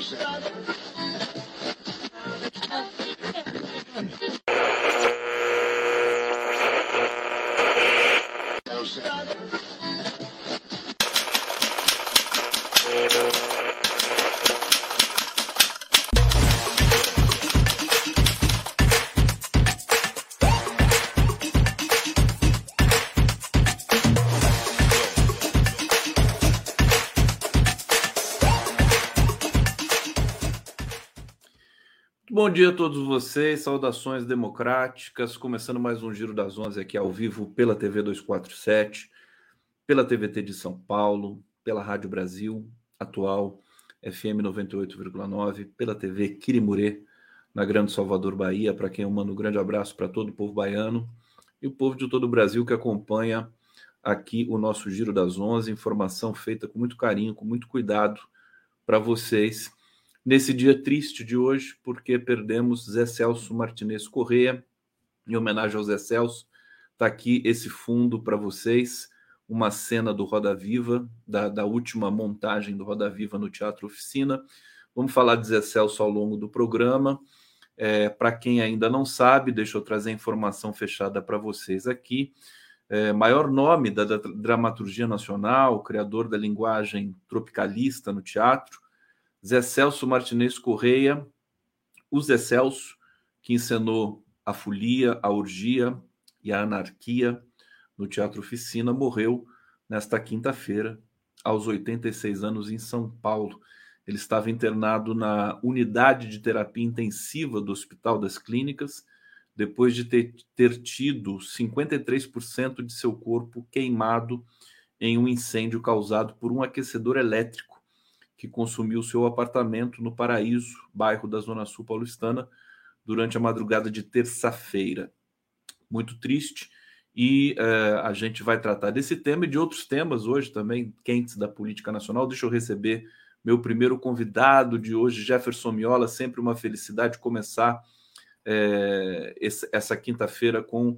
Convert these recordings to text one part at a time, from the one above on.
José. Bom dia a todos vocês, saudações democráticas. Começando mais um Giro das Onze aqui ao vivo pela TV 247, pela TVT de São Paulo, pela Rádio Brasil Atual, FM 98,9, pela TV Quirimurê, na Grande Salvador, Bahia. Para quem eu mando um grande abraço para todo o povo baiano e o povo de todo o Brasil que acompanha aqui o nosso Giro das Onze. Informação feita com muito carinho, com muito cuidado para vocês nesse dia triste de hoje, porque perdemos Zé Celso Martinez Correia. Em homenagem ao Zé Celso, está aqui esse fundo para vocês, uma cena do Roda Viva, da, da última montagem do Roda Viva no Teatro Oficina. Vamos falar de Zé Celso ao longo do programa. É, para quem ainda não sabe, deixa eu trazer a informação fechada para vocês aqui. É, maior nome da, da dramaturgia nacional, criador da linguagem tropicalista no teatro, Zé Celso Martinez Correia, o Zé Celso, que encenou a folia, a orgia e a anarquia no Teatro Oficina, morreu nesta quinta-feira, aos 86 anos, em São Paulo. Ele estava internado na unidade de terapia intensiva do Hospital das Clínicas, depois de ter, ter tido 53% de seu corpo queimado em um incêndio causado por um aquecedor elétrico que consumiu seu apartamento no Paraíso, bairro da Zona Sul paulistana, durante a madrugada de terça-feira. Muito triste. E uh, a gente vai tratar desse tema e de outros temas hoje também, quentes da política nacional. Deixa eu receber meu primeiro convidado de hoje, Jefferson Miola. Sempre uma felicidade começar é, essa quinta-feira com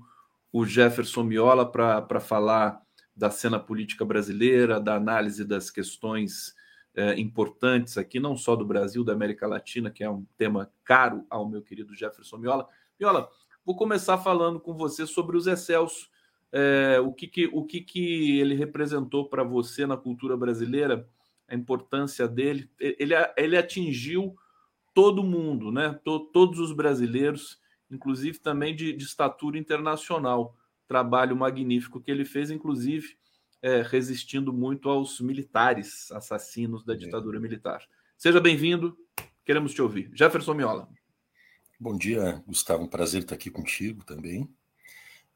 o Jefferson Miola para falar da cena política brasileira, da análise das questões é, importantes aqui, não só do Brasil, da América Latina, que é um tema caro ao meu querido Jefferson Miola. Miola, vou começar falando com você sobre os Excelsos. É, o que, que, o que, que ele representou para você na cultura brasileira, a importância dele. Ele, ele atingiu todo mundo, né? todos os brasileiros, inclusive também de, de estatura internacional. Trabalho magnífico que ele fez, inclusive é, resistindo muito aos militares assassinos da ditadura militar. Seja bem-vindo, queremos te ouvir. Jefferson Miola. Bom dia, Gustavo. Um prazer estar aqui contigo também.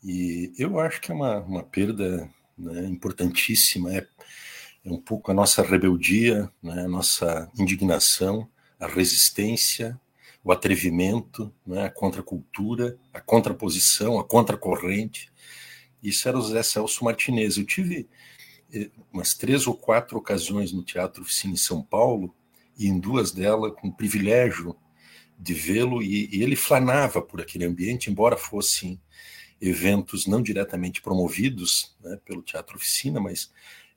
E eu acho que é uma, uma perda né, importantíssima. É, é um pouco a nossa rebeldia, né, a nossa indignação, a resistência, o atrevimento, né, a contracultura, a contraposição, a contracorrente isso era o Zé Celso Martinez. Eu tive eh, umas três ou quatro ocasiões no Teatro Oficina em São Paulo, e em duas delas com o privilégio de vê-lo, e, e, ele flanava por aquele ambiente, embora fossem eventos não diretamente promovidos né, pelo Teatro Oficina, mas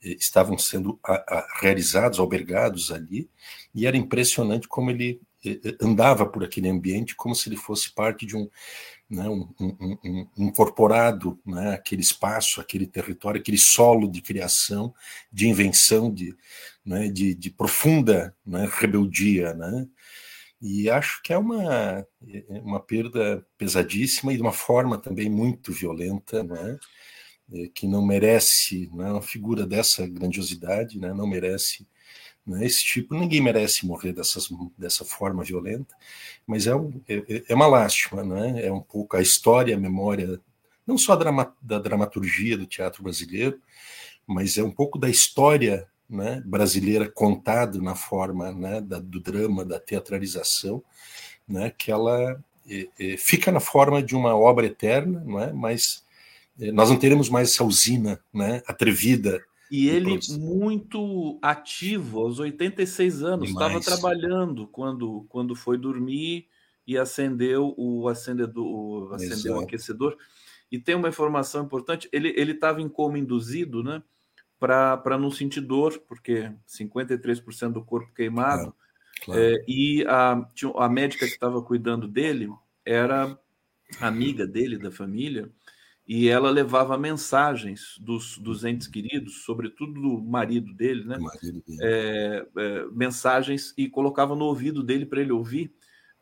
eh, estavam sendo a, a, realizados, albergados ali, e era impressionante como ele eh, andava por aquele ambiente como se ele fosse parte de um né, um, um, um, incorporado né, aquele espaço, aquele território, aquele solo de criação, de invenção, de, né, de, de, profunda né, rebeldia. Né? E acho que é uma, é uma perda pesadíssima e de uma forma também muito violenta, né, é, que não merece, né, uma figura dessa grandiosidade, né, não merece né? Esse tipo, ninguém merece morrer dessas, dessa forma violenta, mas é, um, é, é uma lástima, né? é um pouco a história, a memória, não só drama, da dramaturgia do teatro brasileiro, mas é um pouco da história né, brasileira contada na forma né, da, do drama, da teatralização, né, que ela é, é, fica na forma de uma obra eterna, não é? mas é, nós não teremos mais essa usina né, atrevida e ele muito ativo, aos 86 anos, estava trabalhando quando, quando foi dormir e acendeu o acendedor, acendeu o aquecedor. E tem uma informação importante, ele ele estava em coma induzido, né? Para não sentir dor, porque 53% do corpo queimado. Claro. É, e a, a médica que estava cuidando dele era amiga dele, da família, e ela levava mensagens dos, dos entes queridos, sobretudo do marido dele, né? Marido dele. É, é, mensagens e colocava no ouvido dele para ele ouvir,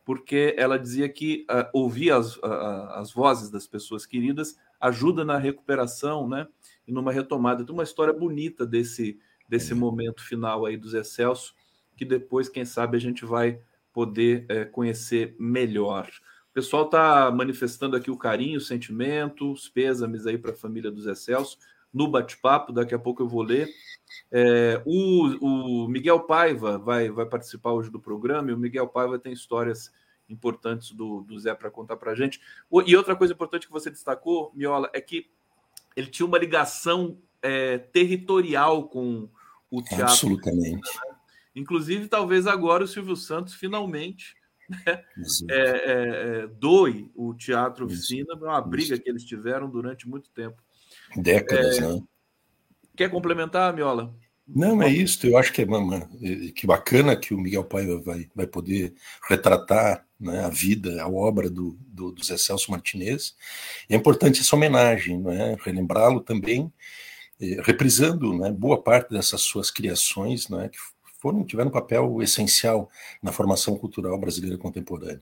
porque ela dizia que uh, ouvir as, uh, as vozes das pessoas queridas ajuda na recuperação, né? E numa retomada. Tem uma história bonita desse, desse é. momento final aí do Zé Celso, que depois, quem sabe, a gente vai poder é, conhecer melhor pessoal está manifestando aqui o carinho, o sentimento, os pêsames aí para a família do Zé Celso no bate-papo. Daqui a pouco eu vou ler. É, o, o, Miguel Paiva vai, vai participar hoje do programa e o Miguel Paiva tem histórias importantes do, do Zé para contar para a gente. E outra coisa importante que você destacou, Miola, é que ele tinha uma ligação é, territorial com o teatro. Absolutamente. Inclusive, talvez agora o Silvio Santos finalmente né? É, é, é, doe o Teatro Oficina, é uma briga Isso. que eles tiveram durante muito tempo. Décadas, é, né? Quer complementar, Miola? Não, é isso. Eu acho que é que bacana que o Miguel Paiva vai, vai poder retratar né, a vida, a obra do, do, do Zé Celso Martinez. E é importante essa homenagem, né, relembrá-lo também, eh, reprisando né, boa parte dessas suas criações, né, que foram tiveram um papel essencial na formação cultural brasileira contemporânea.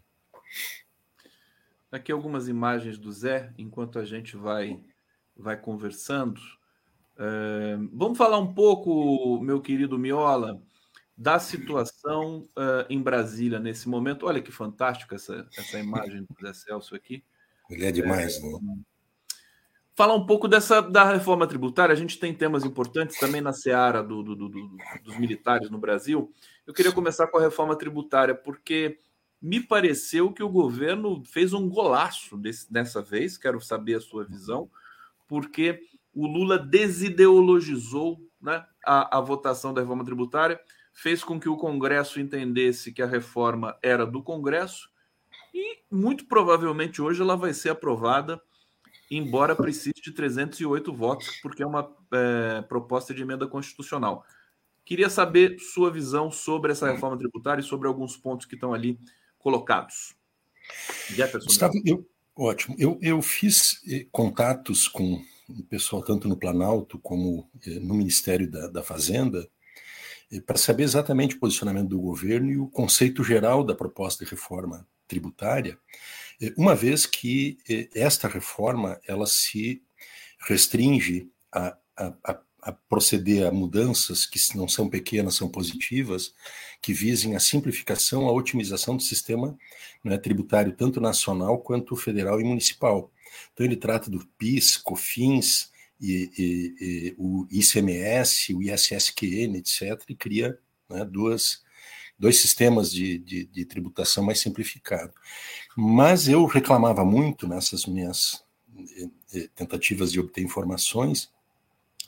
Aqui algumas imagens do Zé, enquanto a gente vai, vai conversando. É, vamos falar um pouco, meu querido Miola, da situação uh, em Brasília nesse momento. Olha que fantástico essa, essa imagem do Zé Celso aqui. Ele é demais, é, né? Falar um pouco dessa da reforma tributária. A gente tem temas importantes também na seara do, do, do, dos militares no Brasil. Eu queria começar com a reforma tributária, porque me pareceu que o governo fez um golaço desse, dessa vez. Quero saber a sua visão, porque o Lula desideologizou né, a, a votação da reforma tributária, fez com que o Congresso entendesse que a reforma era do Congresso e muito provavelmente hoje ela vai ser aprovada embora precise de 308 votos, porque é uma é, proposta de emenda constitucional. Queria saber sua visão sobre essa reforma tributária e sobre alguns pontos que estão ali colocados. Jefferson. Gustavo, eu, ótimo. Eu, eu fiz eh, contatos com o pessoal tanto no Planalto como eh, no Ministério da, da Fazenda eh, para saber exatamente o posicionamento do governo e o conceito geral da proposta de reforma tributária uma vez que é, esta reforma ela se restringe a, a, a, proceder a mudanças que não são pequenas, são positivas, que visem a simplificação, a otimização do sistema né, tributário, tanto nacional quanto federal e municipal. Então, ele trata do PIS, COFINS, e, e, e o ICMS, o ISSQN, etc., e cria né, duas dois sistemas de, de, de tributação mais simplificado. Mas eu reclamava muito nessas minhas eh, eh, tentativas de obter informações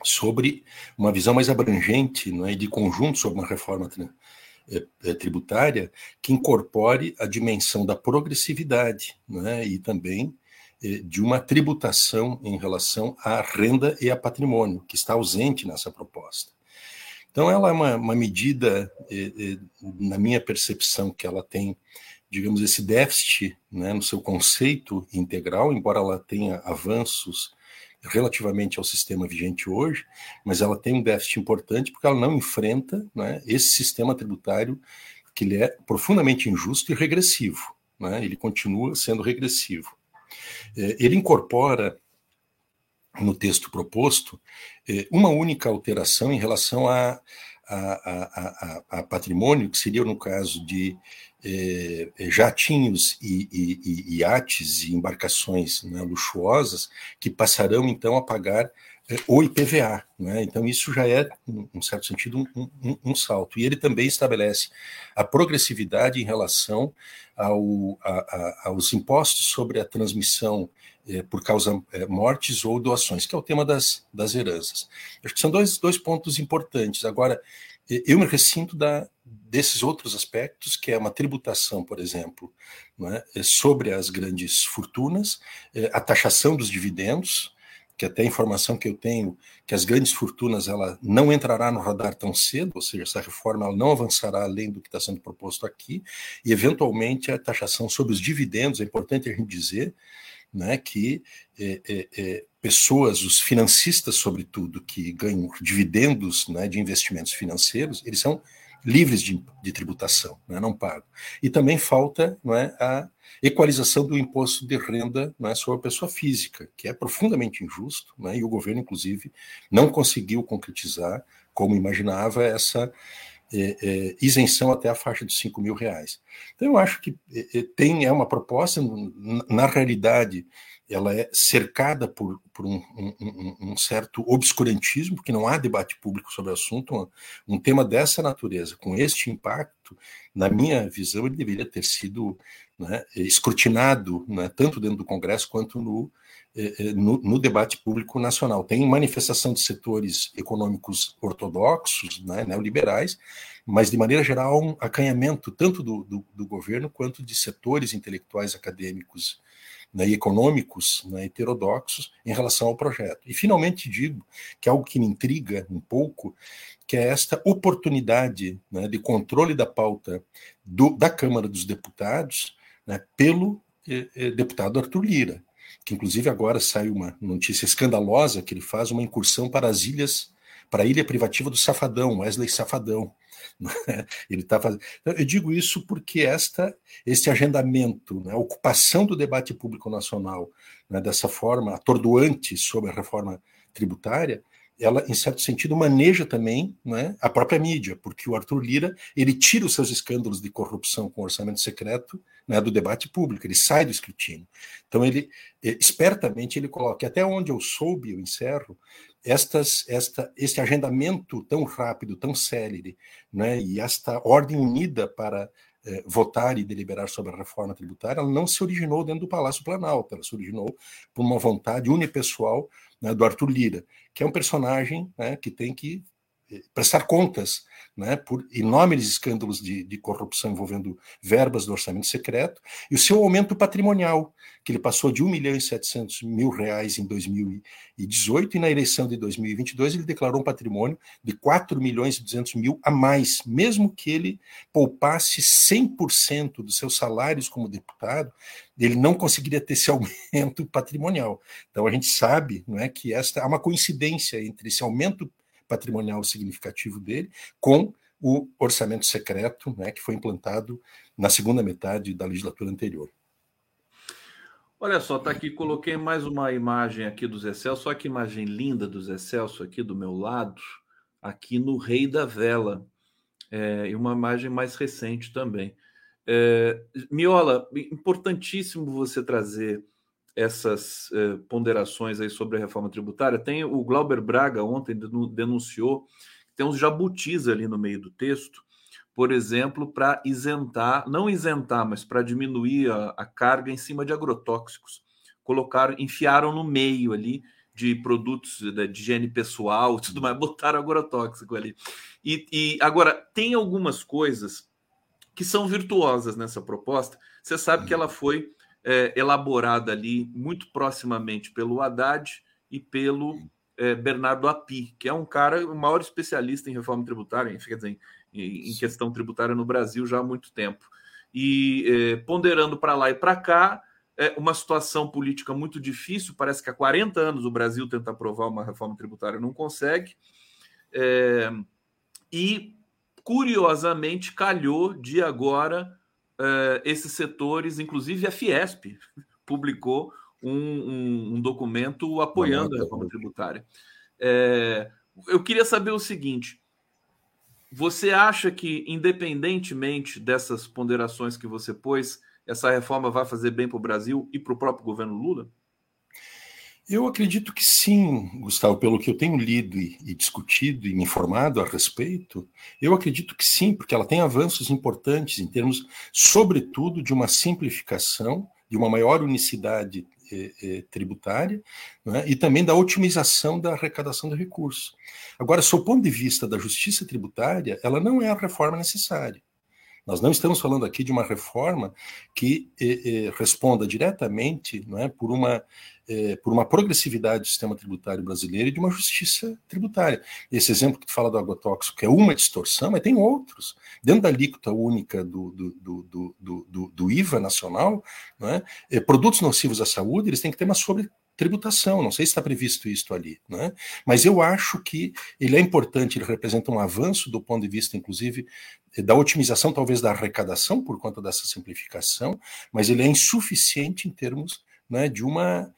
sobre uma visão mais abrangente não é, de conjunto sobre uma reforma eh, tributária que incorpore a dimensão da progressividade é, e também de uma tributação em relação à renda e a patrimônio, que está ausente nessa proposta. Então, ela é uma, uma medida, na minha percepção, que ela tem, digamos, esse déficit né, no seu conceito integral, embora ela tenha avanços relativamente ao sistema vigente hoje, mas ela tem um déficit importante porque ela não enfrenta né, esse sistema tributário que ele é profundamente injusto e regressivo. Né, ele continua sendo regressivo. Eh, ele incorpora no texto proposto é, uma única alteração em relação a, a, a, a, patrimônio, que seria no caso de é, é, jatinhos e, e, e, iates e embarcações né, luxuosas, que passarão então a pagar o IPVA. Né? Então, isso já é, em certo sentido, um, um, um, salto. E ele também estabelece a progressividade em relação ao, a, aos impostos sobre a transmissão é, por causa é, mortes ou doações, que é o tema das, das heranças. Acho que são dois, dois pontos importantes. Agora, eu me ressinto da, desses outros aspectos, que é uma tributação, por exemplo, é, sobre as grandes fortunas, é, a taxação dos dividendos, que até a informação que eu tenho, que as grandes fortunas ela não entrará no radar tão cedo, ou seja, essa reforma ela não avançará além do que está sendo proposto aqui, e eventualmente a taxação sobre os dividendos, é importante a gente dizer, né, que é, é, é, pessoas, os financistas, sobretudo, que ganham dividendos né, de investimentos financeiros, eles são livres de, de tributação, né, não pagam. E também falta não é, a equalização do imposto de renda não é, sobre a pessoa física, que é profundamente injusto, né, e o governo, inclusive, não conseguiu concretizar, como imaginava, essa é, é, isenção até a faixa dos 5 mil reais. Então, eu acho que é, é tem é uma proposta, na realidade, ela é cercada por, por um, um, um, certo obscurantismo, porque não há debate público sobre o assunto. Um, um, tema dessa natureza, com este impacto, na minha visão, ele deveria ter sido né, escrutinado, né, tanto dentro do Congresso quanto no, no, no, debate público nacional. Tem manifestação de setores econômicos ortodoxos, né, neoliberais, mas, de maneira geral, um acanhamento tanto do, do, do governo quanto de setores intelectuais acadêmicos né, e econômicos né, heterodoxos em relação ao projeto. E, finalmente, digo que algo que me intriga um pouco, que é esta oportunidade né, de controle da pauta do, da Câmara dos Deputados né, pelo eh, deputado Arthur Lira, que inclusive agora sai uma notícia escandalosa que ele faz uma incursão para as ilhas, para a ilha privativa do Safadão, Wesley Safadão, Ele está fazendo. Eu digo isso porque esta, este agendamento, né, a ocupação do debate público nacional né, dessa forma atordoante sobre a reforma tributária, ela, em certo sentido, maneja também né, a própria mídia, porque o Arthur Lira ele tira os seus escândalos de corrupção com orçamento secreto né, do debate público, ele sai do escrutínio. Então, ele eh, espertamente ele coloca, até onde eu soube, eu encerro, estas, esta, este agendamento tão rápido, tão célere, né, e esta ordem unida para eh, votar e deliberar sobre a reforma tributária, ela não se originou dentro do Palácio Planalto, ela se originou por uma vontade unipessoal né, do Arthur Lira, que é um personagem né, que tem que prestar contas né, por enormes escândalos de, de, corrupção envolvendo verbas do orçamento secreto, e o seu aumento patrimonial, que ele passou de 1 milhão e 700 mil reais em 2018, e na eleição de 2022 ele declarou um patrimônio de 4 milhões e 200 mil a mais, mesmo que ele poupasse 100% dos seus salários como deputado, ele não conseguiria ter esse aumento patrimonial. Então a gente sabe não é, que esta há uma coincidência entre esse aumento patrimonial significativo dele, com o orçamento secreto, né, que foi implantado na segunda metade da legislatura anterior. Olha só, tá aqui, coloquei mais uma imagem aqui do Celso, olha que imagem linda do Zé Celso aqui do meu lado, aqui no Rei da Vela, é, e uma imagem mais recente também. É, Miola, importantíssimo você trazer essas eh, ponderações aí sobre a reforma tributária. Tem o Glauber Braga ontem denunciou que tem uns jabutis ali no meio do texto, por exemplo, para isentar, não isentar, mas para diminuir a, a, carga em cima de agrotóxicos. Colocaram, enfiaram no meio ali de produtos de, de higiene pessoal, tudo mais, botaram agrotóxico ali. E, e agora tem algumas coisas que são virtuosas nessa proposta. Você sabe que ela foi é, elaborada ali muito proximamente pelo Haddad e pelo é, Bernardo Api, que é um cara, o maior especialista em reforma tributária, quer dizer, em, em questão tributária no Brasil já há muito tempo. E é, ponderando para lá e para cá, é uma situação política muito difícil. Parece que há 40 anos o Brasil tenta aprovar uma reforma tributária não consegue. É, e, curiosamente, calhou de agora uh, esses setores, inclusive a Fiesp publicou um, um, um documento apoiando a reforma tributária. É, eu queria saber o seguinte: você acha que, independentemente dessas ponderações que você pôs, essa reforma vai fazer bem para o Brasil e para o próprio governo Lula? Eu acredito que sim, Gustavo, pelo que eu tenho lido e, e, discutido e me informado a respeito, eu acredito que sim, porque ela tem avanços importantes em termos, sobretudo, de uma simplificação, de uma maior unicidade eh, eh, tributária né, e também da otimização da arrecadação do recurso. Agora, sob o ponto de vista da justiça tributária, ela não é a reforma necessária. Nós não estamos falando aqui de uma reforma que eh, eh responda diretamente não é, por uma é, por uma progressividade do sistema tributário brasileiro e de uma justiça tributária. Esse exemplo que tu fala do agrotóxico, é uma distorção, mas tem outros. Dentro da alíquota única do, do, do, do, do IVA nacional, é? É, produtos nocivos à saúde, eles têm que ter uma sobre tributação. Não sei se está previsto isso ali, né? mas eu acho que ele é importante, ele representa um avanço do ponto de vista, inclusive, da otimização, talvez da arrecadação, por conta dessa simplificação, mas ele é insuficiente em termos né, de uma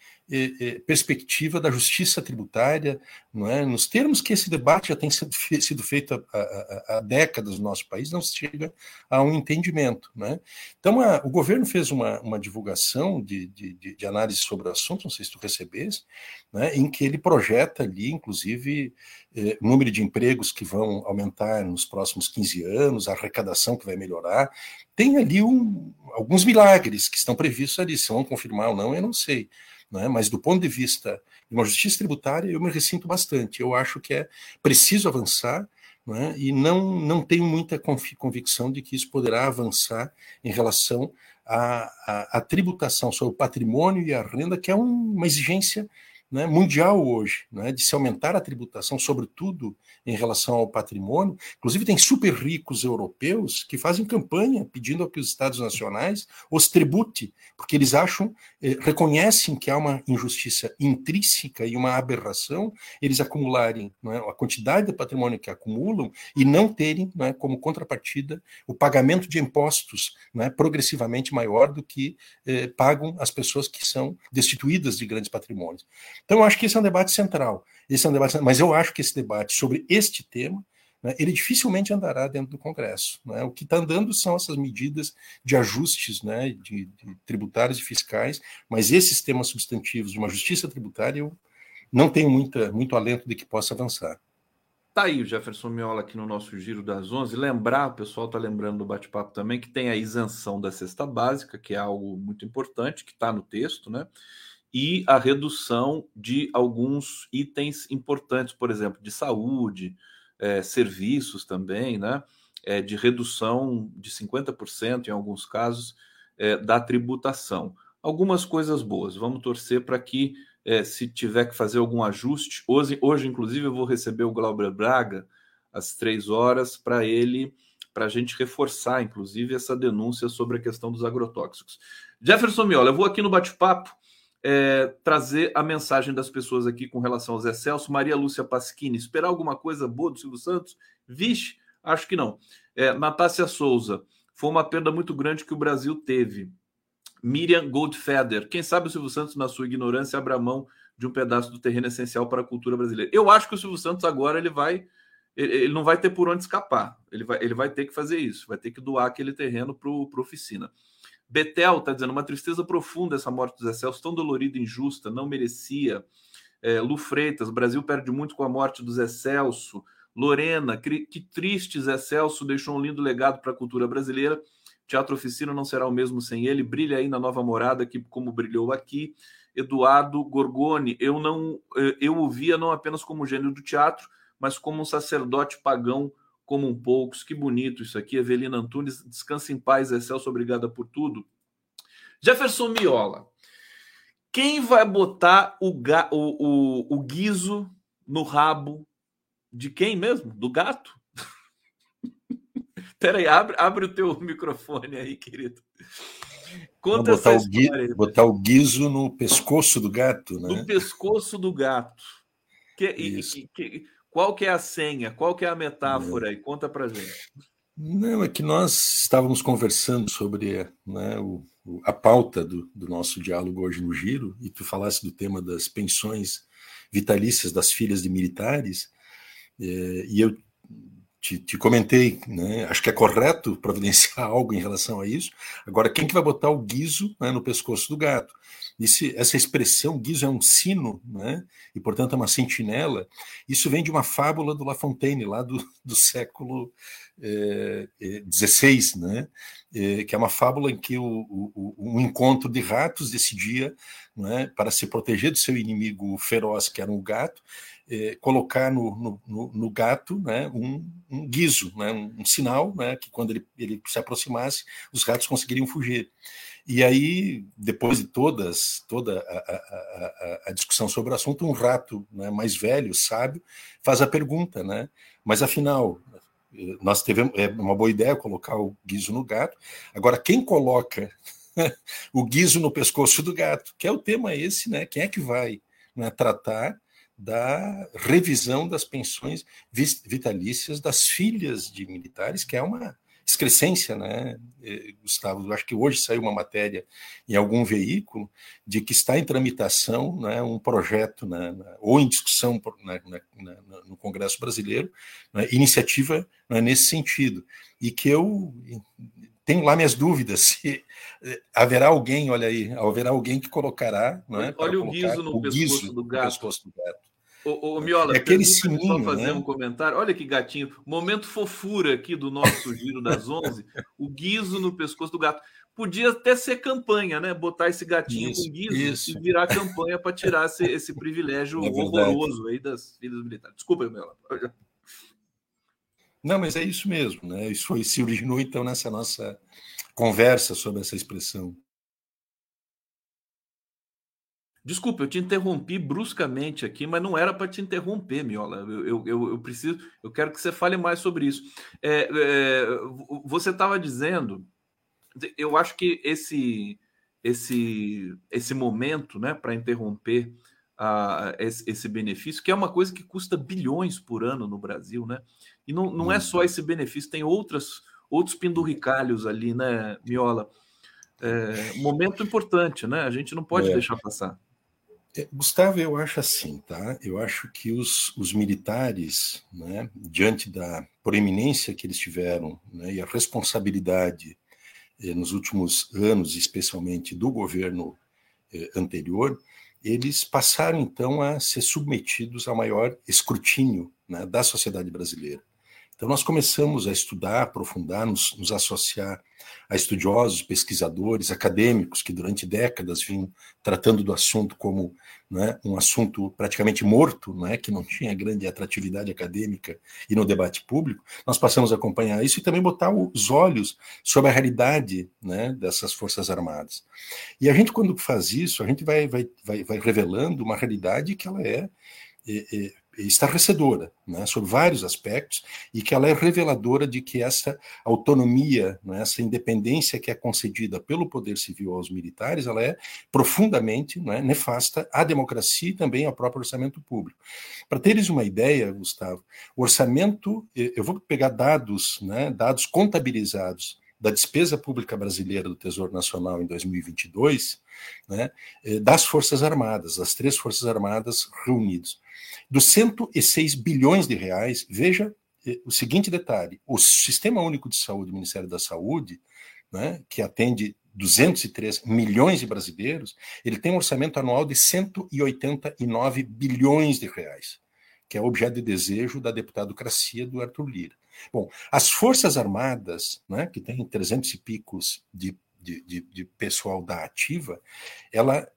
perspectiva da justiça tributária, não é? nos termos que esse debate já tem sido, feito há, há, décadas no nosso país, não se chega a um entendimento. Né? Então, a, o governo fez uma, uma divulgação de, de, de, análise sobre o assunto, não sei se tu recebeste, né, em que ele projeta ali, inclusive, eh, o número de empregos que vão aumentar nos próximos 15 anos, a arrecadação que vai melhorar. Tem ali um, alguns milagres que estão previstos ali, se vão confirmar ou não, eu não sei né? mas do ponto de vista de uma justiça tributária, eu me ressinto bastante. Eu acho que é preciso avançar né? e não, não tenho muita convicção de que isso poderá avançar em relação à, à, à tributação sobre o patrimônio e a renda, que é um, uma exigência né, mundial hoje, né, de se aumentar a tributação, sobretudo em relação ao patrimônio. Inclusive, tem super ricos europeus que fazem campanha pedindo que os Estados nacionais os tribute, porque eles acham, eh, reconhecem que há uma injustiça intrínseca e uma aberração eles acumularem é, a quantidade de patrimônio que acumulam e não terem é, como contrapartida o pagamento de impostos é, progressivamente maior do que eh, pagam as pessoas que são destituídas de grandes patrimônios. Então, eu acho que esse é um debate central. Esse é um debate, mas eu acho que esse debate sobre este tema, né, ele dificilmente andará dentro do Congresso. Né? O que está andando são essas medidas de ajustes né, de, de tributários e fiscais, mas esses temas substantivos de uma justiça tributária, eu não tenho muita, muito alento de que possa avançar. Tá aí o Jefferson Miola aqui no nosso Giro das 11. Lembrar, o pessoal está lembrando do bate-papo também, que tem a isenção da cesta básica, que é algo muito importante, que está no texto, né? E a redução de alguns itens importantes, por exemplo, de saúde, é, serviços também, né? É, de redução de 50% em alguns casos é, da tributação. Algumas coisas boas. Vamos torcer para que, é, se tiver que fazer algum ajuste, hoje, hoje, inclusive, eu vou receber o Glauber Braga às três horas para ele, para a gente reforçar, inclusive, essa denúncia sobre a questão dos agrotóxicos. Jefferson Miola, eu vou aqui no bate-papo é, trazer a mensagem das pessoas aqui com relação ao Zé Celso. Maria Lúcia Pasquini, esperar alguma coisa boa do Silvio Santos? Vixe, acho que não. É, Natácia Souza, foi uma perda muito grande que o Brasil teve. Miriam Goldfeder, quem sabe o Silvio Santos, na sua ignorância, abra mão de um pedaço do terreno essencial para a cultura brasileira. Eu acho que o Silvio Santos agora ele vai. Ele não vai ter por onde escapar. Ele vai, ele vai ter que fazer isso, vai ter que doar aquele terreno para a oficina. Betel está dizendo uma tristeza profunda essa morte do Zé Celso, tão dolorida e injusta, não merecia. É, Lu Freitas, Brasil perde muito com a morte do Zé Celso. Lorena, que, triste Zé Celso, deixou um lindo legado para a cultura brasileira. Teatro Oficina não será o mesmo sem ele. Brilha aí na nova morada, que, como brilhou aqui. Eduardo Gorgoni, eu não eu o via não apenas como gênio do teatro, mas como um sacerdote pagão como um poucos. Que bonito isso aqui. Evelina Antunes, descansa em paz, Excelso, obrigada por tudo. Jefferson Miola, quem vai botar o, ga, o, o, o guiso no rabo de quem mesmo? Do gato? Peraí, abre, abre o teu microfone aí, querido. Conta botar, o gui, botar o guiso no pescoço do gato, né? No pescoço do gato. Que, e, que, qual que é a senha? Qual que é a metáfora aí? Conta para gente. Não, é que nós estávamos conversando sobre né, o, a pauta do, do, nosso diálogo hoje no Giro, e tu falasse do tema das pensões vitalícias das filhas de militares, é, e eu te, te, comentei, né, acho que é correto providenciar algo em relação a isso. Agora, quem que vai botar o guiso né, no pescoço do gato? Esse, essa expressão, guiso é um sino, né? e portanto é uma sentinela, isso vem de uma fábula do La Fontaine, lá do, do século XVI, é, é, né? É, que é uma fábula em que o, o, um encontro de ratos decidia, né, para se proteger do seu inimigo feroz, que era um gato, é, colocar no, no, no, gato né, um, um guiso, né, um, um, sinal né, que quando ele, ele se aproximasse, os ratos conseguiriam fugir. E aí, depois de todas, toda a, a, a, a discussão sobre o assunto, um rato né, mais velho, sábio, faz a pergunta, né? Mas afinal, nós tivemos é uma boa ideia colocar o guiso no gato. Agora, quem coloca o guiso no pescoço do gato? Que é o tema esse, né? Quem é que vai né, tratar da revisão das pensões vitalícias das filhas de militares, que é uma excrescência, né, eh, Gustavo? Acho que hoje saiu uma matéria em algum veículo de que está em tramitação né, um projeto, né, ou em discussão na, na, na, no Congresso Brasileiro, né, iniciativa né, nesse sentido. E que eu tenho lá minhas dúvidas se eh, haverá alguém, olha aí, haverá alguém que colocará. Né, olha o guiso no, o pescoço, guizo do gato. pescoço do gato. Ô, ô, Miola, é aquele sininho, só fazer né? um comentário. Olha que gatinho. Momento fofura aqui do nosso Giro das Onze. o guiso no pescoço do gato. Podia até ser campanha, né? Botar esse gatinho isso, com guiso isso. e virar campanha para tirar esse, esse privilégio é horroroso aí das filhas militares. Desculpa, Miola. Não, mas é isso mesmo, né? Isso foi, se originou então nessa nossa conversa sobre essa expressão. Desculpa, eu te interrompi bruscamente aqui, mas não era para te interromper, Miola. Eu, eu, eu, preciso, eu quero que você fale mais sobre isso. É, é, você estava dizendo, eu acho que esse esse esse momento, né, para interromper a, esse, esse, benefício, que é uma coisa que custa bilhões por ano no Brasil, né? E não, não é só esse benefício, tem outras outros penduricalhos ali, né, Miola? É, momento importante, né? A gente não pode é. deixar passar. É, Gustavo, eu acho assim, tá? Eu acho que os, os militares, né, diante da proeminência que eles tiveram né, e a responsabilidade eh, nos últimos anos, especialmente do governo eh, anterior, eles passaram então a ser submetidos ao maior escrutínio né, da sociedade brasileira. Então, nós começamos a estudar, aprofundar, nos, nos, associar a estudiosos, pesquisadores, acadêmicos que durante décadas vinham tratando do assunto como né, um assunto praticamente morto, né, que não tinha grande atratividade acadêmica e no debate público. Nós passamos a acompanhar isso e também botar os olhos sobre a realidade né, dessas Forças Armadas. E a gente, quando faz isso, a gente vai, vai, vai, vai revelando uma realidade que ela é, é, é estarrecedora, né, sobre vários aspectos, e que ela é reveladora de que essa autonomia, né, essa independência que é concedida pelo poder civil aos militares, ela é profundamente né, nefasta à democracia e também ao próprio orçamento público. Para teres uma ideia, Gustavo, o orçamento, eu vou pegar dados, né, dados contabilizados da despesa pública brasileira do Tesouro Nacional em 2022, né, eh, das Forças Armadas, das três Forças Armadas reunidas. Dos 106 bilhões de reais, veja eh, o seguinte detalhe: o Sistema Único de Saúde, o Ministério da Saúde, né, que atende 203 milhões de brasileiros, ele tem um orçamento anual de 189 bilhões de reais, que é objeto de desejo da deputadocracia do Arthur Lira. Bom, as Forças Armadas, né, que tem 300 e picos de, de, de, de pessoal da ativa, ela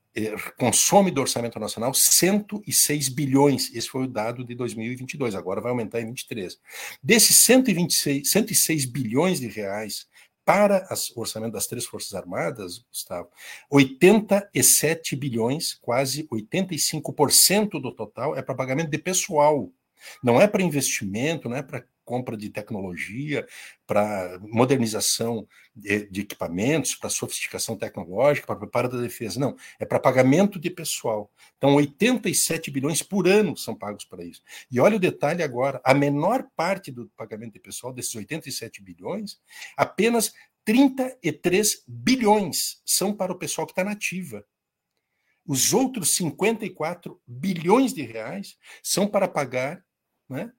consome do orçamento nacional 106 bilhões. Esse foi o dado de 2022, agora vai aumentar em 23. Desses 126, 106 bilhões de reais para o orçamento das três Forças Armadas, Gustavo, 87 bilhões, quase 85% do total, é para pagamento de pessoal. Não é para investimento, não é para compra de tecnologia, para modernização de, de equipamentos, para sofisticação tecnológica, para preparo da defesa. Não, é para pagamento de pessoal. Então, 87 bilhões por ano são pagos para isso. E olha o detalhe agora: a menor parte do pagamento de pessoal, desses 87 bilhões, apenas 33 bilhões são para o pessoal que está na ativa. Os outros 54 bilhões de reais são para pagar né,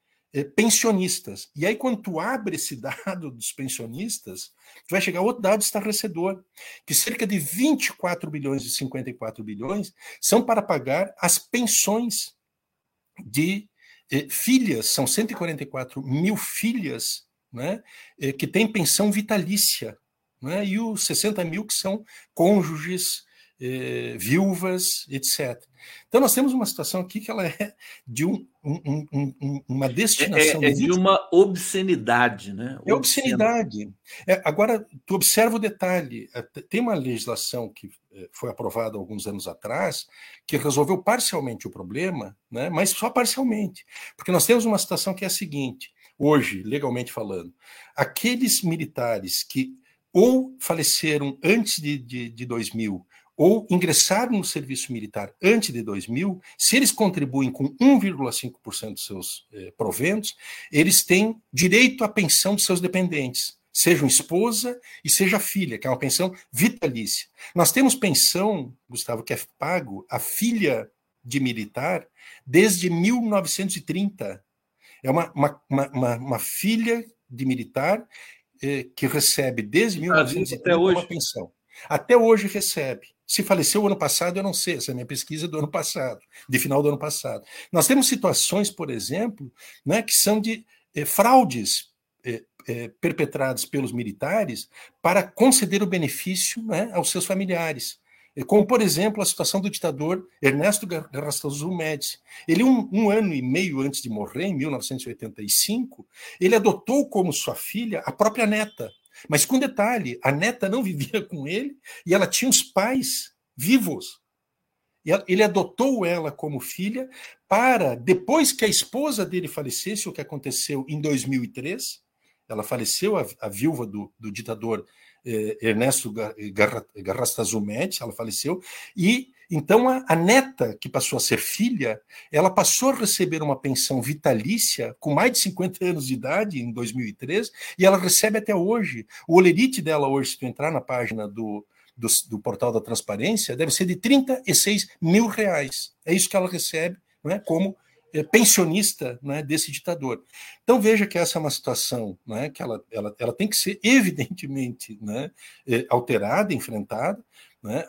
pensionistas. E aí, quando tu abre esse dado dos pensionistas, tu vai chegar outro dado estarrecedor, que cerca de 24 bilhões e 54 bilhões são para pagar as pensões de eh, filhas, são 144 mil filhas né, eh, que têm pensão vitalícia, né, e os 60 mil que são cônjuges eh, viúvas, etc. Então nós temos uma situação aqui que ela é de um, um, um, uma destinação. É, é, é de uma obscenidade, né? É obscenidade. É, agora, tu observa o detalhe: é, tem uma legislação que é, foi aprovada alguns anos atrás que resolveu parcialmente o problema, né, mas só parcialmente. Porque nós temos uma situação que é a seguinte: hoje, legalmente falando, aqueles militares que ou faleceram antes de, de, de 2000 ou ingressaram no serviço militar antes de 2000, se eles contribuem com 1,5% dos seus eh, proventos, eles têm direito à pensão dos seus dependentes, sejam esposa e seja filha, que é uma pensão vitalícia. Nós temos pensão, Gustavo, que é pago a filha de militar desde 1930. É uma, uma, uma, uma filha de militar eh, que recebe desde 1930 uma pensão. Até hoje recebe. Se faleceu ano passado, eu não sei, essa é a minha pesquisa do ano passado, de final do ano passado. Nós temos situações, por exemplo, né, que são de eh, fraudes eh, eh, perpetradas pelos militares para conceder o benefício né, aos seus familiares. Como, por exemplo, a situação do ditador Ernesto Garrastazu Médici. Ele, um, um, ano e meio antes de morrer, em 1985, ele adotou como sua filha a própria neta, mas com detalhe, a neta não vivia com ele e ela tinha os pais vivos. E ele adotou ela como filha para, depois que a esposa dele falecesse, o que aconteceu em 2003, ela faleceu, a, a viúva do, do ditador eh, Ernesto Garrastazu Médici, ela faleceu, e então, a, a, neta, que passou a ser filha, ela passou a receber uma pensão vitalícia com mais de 50 anos de idade, em 2013, e ela recebe até hoje. O olerite dela hoje, se tu entrar na página do, do, do, portal da transparência, deve ser de 36 mil reais. É isso que ela recebe não é, como é, pensionista né, desse ditador. Então veja que essa é uma situação né, que ela, ela, ela tem que ser evidentemente né, alterada, enfrentada, né?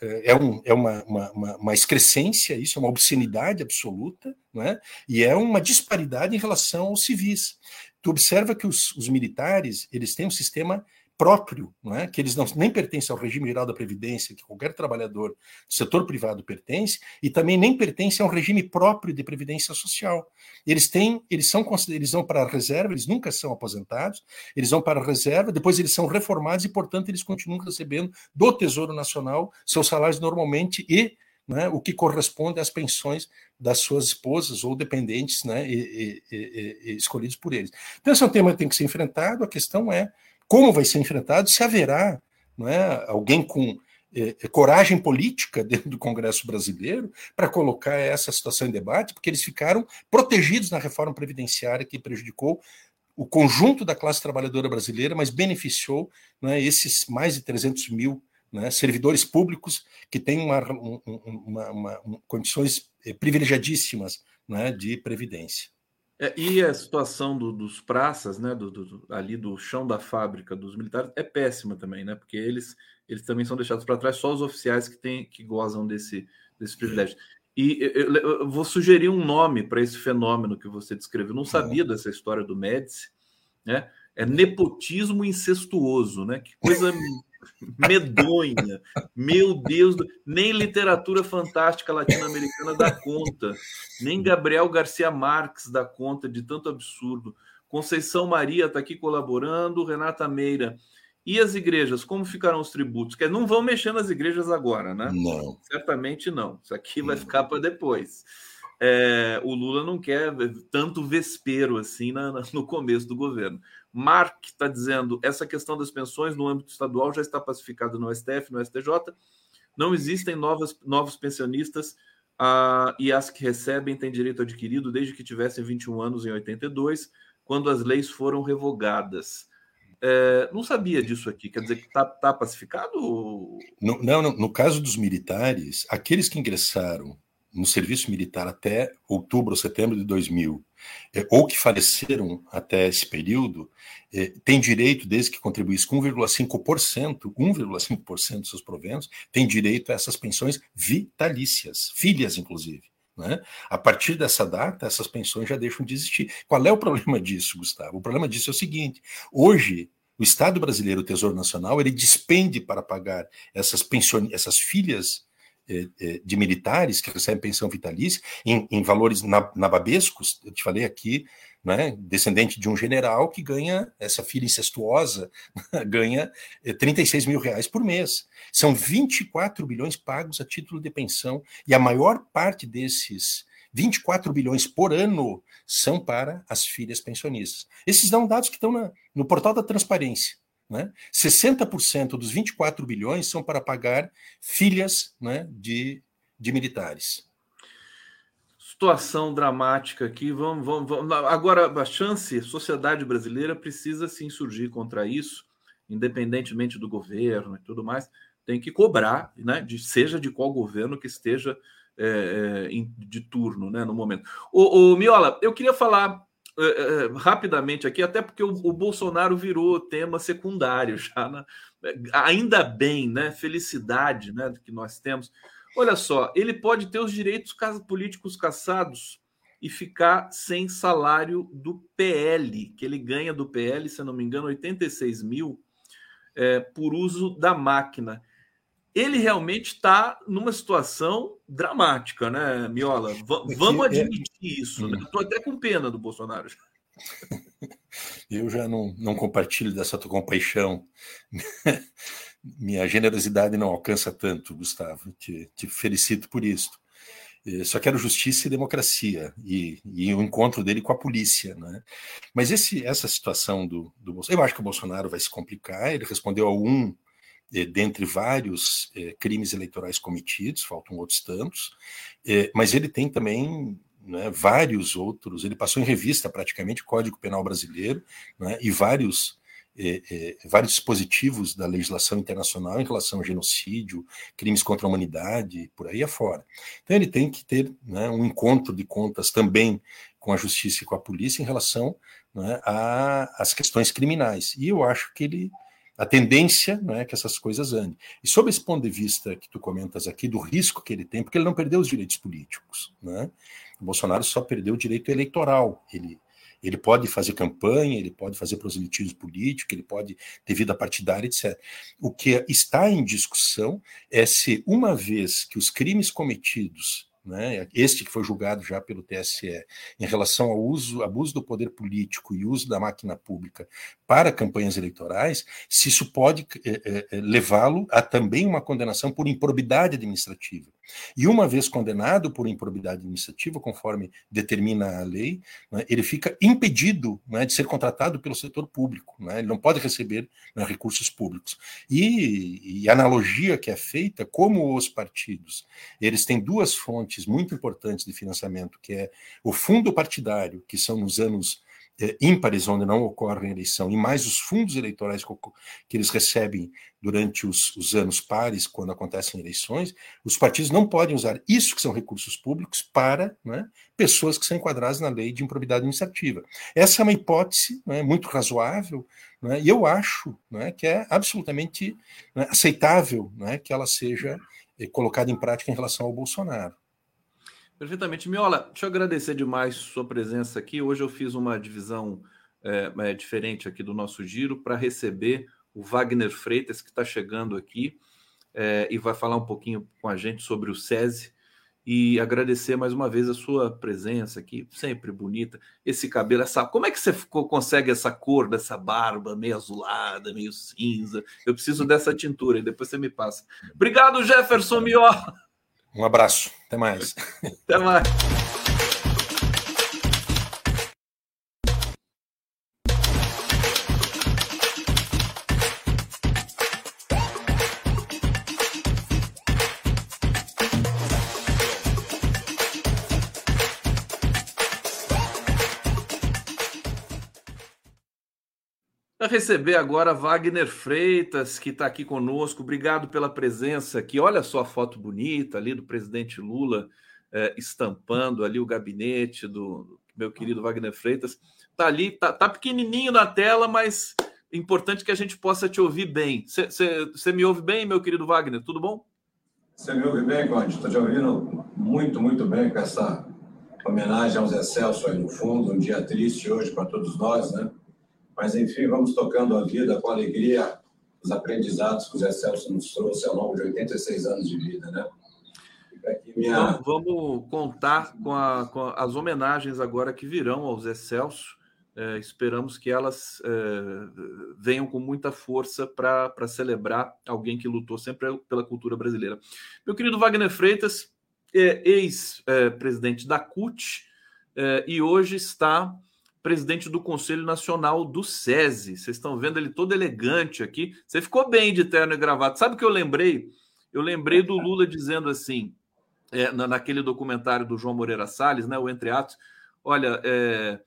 É, um, é uma, uma, uma, excrescência, isso é uma obscenidade absoluta, né? e é uma disparidade em relação aos civis. Tu observa que os, os militares eles têm um sistema próprio, não é? que eles não, nem pertencem ao regime geral da Previdência, que qualquer trabalhador do setor privado pertence, e também nem pertencem ao regime próprio de Previdência Social. Eles têm, eles são eles vão para a reserva, eles nunca são aposentados, eles vão para a reserva, depois eles são reformados e, portanto, eles continuam recebendo do Tesouro Nacional seus salários normalmente e né, o que corresponde às pensões das suas esposas ou dependentes né, e, e, e, escolhidos por eles. Então, esse é um tema que tem que ser enfrentado. A questão é como vai ser enfrentado, se haverá não é, alguém com é, coragem política dentro do Congresso brasileiro para colocar essa situação em debate, porque eles ficaram protegidos na reforma previdenciária que prejudicou o conjunto da classe trabalhadora brasileira, mas beneficiou é, esses mais de 300 mil né, servidores públicos que têm uma, uma, uma, condições eh, privilegiadíssimas né, de previdência. É, e a situação do, dos praças, né, do, do, ali do chão da fábrica dos militares é péssima também, né, porque eles, eles também são deixados para trás, só os oficiais que, tem, que gozam desse, desse privilégio. E eu, eu vou sugerir um nome para esse fenômeno que você descreveu. Não sabia dessa história do Médici, né? É nepotismo incestuoso, né? Que coisa medonha. Meu Deus, nem literatura fantástica latino-americana dá conta, nem Gabriel Garcia Marques dá conta de tanto absurdo. Conceição Maria está aqui colaborando, Renata Meira. E as igrejas, como ficarão os tributos? Que não vão mexer nas igrejas agora, né? Não. Certamente não. Isso aqui vai ficar para depois. É, o Lula não quer tanto vespero assim na, no começo do governo. Mark está dizendo essa questão das pensões no âmbito estadual já está pacificada no STF, no STJ. Não existem novas, novos pensionistas ah, e as que recebem têm direito adquirido desde que tivessem 21 anos em 82, quando as leis foram revogadas. É, não sabia disso aqui, quer dizer que está tá pacificado? Não, no, no caso dos militares, aqueles que ingressaram no serviço militar até outubro ou setembro de 2000, é, ou que faleceram até esse período, é, tem direito, desde que contribuísse com 1,5%, 1,5% dos seus proventos, tem direito a essas pensões vitalícias, filhas, inclusive. Né? A partir dessa data, essas pensões já deixam de existir. Qual é o problema disso, Gustavo? O problema disso é o seguinte: hoje O Estado brasileiro, o Tesouro Nacional, ele despende para pagar essas, pension... essas filhas de militares que recebem pensão vitalícia em, em valores nababescos. Eu te falei aqui, né, descendente de um general que ganha, essa filha incestuosa, ganha 36 eh, mil reais por mês. São 24 bilhões pagos a título de pensão, e a maior parte desses 24 bilhões por ano são para as filhas pensionistas. Esses são dados que estão na, no portal da transparência. Né? 60% dos 24 bilhões são para pagar filhas né, de, de militares. Situação dramática aqui. Vamos, vamos, vamos. Agora, a chance, a sociedade brasileira precisa se insurgir contra isso, independentemente do governo e tudo mais. Tem que cobrar, né, de, seja de qual governo que esteja é, é, de turno né, no momento. O, o Miola, eu queria falar é, é, rapidamente aqui, até porque o, o, Bolsonaro virou tema secundário já, né? ainda bem, né? Felicidade, né? Que nós temos. Olha só, ele pode ter os direitos políticos caçados e ficar sem salário do PL, que ele ganha do PL, se não me engano, 86 mil é, por uso da máquina ele realmente está numa situação dramática, né, Miola? V vamos é admitir isso. Né? Estou até com pena do Bolsonaro. Eu já não, não compartilho dessa tua compaixão. Minha generosidade não alcança tanto, Gustavo. Te, te felicito por isso. Eh, só quero justiça e democracia e, e o encontro dele com a polícia, né? Mas esse, essa situação do, do Bolsonaro, eu acho que o Bolsonaro vai se complicar. Ele respondeu a um é, dentre vários é, crimes eleitorais cometidos, faltam outros tantos, é, mas ele tem também né, vários outros, ele passou em revista praticamente o Código Penal Brasileiro né, e vários, vários dispositivos da legislação internacional em relação ao genocídio, crimes contra a humanidade, por aí afora. Então ele tem que ter né, um encontro de contas também com a justiça e com a polícia em relação né, às questões criminais. E eu acho que ele a tendência é que essas coisas andem. E sob esse ponto de vista que tu comentas aqui, do risco que ele tem, porque ele não perdeu os direitos políticos. Né? O Bolsonaro só perdeu o direito eleitoral. Ele, ele pode fazer campanha, ele pode fazer proselitismo político, ele pode ter vida partidária, etc. O que está em discussão é se, uma vez que os crimes cometidos né, este que foi julgado já pelo TSE, em relação ao uso, abuso do poder político e uso da máquina pública para campanhas eleitorais, se isso pode é, é, levá-lo a também uma condenação por improbidade administrativa. E uma vez condenado por improbidade administrativa, conforme determina a lei, né, ele fica impedido né, de ser contratado pelo setor público. Né, ele não pode receber né, recursos públicos. E, e, a analogia que é feita, como os partidos, eles têm duas fontes muito importantes de financiamento, que é o fundo partidário, que são nos anos é, ímpares, onde não ocorre eleição, e mais os fundos eleitorais que eles recebem durante os, os, anos pares, quando acontecem eleições, os partidos não podem usar isso que são recursos públicos para né, pessoas que são enquadradas na lei de improbidade administrativa. Essa é uma hipótese né, muito razoável, né, e eu acho né, que é absolutamente né, aceitável né, que ela seja é, colocada em prática em relação ao Bolsonaro. Perfeitamente. Miola, deixa eu agradecer demais sua presença aqui. Hoje eu fiz uma divisão é, é, diferente aqui do nosso giro para receber o Wagner Freitas, que está chegando aqui é, e vai falar um pouquinho com a gente sobre o SESI. E agradecer mais uma vez a sua presença aqui, sempre bonita. Esse cabelo, essa. Como é que você consegue essa cor dessa barba meio azulada, meio cinza? Eu preciso dessa tintura e depois você me passa. Obrigado, Jefferson Miola. Um abraço. Até mais. Até mais. Receber agora Wagner Freitas, que está aqui conosco. Obrigado pela presença aqui. Olha só a foto bonita ali do presidente Lula é, estampando ali o gabinete do meu querido Wagner Freitas. Está ali, tá, tá, pequenininho na tela, mas importante que a gente possa te ouvir bem. Você me ouve bem, meu querido Wagner? Tudo bom? Você me ouve bem, Conde? Estou te ouvindo muito, muito bem com essa homenagem aos Zé Celso aí no fundo. Um dia triste hoje para todos nós, né? Mas, enfim, vamos tocando a vida com alegria, os aprendizados que o Zé Celso nos trouxe ao longo de 86 anos de vida, né? Minha... Então, vamos contar com, a, com, as homenagens agora que virão ao Zé Celso. É, esperamos que elas é, venham com muita força para celebrar alguém que lutou sempre pela cultura brasileira. Meu querido Wagner Freitas, é, ex-presidente da CUT, é, e hoje está presidente do Conselho Nacional do SESI. Vocês estão vendo ele todo elegante aqui. Você ficou bem de terno e gravata. Sabe o que eu lembrei? Eu lembrei do Lula dizendo assim: é, naquele documentário do João Moreira Salles, né, o Entre Atos, olha, é,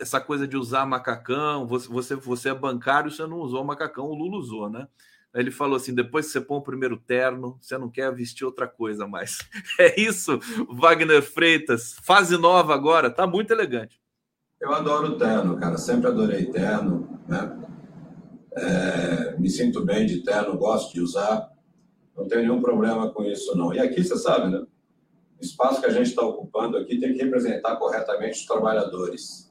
essa coisa de usar macacão, você, você, você é bancário, você não usou macacão, o Lula usou, né? Ele falou assim: depois que você põe o primeiro terno, você não quer vestir outra coisa mais. É isso, Wagner Freitas. Fase nova agora, tá muito elegante. Eu adoro terno, cara. Sempre adorei terno, né? É, me sinto bem de terno, gosto de usar. Não tenho nenhum problema com isso, não. E aqui, você sabe, né? O espaço que a gente está ocupando aqui tem que representar corretamente os trabalhadores.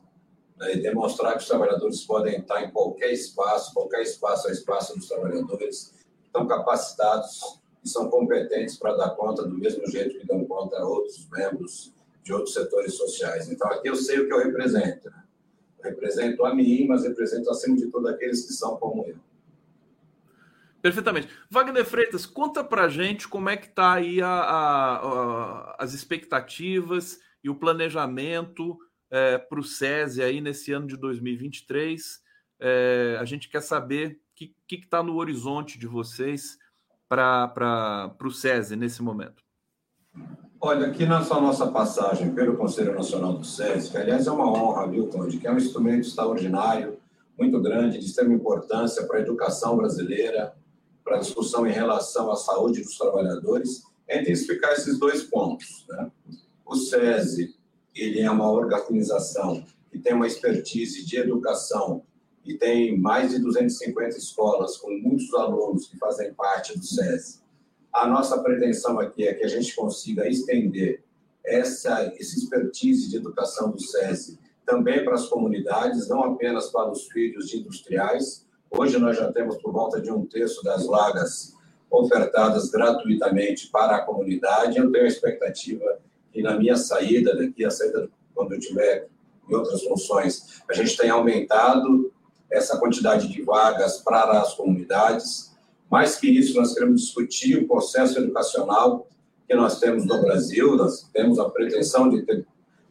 Né? E demonstrar que os trabalhadores podem estar em qualquer espaço, qualquer espaço é espaço dos trabalhadores, estão capacitados e são competentes para dar conta do mesmo jeito que dão conta a outros membros de outros setores sociais. Então, aqui eu sei o que eu represento. Né? Eu represento a mim, mas represento, acima de tudo, aqueles que são como eu. Perfeitamente. Wagner Freitas, conta pra gente como é que está aí a, a, a, as expectativas e o planejamento é, para o SESI aí nesse ano de 2023. É, a gente quer saber o que está no horizonte de vocês para o SESI nesse momento. Olha, aqui nessa nossa passagem pelo Conselho Nacional do que aliás é uma honra, viu, Conde, que é um instrumento extraordinário, muito grande, de extrema importância para a educação brasileira, para a discussão em relação à saúde dos trabalhadores, é intensificar esses dois pontos. Né? O SESI ele é uma organização que tem uma expertise de educação e tem mais de 250 escolas com muitos alunos que fazem parte do SESI. A nossa pretensão aqui é que a gente consiga estender essa, esse expertise de educação do SESI também para as comunidades, não apenas para os filhos de industriais, Hoje nós já temos por volta de um terço das vagas ofertadas gratuitamente para a comunidade. Eu tenho a expectativa que na minha saída, daqui a saída quando eu tiver em outras funções, a gente tenha aumentado essa quantidade de vagas para as comunidades. Mais que isso, nós queremos discutir o processo educacional que nós temos no Brasil. Nós temos a pretensão de ter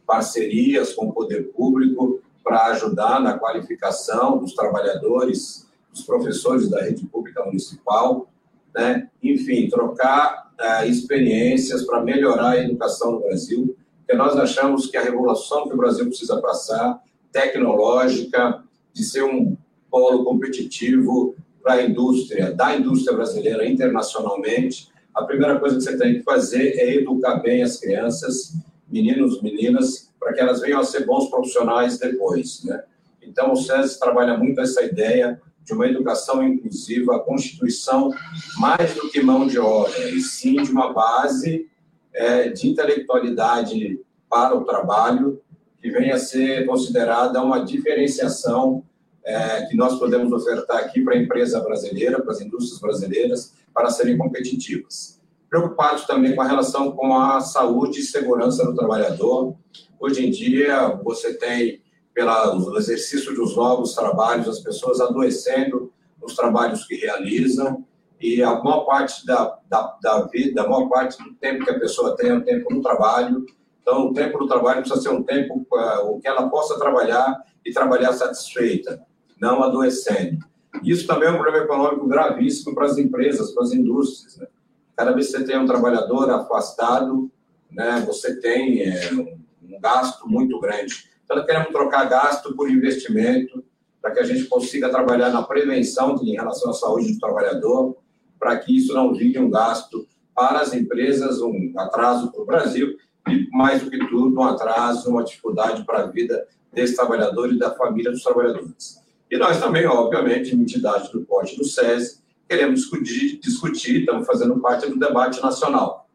parcerias com o poder público para ajudar na qualificação dos trabalhadores dos professores da rede pública municipal, né? enfim, trocar uh, experiências para melhorar a educação no Brasil, porque nós achamos que a revolução que o Brasil precisa passar, tecnológica, de ser um polo competitivo para a indústria, da indústria brasileira internacionalmente, a primeira coisa que você tem que fazer é educar bem as crianças, meninos, meninas, para que elas venham a ser bons profissionais depois, né? Então, o SESI trabalha muito essa ideia de uma educação inclusiva, a constituição mais do que mão de obra, e sim de uma base é, de intelectualidade para o trabalho, que venha a ser considerada uma diferenciação é, que nós podemos ofertar aqui para a empresa brasileira, para as indústrias brasileiras, para serem competitivas. Preocupados também com a relação com a saúde e segurança do trabalhador. Hoje em dia, você tem pelo exercício dos novos trabalhos, as pessoas adoecendo nos trabalhos que realizam, e a maior parte da, da, da vida, a maior parte do tempo que a pessoa tem é o tempo no trabalho. Então, o tempo no trabalho precisa ser um tempo uh, que ela possa trabalhar e trabalhar satisfeita, não adoecendo. Isso também é um problema econômico gravíssimo para as empresas, para as indústrias. Né? Cada vez que você tem um trabalhador afastado, né, você tem é, um gasto muito grande. Então, queremos trocar gasto por investimento, para que a gente consiga trabalhar na prevenção em relação à saúde do trabalhador, para que isso não vire um gasto para as empresas, um atraso para o Brasil, e, mais do que tudo, um atraso, uma dificuldade para a vida desse trabalhador e da família dos trabalhadores. E nós também, obviamente, entidade do porte do SESI, queremos discutir, discutir, estamos fazendo parte do debate nacional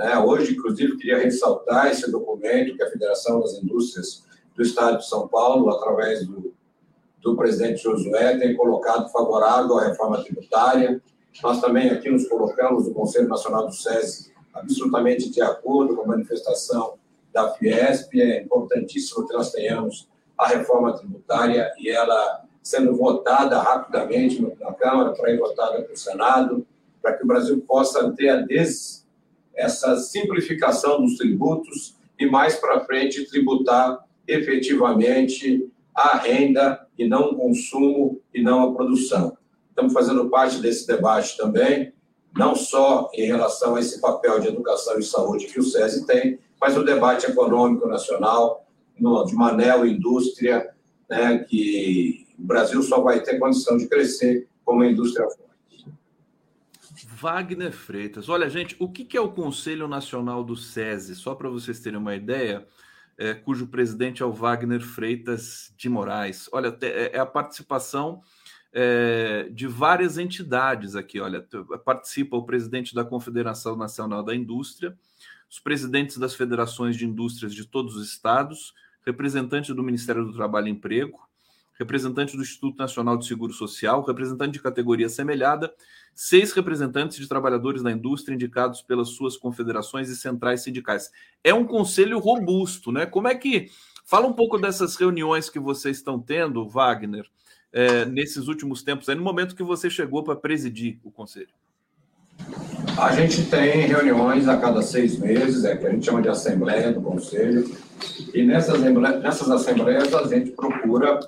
né? Hoje, inclusive, queria ressaltar esse documento que a Federação das Indústrias do Estado de São Paulo, através do do presidente Josué tem colocado favorável à reforma tributária. Nós também aqui nos colocamos, o Conselho Nacional do SESI, absolutamente de acordo com a manifestação da Fiesp. É importantíssimo que nós tenhamos a reforma tributária e ela sendo votada rapidamente na Câmara, para ir votada para o Senado, para que o Brasil possa ter a des... essa simplificação dos tributos e mais para frente tributar efetivamente a renda e não o consumo e não a produção. Estamos fazendo parte desse debate também, não só em relação a esse papel de educação e saúde que o SESI tem, mas o debate econômico nacional, de uma neoindústria, né, que o Brasil só vai ter condição de crescer como indústria forte. Wagner Freitas. Olha, gente, o que é o Conselho Nacional do SESI? Só para vocês terem uma ideia, é, cujo presidente é o Wagner Freitas de Moraes. Olha, é, é a participação é, de várias entidades aqui. Olha, participa o presidente da Confederação Nacional da Indústria, os presidentes das federações de indústrias de todos os estados, representante do Ministério do Trabalho e Emprego, representante do Instituto Nacional de Seguro Social, representante de categoria semelhada, seis representantes de trabalhadores da indústria indicados pelas suas confederações e centrais sindicais. É um conselho robusto, né? Como é que. Fala um pouco dessas reuniões que vocês estão tendo, Wagner, é, nesses últimos tempos, aí, no momento que você chegou para presidir o conselho. A gente tem reuniões a cada seis meses, é que a gente chama de assembleia do conselho, e nessas, nessas assembleias a gente procura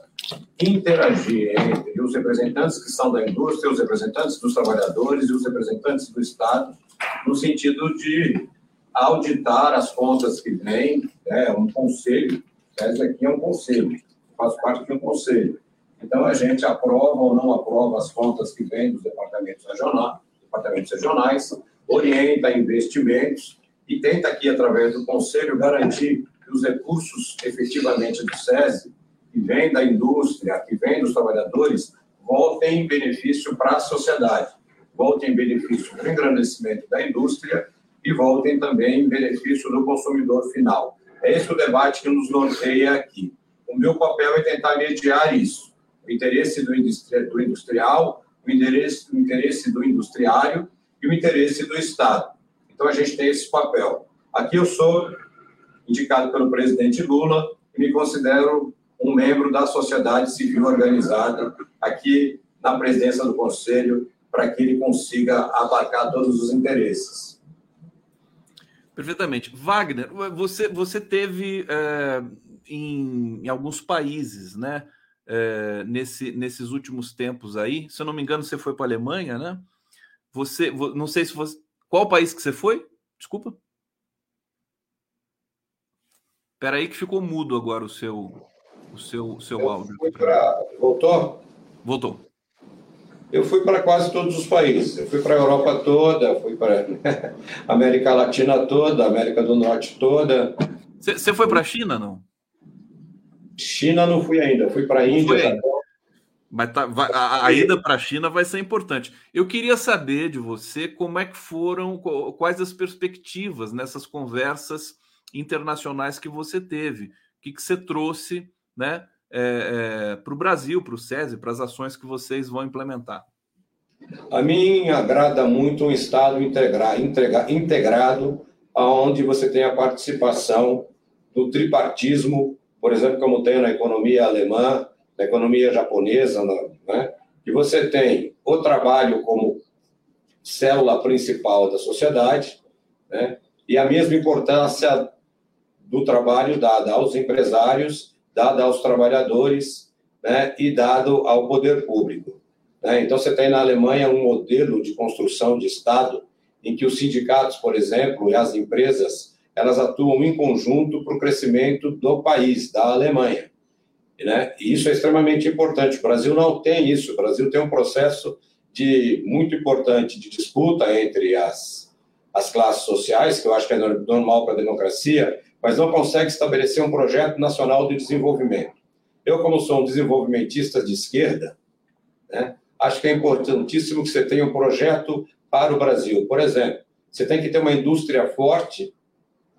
interagir entre os representantes que são da indústria, os representantes dos trabalhadores e os representantes do Estado, no sentido de auditar as contas que vêm, é né, um conselho, esse aqui é um conselho, faz parte de um conselho. Então, a gente aprova ou não aprova as contas que vêm dos departamentos regionais, departamentos regionais, orienta investimentos e tenta aqui, através do Conselho, garantir que os recursos efetivamente do SESI, que vem da indústria, que vem dos trabalhadores, voltem em benefício para a sociedade, voltem em benefício para o engrandecimento da indústria e voltem também em benefício do consumidor final. É esse o debate que nos norteia aqui. O meu papel é tentar mediar isso. O interesse do industrial, o interesse, o interesse do industriário e o interesse do Estado. Então, a gente tem esse papel. Aqui eu sou indicado pelo presidente Lula e me considero um membro da sociedade civil organizada aqui na presidência do Conselho para que ele consiga abarcar todos os interesses. Perfeitamente. Wagner, você, você teve é, em, em, alguns países, né? É, nesse, nesses últimos tempos aí. Se eu não me engano, você foi para a Alemanha, né? Você, não sei se você. Qual país que você foi? Desculpa. Espera aí que ficou mudo agora o seu o seu, o seu áudio. Pra... Voltou? Voltou. Eu fui para quase todos os países. Eu fui para a Europa toda, fui para a América Latina toda, América do Norte toda. Você foi para a China, não? China não fui ainda. Fui para a Índia. Mas tá, vai, a, a, ida para a China vai ser importante. Eu queria saber de você como é que foram, quais as perspectivas nessas conversas internacionais que você teve. O que, que você trouxe né, é, é, para o Brasil, para o SESI, para as ações que vocês vão implementar? A mim agrada muito um Estado integra, integra, integrado, onde você tem a participação do tripartismo, por exemplo, como tem na economia alemã, na economia japonesa, né? que você tem o trabalho como célula principal da sociedade, né? e a mesma importância do trabalho dada aos empresários dada aos trabalhadores né, e dado ao poder público. Né? Então, você tem na Alemanha um modelo de construção de Estado em que os sindicatos, por exemplo, e as empresas, elas atuam em conjunto para o crescimento do país, da Alemanha. Né? E isso é extremamente importante. O Brasil não tem isso. O Brasil tem um processo de muito importante de disputa entre as, as classes sociais, que eu acho que é normal para a democracia, mas não consegue estabelecer um projeto nacional de desenvolvimento. Eu, como sou um desenvolvimentista de esquerda, né, acho que é importantíssimo que você tenha um projeto para o Brasil. Por exemplo, você tem que ter uma indústria forte,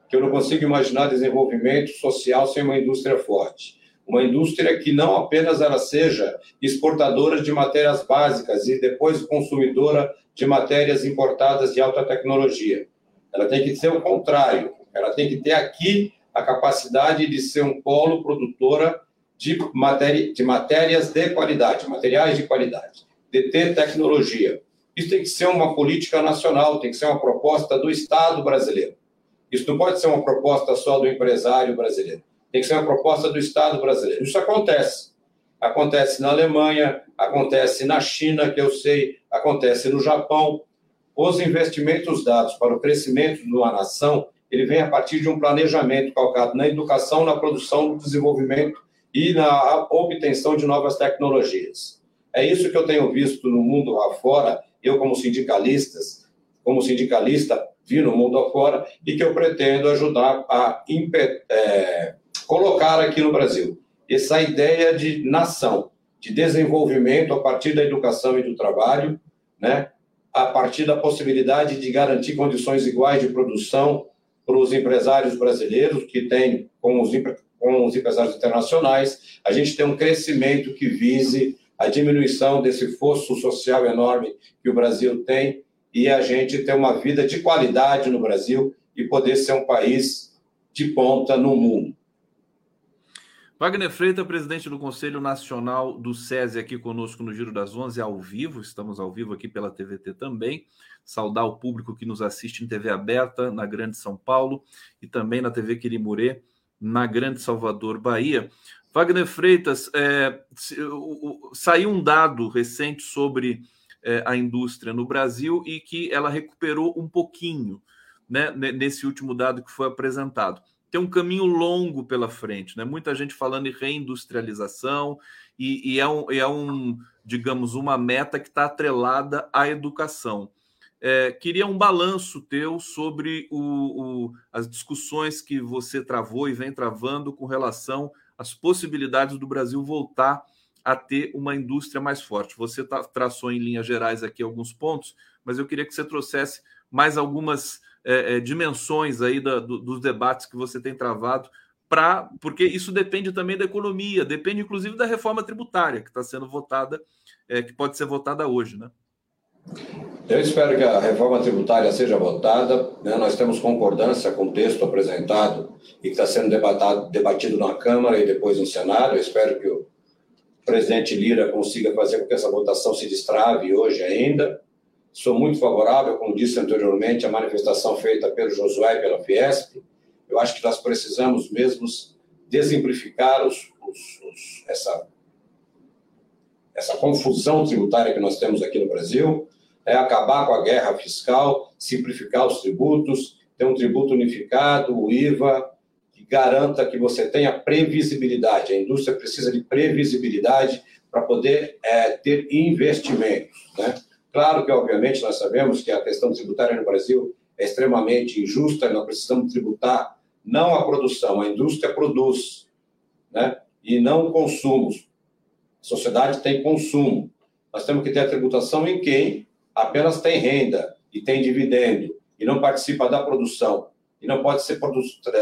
que eu não consigo imaginar desenvolvimento social sem uma indústria forte. uma indústria que não apenas ela seja exportadora de matérias básicas e depois consumidora de matérias importadas de alta tecnologia. Ela tem que ser o contrário. Ela tem que ter aqui a capacidade de ser um polo produtora de, matéria, de matérias de qualidade, materiais de qualidade, de ter tecnologia. Isso tem que ser uma política nacional, tem que ser uma proposta do Estado brasileiro. Isso não pode ser uma proposta só do empresário brasileiro. Tem que ser uma proposta do Estado brasileiro. Isso acontece. Acontece na Alemanha, acontece na China, que eu sei, acontece no Japão. Os investimentos dados para o crescimento de uma nação, ele vem a partir de um planejamento calcado na educação, na produção, no desenvolvimento e na obtenção de novas tecnologias. É isso que eu tenho visto no mundo afora, eu como sindicalistas, como sindicalista, vi no mundo afora, e que eu pretendo ajudar a é, colocar aqui no Brasil. Essa ideia de nação, de desenvolvimento a partir da educação e do trabalho, né? A partir da possibilidade de garantir condições iguais de produção para os empresários brasileiros, que têm, com os, com os empresários internacionais, a gente tem um crescimento que vise a diminuição desse fosso social enorme que o Brasil tem e a gente ter uma vida de qualidade no Brasil e poder ser um país de ponta no mundo. Wagner Freitas, presidente do Conselho Nacional do SESI, aqui conosco no Giro das Onze, ao vivo. Estamos ao vivo aqui pela TVT também. Saudar o público que nos assiste em TV aberta, na Grande São Paulo, e também na TV Quirimurê, na Grande Salvador, Bahia. Wagner Freitas, é, saiu um dado recente sobre é, a indústria no Brasil e que ela recuperou um pouquinho né, nesse último dado que foi apresentado tem um caminho longo pela frente, né? Muita gente falando em reindustrialização e, e é, um, é um, digamos, uma meta que está atrelada à educação. É, queria um balanço teu sobre o, o, as discussões que você travou e vem travando com relação às possibilidades do Brasil voltar a ter uma indústria mais forte. Você tá, traçou em linhas gerais aqui alguns pontos, mas eu queria que você trouxesse mais algumas é, é, dimensões aí da, do, dos debates que você tem travado, pra, porque isso depende também da economia, depende inclusive da reforma tributária que está sendo votada, é, que pode ser votada hoje, né? Eu espero que a reforma tributária seja votada. Né? Nós temos concordância com o texto apresentado e que está sendo debatado, debatido na Câmara e depois no Senado. Eu espero que o presidente Lira consiga fazer com que essa votação se destrave hoje ainda. Sou muito favorável, como disse anteriormente, à manifestação feita pelo Josué e pela Fiesp. Eu acho que nós precisamos mesmo desimplificar os, os, os, essa, essa confusão tributária que nós temos aqui no Brasil, é acabar com a guerra fiscal, simplificar os tributos, ter um tributo unificado, o IVA, que garanta que você tenha previsibilidade. A indústria precisa de previsibilidade para poder é, ter investimentos. Né? Claro que, obviamente, nós sabemos que a questão tributária no Brasil é extremamente injusta, nós precisamos tributar não a produção, a indústria produz, né? e não o consumo. A sociedade tem consumo. Nós temos que ter a tributação em quem apenas tem renda e tem dividendo e não participa da produção e não pode ser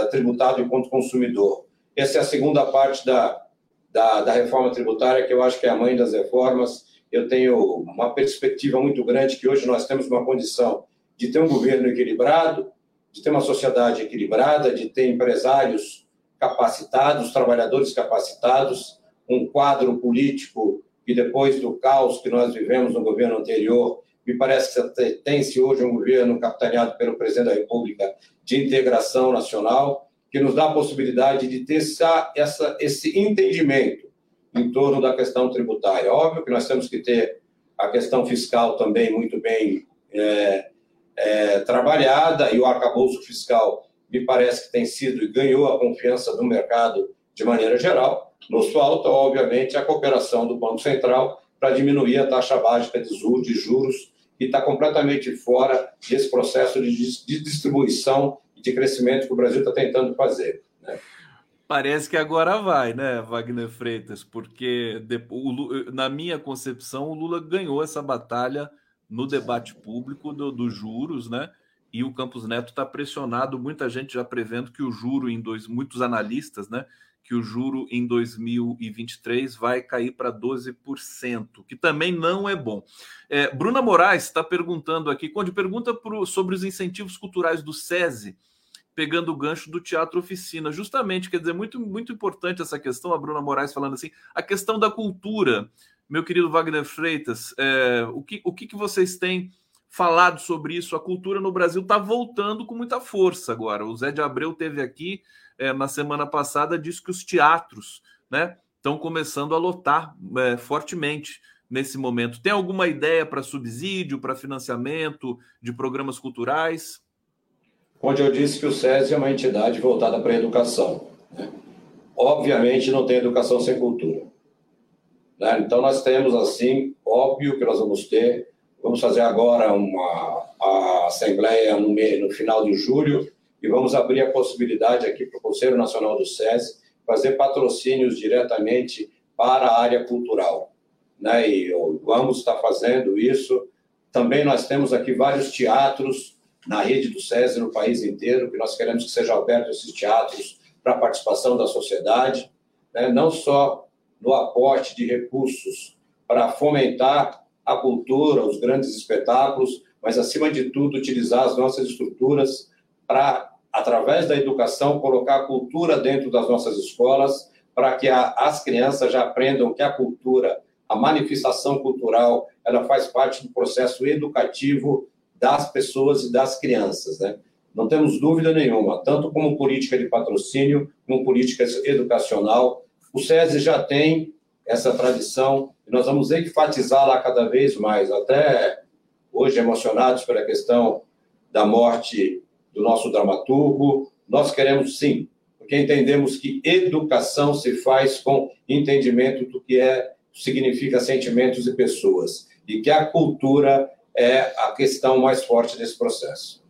tributado enquanto consumidor. Essa é a segunda parte da, da, da reforma tributária, que eu acho que é a mãe das reformas eu tenho uma perspectiva muito grande que hoje nós temos uma condição de ter um governo equilibrado, de ter uma sociedade equilibrada, de ter empresários capacitados, trabalhadores capacitados, um quadro político que depois do caos que nós vivemos no governo anterior, me parece que tem-se hoje um governo capitaneado pelo presidente da República de integração nacional, que nos dá a possibilidade de ter essa, essa, esse entendimento em torno da questão tributária. Óbvio que nós temos que ter a questão fiscal também muito bem é, é, trabalhada, e o arcabouço fiscal me parece que tem sido e ganhou a confiança do mercado de maneira geral. Nos falta, obviamente, a cooperação do Banco Central para diminuir a taxa básica de juros, que está completamente fora desse processo de distribuição e de crescimento que o Brasil está tentando fazer. Né? Parece que agora vai, né, Wagner Freitas? Porque na minha concepção o Lula ganhou essa batalha no debate público dos do juros, né? e o Campos Neto está pressionado, muita gente já prevendo que o juro em dois, muitos analistas, né, que o juro em 2023 vai cair para 12%, que também não é bom. É, Bruna Moraes está perguntando aqui, Conde, pergunta pro, sobre os incentivos culturais do SESI, pegando o gancho do Teatro Oficina. Justamente, quer dizer, muito, muito importante essa questão, a Bruna Moraes falando assim, a questão da cultura. Meu querido Wagner Freitas, é, o, que, o que, que vocês têm falado sobre isso? A cultura no Brasil está voltando com muita força agora. O Zé de Abreu teve aqui é, na semana passada, disse que os teatros né, estão começando a lotar é, fortemente nesse momento. Tem alguma ideia para subsídio, para financiamento de programas culturais? Onde eu disse que o SESI é uma entidade voltada para a educação. Né? Obviamente não tem educação sem cultura. Né? Então nós temos assim, óbvio que nós vamos ter, vamos fazer agora uma a assembleia no, no final de julho e vamos abrir a possibilidade aqui para o Conselho Nacional do SESI fazer patrocínios diretamente para a área cultural. Né? E vamos estar fazendo isso. Também nós temos aqui vários teatros na rede do SESI no país inteiro, que nós queremos que sejam abertos esses teatros para a participação da sociedade, né? não só no aporte de recursos para fomentar a cultura, os grandes espetáculos, mas, acima de tudo, utilizar as nossas estruturas para, através da educação, colocar a cultura dentro das nossas escolas, para que a, as crianças já aprendam que a cultura, a manifestação cultural, ela faz parte do processo educativo das pessoas e das crianças, né? Não temos dúvida nenhuma, tanto como política de patrocínio, como política educacional. O SESI já tem essa tradição e nós vamos enfatizá-la cada vez mais, até hoje emocionados pela questão da morte do nosso dramaturgo. Nós queremos sim, porque entendemos que educação se faz com entendimento do que é significa sentimentos e pessoas e que a cultura é a questão mais forte desse processo.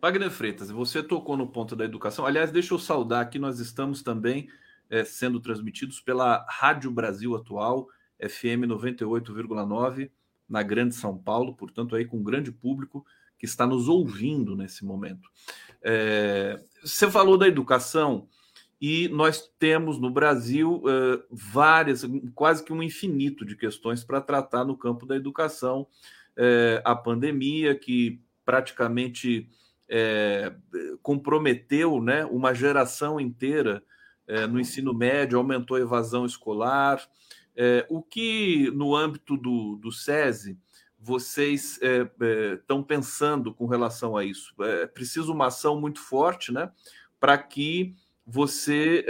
Wagner Freitas, você tocou no ponto da educação. Aliás, deixa eu saudar que nós estamos também é, sendo transmitidos pela Rádio Brasil Atual, FM 98,9, na Grande São Paulo, portanto, aí com um grande público que está nos ouvindo nesse momento. É, você falou da educação e nós temos no Brasil é, várias, quase que um infinito de questões para tratar no campo da educação é, a pandemia, que praticamente é, comprometeu né, uma geração inteira é, no ensino médio, aumentou a evasão escolar. É, o que, no âmbito do, do SESI, vocês estão é, pensando com relação a isso? É preciso uma ação muito forte né, para que você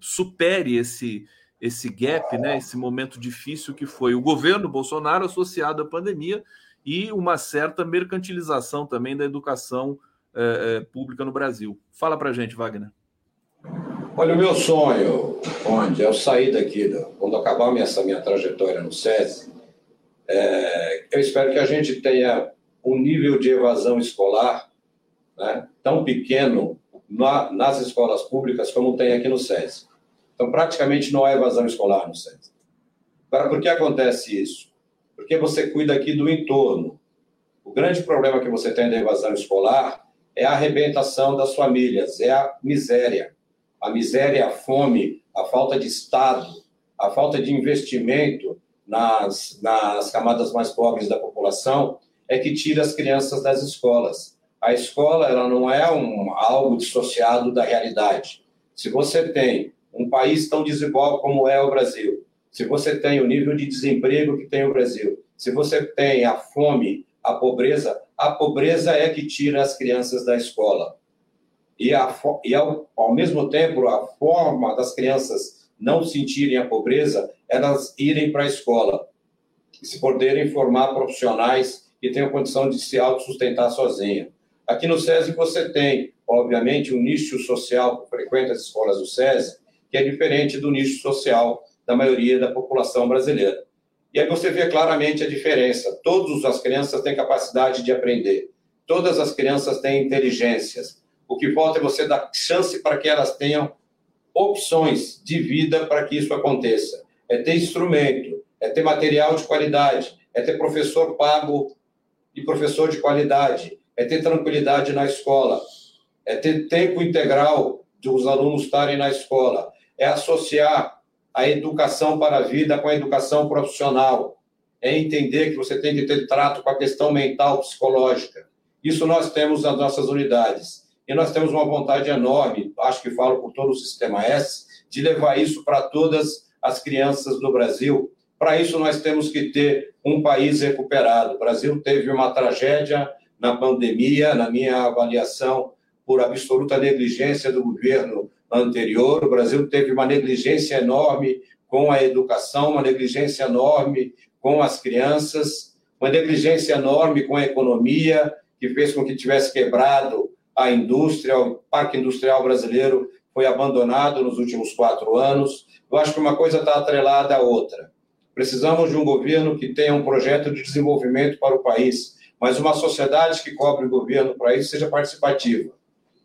supere esse esse gap, né, esse momento difícil que foi o governo Bolsonaro associado à pandemia e uma certa mercantilização também da educação é, é, pública no Brasil. Fala para gente, Wagner. Olha, o meu sonho, onde eu sair daqui, quando acabar essa minha trajetória no SESI, é, eu espero que a gente tenha um nível de evasão escolar né, tão pequeno na, nas escolas públicas como tem aqui no SESI. Então, praticamente não há evasão escolar no centro. Agora, por que acontece isso? Porque você cuida aqui do entorno. O grande problema que você tem da evasão escolar é a arrebentação das famílias, é a miséria. A miséria, a fome, a falta de Estado, a falta de investimento nas, nas camadas mais pobres da população é que tira as crianças das escolas. A escola ela não é um, algo dissociado da realidade. Se você tem um país tão desigual como é o Brasil, se você tem o nível de desemprego que tem o Brasil, se você tem a fome, a pobreza, a pobreza é que tira as crianças da escola. E, a, e ao, ao mesmo tempo, a forma das crianças não sentirem a pobreza, elas irem para a escola e se poderem formar profissionais que tenham condição de se autossustentar sozinha. Aqui no SESI você tem, obviamente, um nicho social que frequenta as escolas do SESI, que é diferente do nicho social da maioria da população brasileira. E aí você vê claramente a diferença. Todas as crianças têm capacidade de aprender. Todas as crianças têm inteligências. O que falta é você dar chance para que elas tenham opções de vida para que isso aconteça. É ter instrumento, é ter material de qualidade, é ter professor pago e professor de qualidade, é ter tranquilidade na escola, é ter tempo integral dos alunos estarem na escola, é associar a educação para a vida com a educação profissional, é entender que você tem que ter trato com a questão mental, psicológica. Isso nós temos nas nossas unidades. E nós temos uma vontade enorme, acho que falo por todo o Sistema S, de levar isso para todas as crianças do Brasil. Para isso, nós temos que ter um país recuperado. O Brasil teve uma tragédia na pandemia, na minha avaliação, por absoluta negligência do governo anterior. O Brasil teve uma negligência enorme com a educação, uma negligência enorme com as crianças, uma negligência enorme com a economia, que fez com que tivesse quebrado a indústria, o parque industrial brasileiro foi abandonado nos últimos quatro anos. Eu acho que uma coisa está atrelada à outra. Precisamos de um governo que tenha um projeto de desenvolvimento para o país, mas uma sociedade que cobre o governo para isso seja participativa.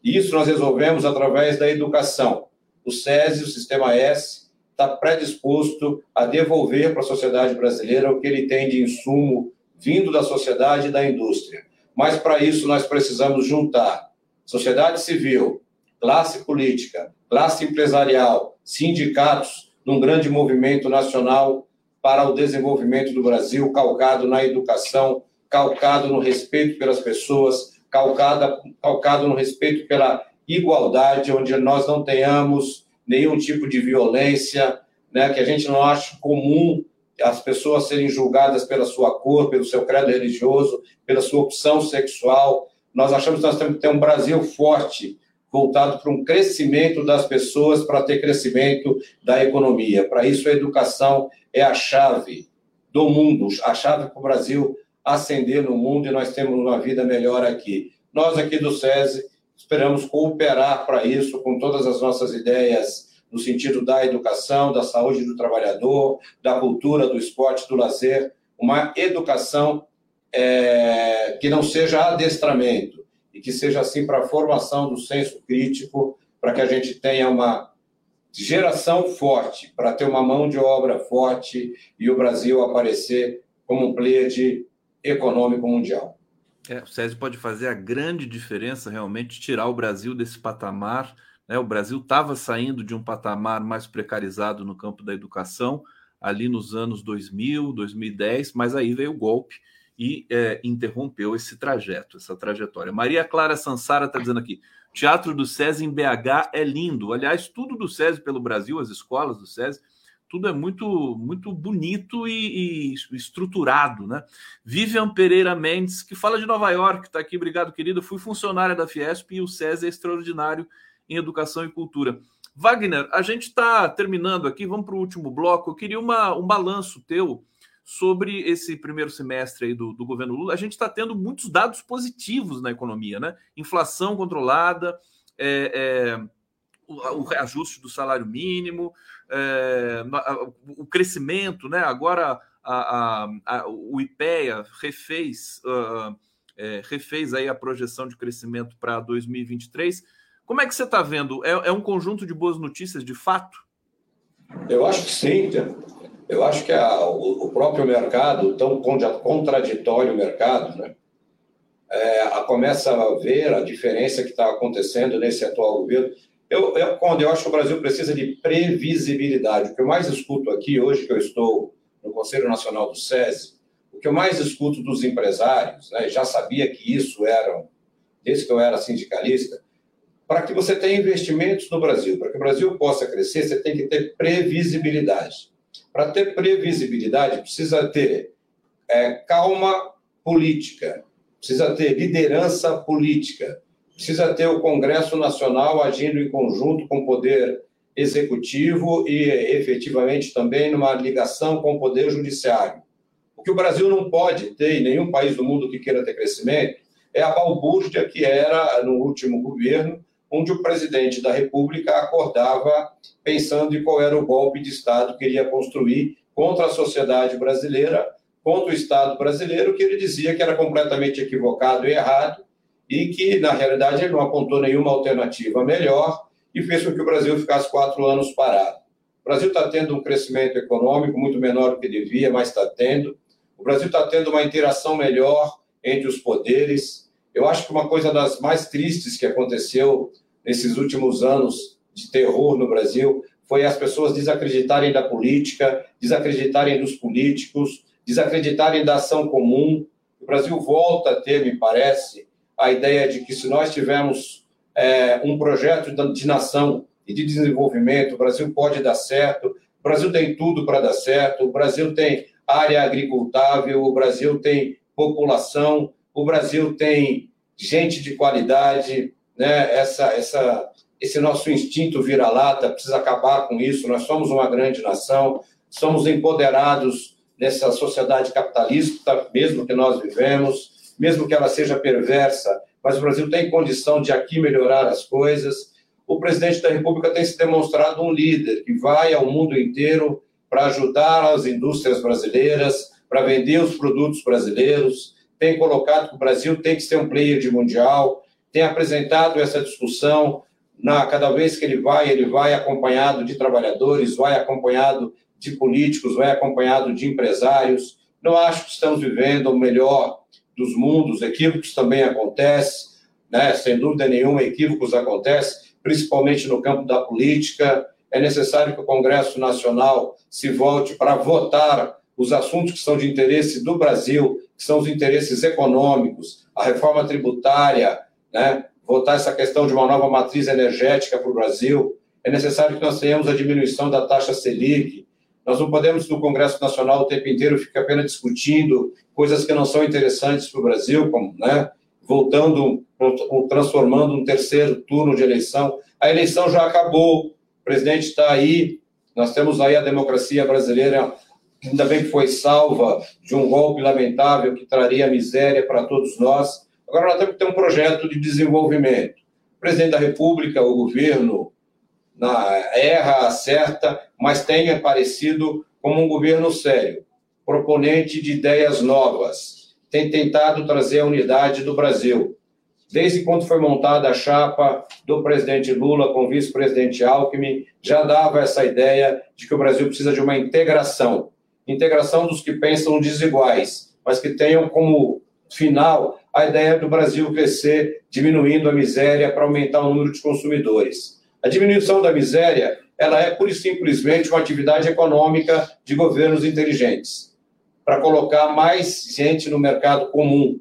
Isso nós resolvemos através da educação. O SESI, o Sistema S, está predisposto a devolver para a sociedade brasileira o que ele tem de insumo vindo da sociedade e da indústria. Mas para isso nós precisamos juntar sociedade civil, classe política, classe empresarial, sindicatos, num grande movimento nacional para o desenvolvimento do Brasil, calcado na educação, calcado no respeito pelas pessoas, calcado, calcado no respeito pela igualdade, onde nós não tenhamos nenhum tipo de violência, né, que a gente não acha comum as pessoas serem julgadas pela sua cor, pelo seu credo religioso, pela sua opção sexual. Nós achamos que nós temos que ter um Brasil forte, voltado para um crescimento das pessoas, para ter crescimento da economia. Para isso, a educação é a chave do mundo, a chave para o Brasil ascender no mundo e nós temos uma vida melhor aqui. Nós aqui do SESI Esperamos cooperar para isso com todas as nossas ideias no sentido da educação, da saúde do trabalhador, da cultura, do esporte, do lazer, uma educação é, que não seja adestramento e que seja assim para a formação do senso crítico, para que a gente tenha uma geração forte, para ter uma mão de obra forte e o Brasil aparecer como um player econômico mundial. É, o Césio pode fazer a grande diferença realmente, tirar o Brasil desse patamar. Né? O Brasil estava saindo de um patamar mais precarizado no campo da educação, ali nos anos 2000, 2010, mas aí veio o golpe e é, interrompeu esse trajeto, essa trajetória. Maria Clara Sansara está dizendo aqui: Teatro do SESI em BH é lindo. Aliás, tudo do SESI pelo Brasil, as escolas do SESI, tudo é muito muito bonito e, e, estruturado, né? Vivian Pereira Mendes, que fala de Nova York, está aqui, obrigado, querido. Fui funcionária da Fiesp e o César é extraordinário em educação e cultura. Wagner, a gente está terminando aqui, vamos para o último bloco. Eu queria uma, um balanço teu sobre esse primeiro semestre aí do, do governo Lula. A gente está tendo muitos dados positivos na economia, né? Inflação controlada, é, é, o, reajuste do salário mínimo, é, o crescimento, né? Agora a, a, a, o IPEA refez, uh, é, refez aí a projeção de crescimento para 2023. Como é que você está vendo? É, é, um conjunto de boas notícias de fato? Eu acho que sim. Eu acho que o, próprio mercado, tão contraditório mercado, né? É, começa a ver a diferença que está acontecendo nesse atual governo. Eu, eu, eu acho que o Brasil precisa de previsibilidade. O que eu mais escuto aqui, hoje que eu estou no Conselho Nacional do SESI, o que eu mais escuto dos empresários, né, já sabia que isso era, desde que eu era sindicalista, para que você tenha investimentos no Brasil, para que o Brasil possa crescer, você tem que ter previsibilidade. Para ter previsibilidade, precisa ter é, calma política, precisa ter liderança política, precisa ter o Congresso Nacional agindo em conjunto com o Poder Executivo e efetivamente também numa ligação com o Poder Judiciário. O que o Brasil não pode ter, e nenhum país do mundo que queira ter crescimento, é a balbúrdia que era no último governo, onde o presidente da República acordava pensando em qual era o golpe de Estado que ele ia construir contra a sociedade brasileira, contra o Estado brasileiro, que ele dizia que era completamente equivocado e errado, e que, na realidade, ele não apontou nenhuma alternativa melhor e fez com que o Brasil ficasse quatro anos parado. O Brasil está tendo um crescimento econômico muito menor do que devia, mas está tendo. O Brasil está tendo uma interação melhor entre os poderes. Eu acho que uma coisa das mais tristes que aconteceu nesses últimos anos de terror no Brasil foi as pessoas desacreditarem da política, desacreditarem dos políticos, desacreditarem da ação comum. O Brasil volta a ter, me parece, a ideia de que se nós tivermos é, um projeto de nação e de desenvolvimento, o Brasil pode dar certo, o Brasil tem tudo para dar certo, o Brasil tem área agricultável, o Brasil tem população, o Brasil tem gente de qualidade, né? Essa, essa, esse nosso instinto vira-lata precisa acabar com isso. Nós somos uma grande nação, somos empoderados nessa sociedade capitalista, mesmo que nós vivemos, mesmo que ela seja perversa, mas o Brasil tem condição de aqui melhorar as coisas. O presidente da República tem se demonstrado um líder que vai ao mundo inteiro para ajudar as indústrias brasileiras, para vender os produtos brasileiros, tem colocado que o Brasil tem que ser um player de mundial, tem apresentado essa discussão. Na, cada vez que ele vai, ele vai acompanhado de trabalhadores, vai acompanhado de políticos, vai acompanhado de empresários. Não acho que estamos vivendo o melhor dos mundos, equívocos também acontecem, né? sem dúvida nenhuma, equívocos acontecem, principalmente no campo da política. É necessário que o Congresso Nacional se volte para votar os assuntos que são de interesse do Brasil, que são os interesses econômicos, a reforma tributária, né? votar essa questão de uma nova matriz energética para o Brasil. É necessário que nós tenhamos a diminuição da taxa Selic, nós não podemos, no Congresso Nacional, o tempo inteiro ficar apenas discutindo coisas que não são interessantes para o Brasil, como, né, voltando, transformando um terceiro turno de eleição. A eleição já acabou, o presidente está aí, nós temos aí a democracia brasileira, ainda bem que foi salva de um golpe lamentável que traria miséria para todos nós. Agora nós temos que ter um projeto de desenvolvimento. O presidente da República, o governo, na, erra, acerta, mas tem aparecido como um governo sério, proponente de ideias novas, tem tentado trazer a unidade do Brasil. Desde quando foi montada a chapa do presidente Lula com o vice-presidente Alckmin, já dava essa ideia de que o Brasil precisa de uma integração integração dos que pensam desiguais, mas que tenham como final a ideia do Brasil crescer, diminuindo a miséria para aumentar o número de consumidores. A diminuição da miséria, ela é pura e simplesmente uma atividade econômica de governos inteligentes, para colocar mais gente no mercado comum.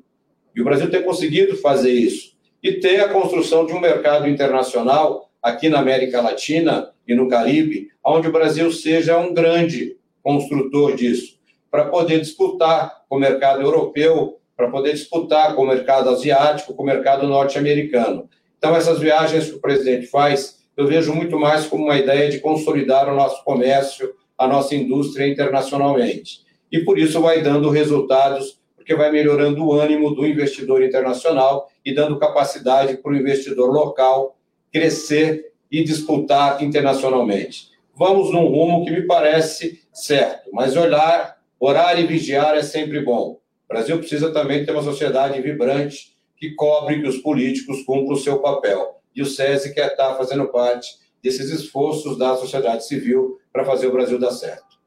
E o Brasil tem conseguido fazer isso. E ter a construção de um mercado internacional aqui na América Latina e no Caribe, onde o Brasil seja um grande construtor disso, para poder disputar com o mercado europeu, para poder disputar com o mercado asiático, com o mercado norte-americano. Então, essas viagens que o presidente faz eu vejo muito mais como uma ideia de consolidar o nosso comércio, a nossa indústria internacionalmente. E por isso vai dando resultados, porque vai melhorando o ânimo do investidor internacional e dando capacidade para o investidor local crescer e disputar internacionalmente. Vamos num rumo que me parece certo, mas olhar, orar e vigiar é sempre bom. O Brasil precisa também ter uma sociedade vibrante que cobre que os políticos cumpram o seu papel e o SESI quer estar fazendo parte desses esforços da sociedade civil para fazer o Brasil dar certo.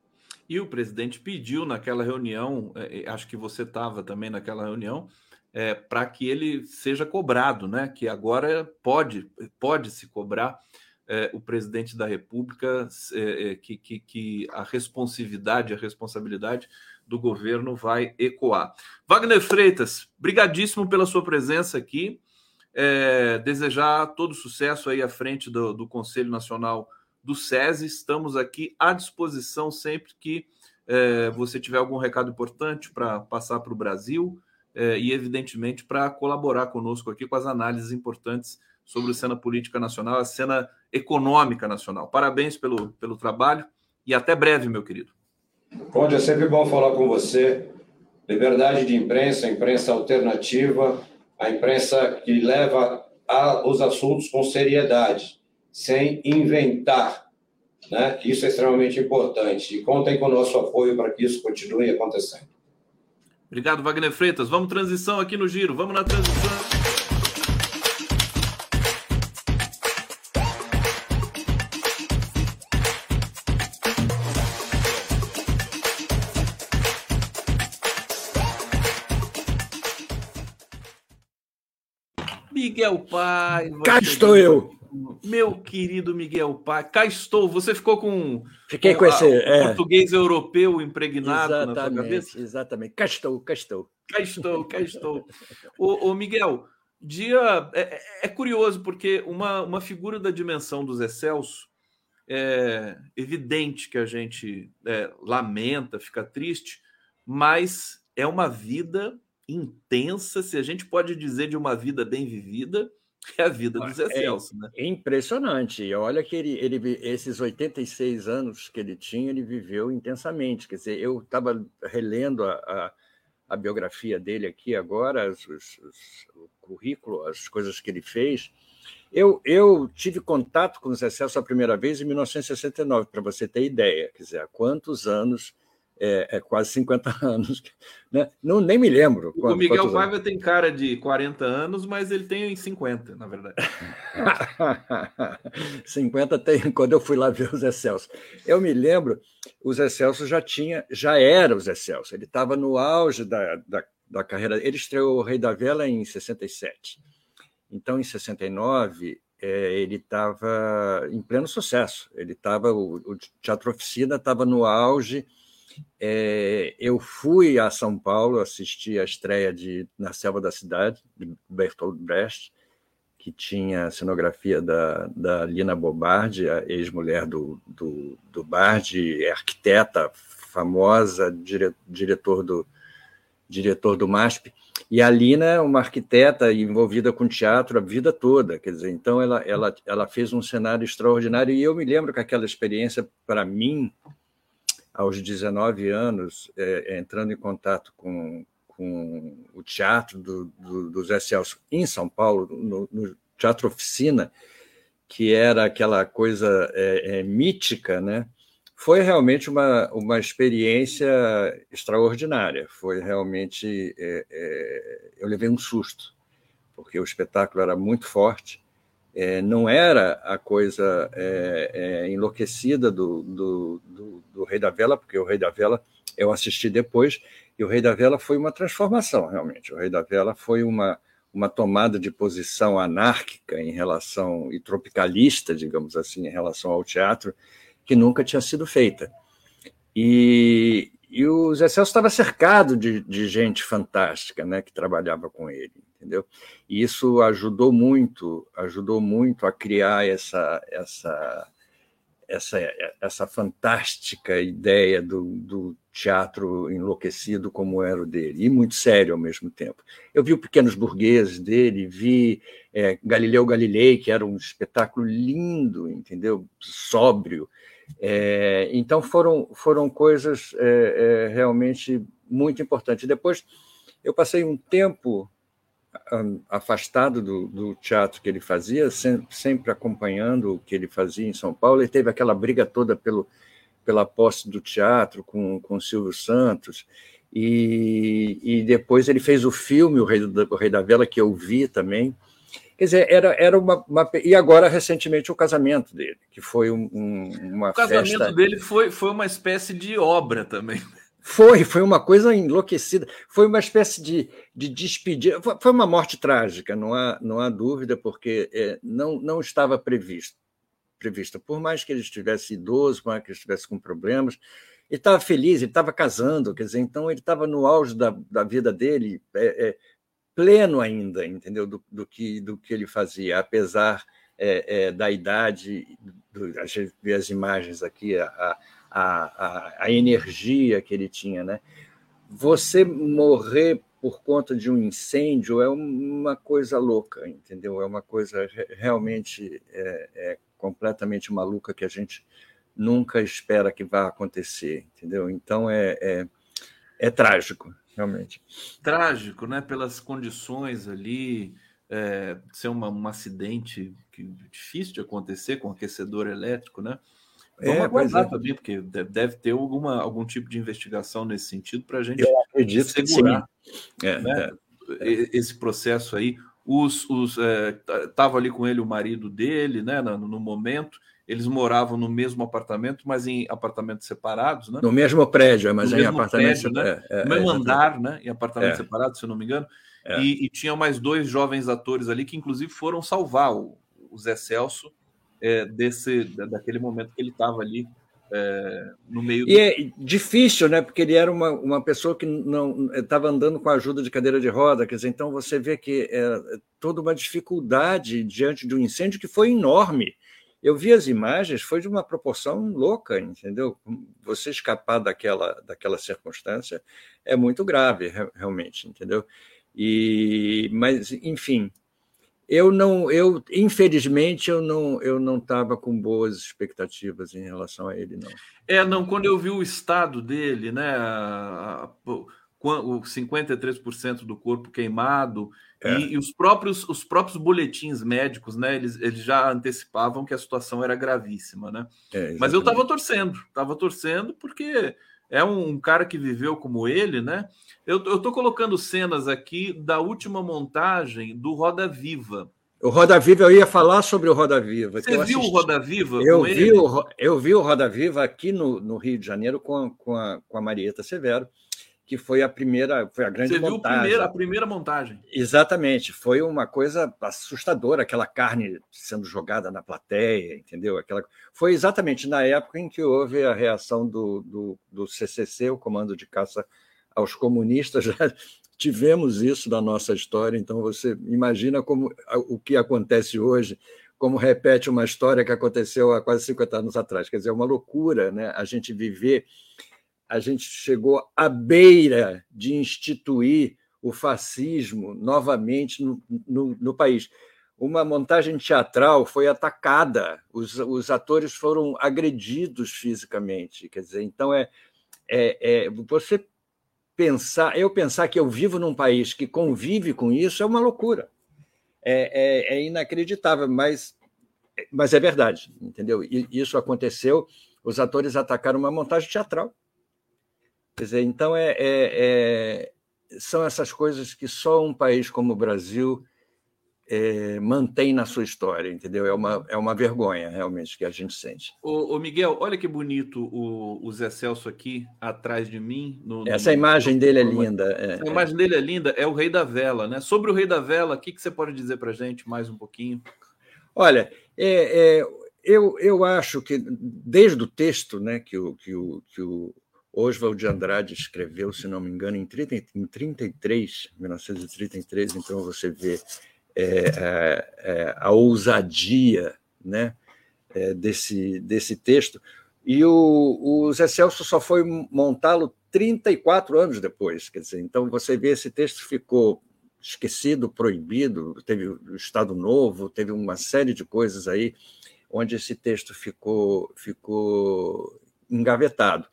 E o presidente pediu naquela reunião, é, é, acho que você estava também naquela reunião, é, para que ele seja cobrado, né? Que agora pode, pode se cobrar é, o presidente da República, é, é que, que, que a responsividade, a responsabilidade do governo vai ecoar. Wagner Freitas, brigadíssimo pela sua presença aqui é, desejar todo sucesso aí à frente do, do Conselho Nacional do SESI. Estamos aqui à disposição sempre que é, você tiver algum recado importante para passar para o Brasil é, e, evidentemente, para colaborar conosco aqui com as análises importantes sobre a cena política nacional, a cena econômica nacional. Parabéns pelo, pelo trabalho e até breve, meu querido. Conde, é sempre bom falar com você. Liberdade de imprensa, imprensa alternativa, a imprensa que leva a, os assuntos com seriedade, sem inventar. Né? Isso é extremamente importante. E contem com o nosso apoio para que isso continue acontecendo. Obrigado, Wagner Freitas. Vamos transição aqui no giro. Vamos na transição. Miguel Paiva. Cá estou eu. Meu querido Miguel Paiva. Cá estou. Você ficou com. Fiquei com, com esse. É. Português europeu impregnado exatamente, na sua cabeça? Exatamente. Cá estou, cá estou. Cá estou, cá estou. ô, ô, Miguel, dia. É, é, é, curioso, porque uma, uma figura da dimensão dos Excelso é evidente que a gente é, lamenta, fica triste, mas é uma vida intensa, se a gente pode dizer de uma vida bem vivida, é a vida do Zé é, Celso, né? Impressionante. Olha que ele, ele, esses 86 anos que ele tinha, ele viveu intensamente. Quer dizer, eu estava relendo a, a, a, biografia dele aqui agora, os, os, o currículo, as coisas que ele fez. Eu, eu tive contato com o Zé Celso a primeira vez em 1969, para você ter ideia. Quer dizer, há quantos anos é, é, quase 50 anos. Né? Não, nem me lembro. O Miguel Paiva tem cara de 40 anos, mas ele tem 50, na verdade. 50 tem quando eu fui lá ver o Zé Celso. Eu me lembro, o Zé Celso já tinha, já era o Zé Celso, ele estava no auge da, da, da carreira. Ele estreou o Rei da Vela em 67. Então, em 69, é, ele estava em pleno sucesso. Ele estava, o, o Teatro Oficina estava no auge é, eu fui a São Paulo assistir a estreia de Na Selva da Cidade, de Bertolt Brecht, que tinha a cenografia da, da Lina Bobardi, a ex-mulher do, do, do Bardi, arquiteta famosa, dire, diretor do, diretor do MASP. E a Lina é uma arquiteta envolvida com teatro a vida toda, quer dizer, então ela, ela, ela fez um cenário extraordinário. E eu me lembro que aquela experiência, para mim, aos 19 anos, é, entrando em contato com, com o teatro do, do, do Zé Celso em São Paulo, no, no Teatro Oficina, que era aquela coisa é, é, mítica, né? foi realmente uma, uma experiência extraordinária. Foi realmente. É, é, eu levei um susto, porque o espetáculo era muito forte é, não era a coisa é, é, enlouquecida do, do, do, do, Rei da Vela, porque o Rei da Vela eu assisti depois, e o Rei da Vela foi uma transformação, realmente. O Rei da Vela foi uma, uma tomada de posição anárquica em relação, e tropicalista, digamos assim, em relação ao teatro, que nunca tinha sido feita. E, e o Zé Celso estava cercado de, de gente fantástica né, que trabalhava com ele entendeu? E isso ajudou muito, ajudou muito a criar essa essa essa, essa fantástica ideia do, do teatro enlouquecido como era o dele, e muito sério ao mesmo tempo. Eu vi o Pequenos Burgueses dele, vi é, Galileu Galilei, que era um espetáculo lindo, entendeu? Sóbrio. É, então foram, foram coisas é, é realmente muito importantes. Depois eu passei um tempo afastado do, do, teatro que ele fazia, sempre acompanhando o que ele fazia em São Paulo. Ele teve aquela briga toda pelo, pela posse do teatro com, com o Silvio Santos. E, e depois ele fez o filme O Rei, do, o Rei da Vela, que eu vi também. Quer dizer, era, era uma, uma, E agora, recentemente, o casamento dele, que foi um, um, uma O casamento festa... dele foi, foi uma espécie de obra também. Foi, foi uma coisa enlouquecida. Foi uma espécie de, de despedida. Foi uma morte trágica, não há, não há dúvida, porque é, não, não estava previsto, prevista. Por mais que ele estivesse idoso, por mais que ele estivesse com problemas, ele estava feliz, ele estava casando, quer dizer, então ele estava no auge da, da vida dele, é, é, pleno ainda, entendeu? Do, do, que, do que ele fazia, apesar é, é, da idade, do, a gente vê as imagens aqui, a, a, a energia que ele tinha, né? Você morrer por conta de um incêndio é uma coisa louca, entendeu? É uma coisa realmente é, é completamente maluca que a gente nunca espera que vá acontecer, entendeu? Então é, é, é trágico, realmente. Trágico, né? Pelas condições ali, é, ser uma, um acidente que, difícil de acontecer com aquecedor elétrico, né? Vamos é, aguardar é. também, porque deve ter alguma, algum tipo de investigação nesse sentido para a gente Eu acredito segurar é, né, é, esse processo aí. Os, os estava ali com ele o marido dele, né, no, no, momento. Eles moravam no mesmo apartamento, mas em apartamentos separados, né? No mesmo prédio, mas no em apartamentos prédio, né? no mesmo andar, né? Em apartamentos separados, se eu não me engano. É. E, e tinha mais dois jovens atores ali que, inclusive, foram salvar o, o Zé Celso é, desse, daquele momento que ele estava ali é, no meio. E é difícil, né? Porque ele era uma, uma pessoa que não estava andando com a ajuda de cadeira de roda, quer dizer, então você vê que é toda uma dificuldade diante de um incêndio que foi enorme. Eu vi as imagens, foi de uma proporção louca, entendeu? Você escapar daquela, daquela circunstância é muito grave, realmente, entendeu? E, mas, enfim, eu não, eu infelizmente eu não, eu não estava com boas expectativas em relação a ele não. É, não. Quando eu vi o estado dele, né, a, a, o 53% do corpo queimado é. e, e, os próprios os próprios boletins médicos, né, eles, eles já antecipavam que a situação era gravíssima, né? É, Mas eu estava torcendo, estava torcendo porque é um, cara que viveu como ele, né? Eu estou colocando cenas aqui da última montagem do Roda Viva. O Roda Viva, eu ia falar sobre o Roda Viva. Você viu o Roda Viva? Eu vi, o, eu vi o Roda Viva aqui no, no Rio de Janeiro com, com, a, com a Marieta Severo que foi a primeira, foi a grande Você montagem. Você viu a primeira, a primeira montagem? Exatamente, foi uma coisa assustadora, aquela carne sendo jogada na plateia, entendeu? Aquela, foi exatamente na época em que houve a reação do, do, do CCC, o Comando de Caça aos Comunistas, já tivemos isso na nossa história, então você imagina como o que acontece hoje, como repete uma história que aconteceu há quase 50 anos atrás, quer dizer, é uma loucura, né? A gente viver a gente chegou à beira de instituir o fascismo novamente no, no, no país. Uma montagem teatral foi atacada, os, os, atores foram agredidos fisicamente. Quer dizer, então é, é, é você pensar, eu pensar que eu vivo num país que convive com isso é uma loucura. É, é, é inacreditável, mas, mas é verdade, entendeu? Isso aconteceu. Os atores atacaram uma montagem teatral Quer dizer, então é, é, é, são essas coisas que só um país como o Brasil é, mantém na sua história, entendeu? É uma, é uma vergonha, realmente, que a gente sente. Ô, ô Miguel, olha que bonito o, o Zé Celso aqui atrás de mim. No, Essa no, imagem dele é linda. É, a imagem dele é linda, é o Rei da Vela, né? Sobre o Rei da Vela, o que, que você pode dizer para a gente mais um pouquinho? Olha, é, é, eu, eu acho que desde o texto né, que, o, que, o, que o Oswald de Andrade escreveu, se não me engano, em, 30, em 33, 1933, então você vê é, é, a ousadia né, é, desse, desse texto. E o, o Zé Celso só foi montá-lo 34 anos depois. Quer dizer, então você vê esse texto ficou esquecido, proibido, teve o Estado Novo, teve uma série de coisas aí onde esse texto ficou, ficou engavetado.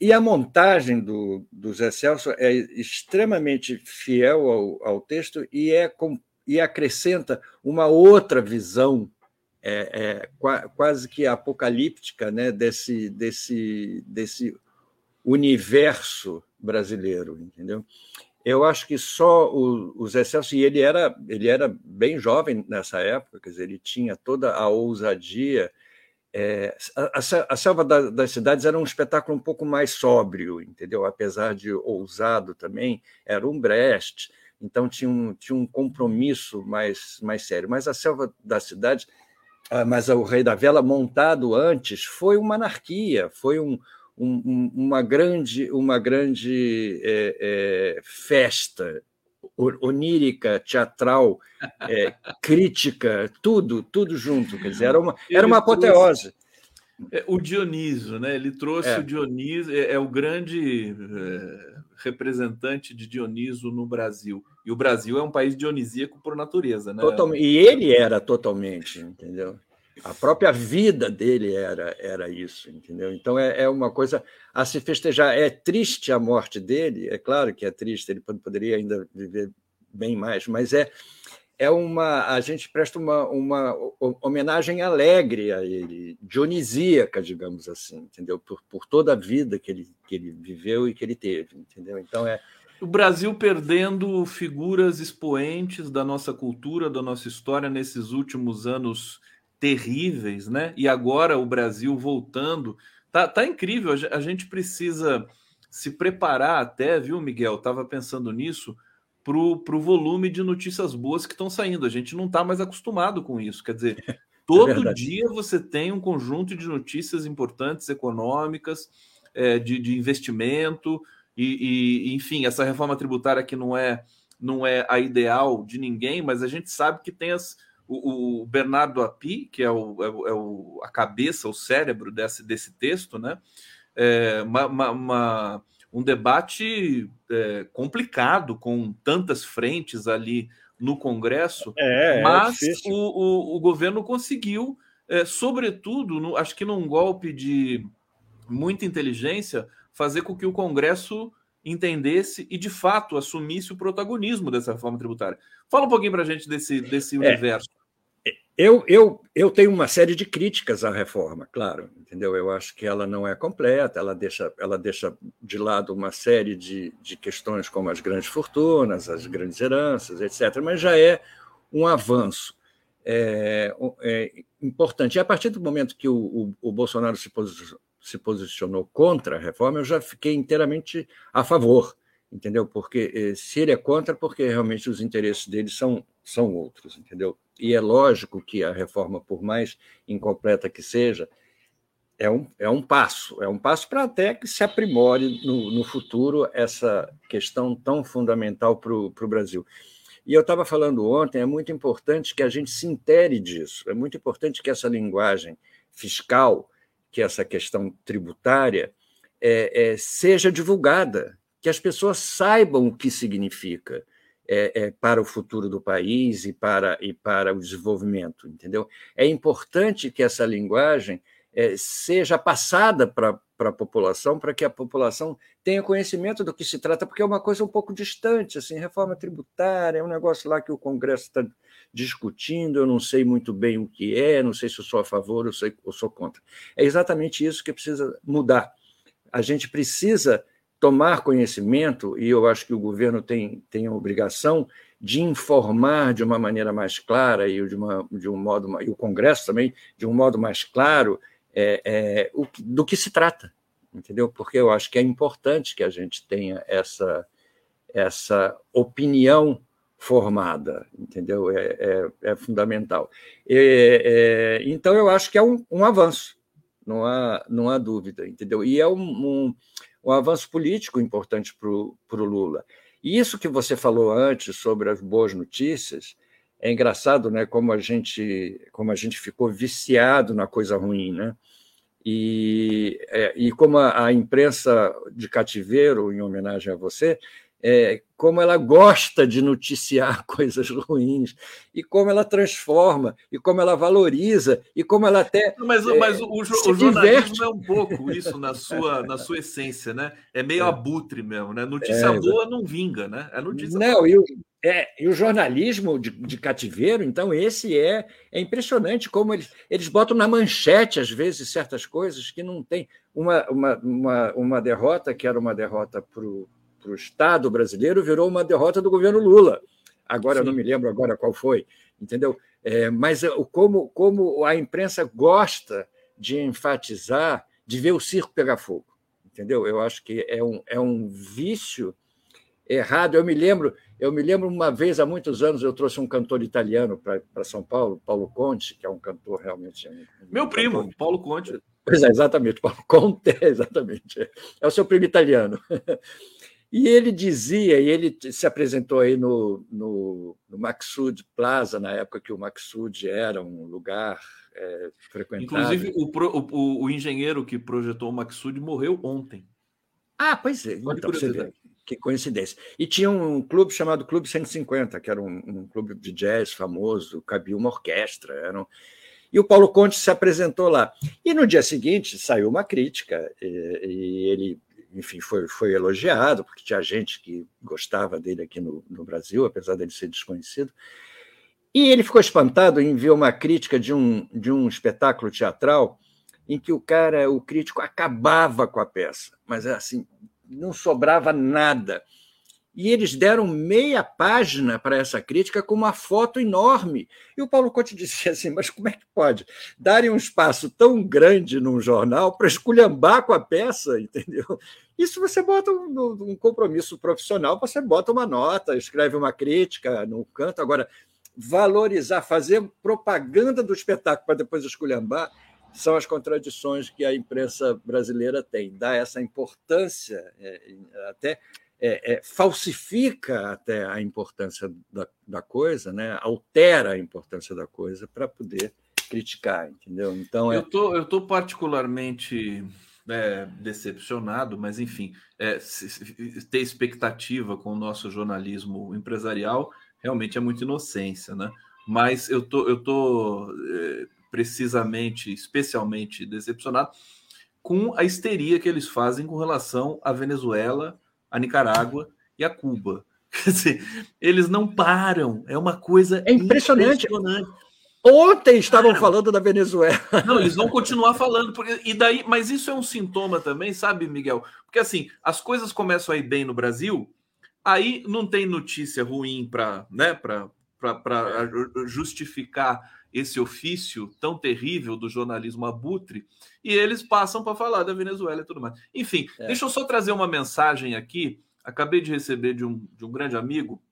E a montagem do, do Zé Celso é extremamente fiel ao, ao texto e, é e acrescenta uma outra visão é, é, quase que apocalíptica né, desse, desse, desse universo brasileiro, entendeu? Eu acho que só o, o Zé Celso, e ele era, ele era bem jovem nessa época, quer dizer, ele tinha toda a ousadia é, a, a, Selva da, das Cidades era um espetáculo um pouco mais sóbrio, entendeu? Apesar de ousado também, era um Brecht, então tinha um, tinha um compromisso mais, mais sério. Mas a Selva das Cidades, ah, mas o Rei da Vela montado antes, foi uma anarquia, foi um, um, uma grande, uma grande é, é, festa onírica, teatral, é, crítica, tudo, tudo junto. Quer dizer, era uma, era uma apoteose. É, o Dioniso, né? Ele trouxe é. o Dioniso, é, é o grande é, representante de Dioniso no Brasil. E o Brasil é um país dionisíaco por natureza, né? Totalmente. E ele era totalmente, entendeu? A própria vida dele era, era isso, entendeu? Então é, é uma coisa a se festejar. É triste a morte dele, é claro que é triste, ele poderia ainda viver bem mais, mas é, é uma. A gente presta uma, uma homenagem alegre a ele, dionisíaca, digamos assim, entendeu? Por, por toda a vida que ele, que ele viveu e que ele teve, entendeu? Então é. O Brasil perdendo figuras expoentes da nossa cultura, da nossa história nesses últimos anos terríveis, né? E agora o Brasil voltando. Tá, tá incrível, a gente precisa se preparar até, viu, Miguel? Tava pensando nisso, para o volume de notícias boas que estão saindo. A gente não está mais acostumado com isso. Quer dizer, é todo é dia você tem um conjunto de notícias importantes econômicas, é, de, de, investimento, e, e, enfim, essa reforma tributária que não é, não é a ideal de ninguém, mas a gente sabe que tem as. O, o Bernardo Api, que é, o, é, o, é o, a cabeça, o cérebro desse, desse texto, né? É uma, uma, uma um debate é, complicado, com tantas frentes ali no Congresso, é, é mas o, o, o, governo conseguiu, é, sobretudo, no, acho que num golpe de muita inteligência, fazer com que o Congresso entendesse e, de fato, assumisse o protagonismo dessa reforma tributária. Fala um pouquinho para a gente desse, desse é. universo. Eu, eu, eu tenho uma série de críticas à reforma, claro, entendeu? Eu acho que ela não é completa, ela deixa, ela deixa de lado uma série de, de questões como as grandes fortunas, as grandes heranças, etc., mas já é um avanço é, é importante. E a partir do momento que o, o, o Bolsonaro se posicionou, se posicionou contra a reforma, eu já fiquei inteiramente a favor, entendeu? Porque eh, se ele é contra, porque realmente os interesses dele são, são outros, entendeu? E é lógico que a reforma, por mais incompleta que seja, é um, é um passo, é um passo para até que se aprimore no, no futuro essa questão tão fundamental para o Brasil. E eu estava falando ontem, é muito importante que a gente se intere disso, é muito importante que essa linguagem fiscal, que essa questão tributária, é, é, seja divulgada, que as pessoas saibam o que significa é, é, para o futuro do país e para, e para o desenvolvimento, entendeu? É importante que essa linguagem é, seja passada para a população, para que a população tenha conhecimento do que se trata, porque é uma coisa um pouco distante, assim, reforma tributária, é um negócio lá que o Congresso está discutindo, eu não sei muito bem o que é, não sei se eu sou a favor ou, sei, ou sou contra. É exatamente isso que precisa mudar. A gente precisa tomar conhecimento, e eu acho que o governo tem, tem a obrigação de informar de uma maneira mais clara e de, uma, de um modo, e o Congresso também, de um modo mais claro, é, é, o, do que se trata, entendeu? Porque eu acho que é importante que a gente tenha essa, essa opinião formada, entendeu? É, é, é fundamental. É, então, eu acho que é um, um, avanço, não há, não há dúvida, entendeu? E é um, um um avanço político importante para o Lula. E isso que você falou antes sobre as boas notícias, é engraçado, né? Como a gente, como a gente ficou viciado na coisa ruim, né? E, é, e como a, a, imprensa de cativeiro, em homenagem a você, é, como ela gosta de noticiar coisas ruins, e como ela transforma, e como ela valoriza, e como ela até. Mas, é, mas o, o, o jornalismo é um pouco isso na sua, na sua essência, né? É meio é. abutre mesmo, né? Notícia é, boa não vinga, né? É notícia Não, boa. E, o, é, e o jornalismo de, de, cativeiro, então, esse é, é impressionante como eles, eles botam na manchete, às vezes, certas coisas que não tem. Uma, uma, uma, uma derrota que era uma derrota para o para o Estado brasileiro virou uma derrota do governo Lula. Agora Sim. não me lembro agora qual foi, entendeu? É, mas como, como a imprensa gosta de enfatizar, de ver o circo pegar fogo, entendeu? Eu acho que é um, é um vício errado. Eu me lembro, eu me lembro uma vez há muitos anos eu trouxe um cantor italiano para São Paulo, Paulo Conte, que é um cantor realmente meu um primo, cantor. Paulo Conte. Pois é, exatamente, Paulo Conte, exatamente. É o seu primo italiano. E ele dizia, e ele se apresentou aí no, no, no Maxud Plaza, na época que o Maxud era um lugar é, frequentado. Inclusive, o, o, o, engenheiro que projetou o Maxud morreu ontem. Ah, pois é. então, você vê, que coincidência. E tinha um clube chamado Clube 150, que era um, um clube de jazz famoso, cabia uma orquestra. Era um... E o Paulo Conte se apresentou lá. E no dia seguinte saiu uma crítica, e, e ele enfim, foi, foi elogiado, porque tinha gente que gostava dele aqui no, no Brasil, apesar dele ser desconhecido. E ele ficou espantado em ver uma crítica de um, de um espetáculo teatral em que o cara, o crítico, acabava com a peça, mas assim, não sobrava nada. E eles deram meia página para essa crítica com uma foto enorme. E o Paulo Conte disse assim: mas como é que pode darem um espaço tão grande num jornal para esculhambar com a peça, entendeu? Isso você bota um, um compromisso profissional, você bota uma nota, escreve uma crítica no canto. Agora, valorizar, fazer propaganda do espetáculo para depois esculhambar, são as contradições que a imprensa brasileira tem. Dá essa importância, é, até é, é, falsifica até a importância da, da, coisa, né? altera a importância da coisa para poder criticar, entendeu? Então é eu tô eu tô particularmente é, decepcionado, mas enfim, é, ter expectativa com o nosso jornalismo empresarial realmente é muita inocência, né? Mas eu tô eu tô é, precisamente, especialmente decepcionado com a histeria que eles fazem com relação à Venezuela a Nicarágua e a Cuba. Quer dizer, eles não param. É uma coisa é impressionante. impressionante. Ontem estavam falando da Venezuela. Não, eles vão continuar falando. Porque, e daí, mas isso é um sintoma também, sabe, Miguel? Porque assim, as coisas começam a ir bem no Brasil, aí não tem notícia ruim para né, para justificar esse ofício tão terrível do jornalismo abutre, e eles passam para falar da Venezuela e tudo mais. Enfim, é. deixa eu só trazer uma mensagem aqui. Acabei de receber de um, de um grande amigo,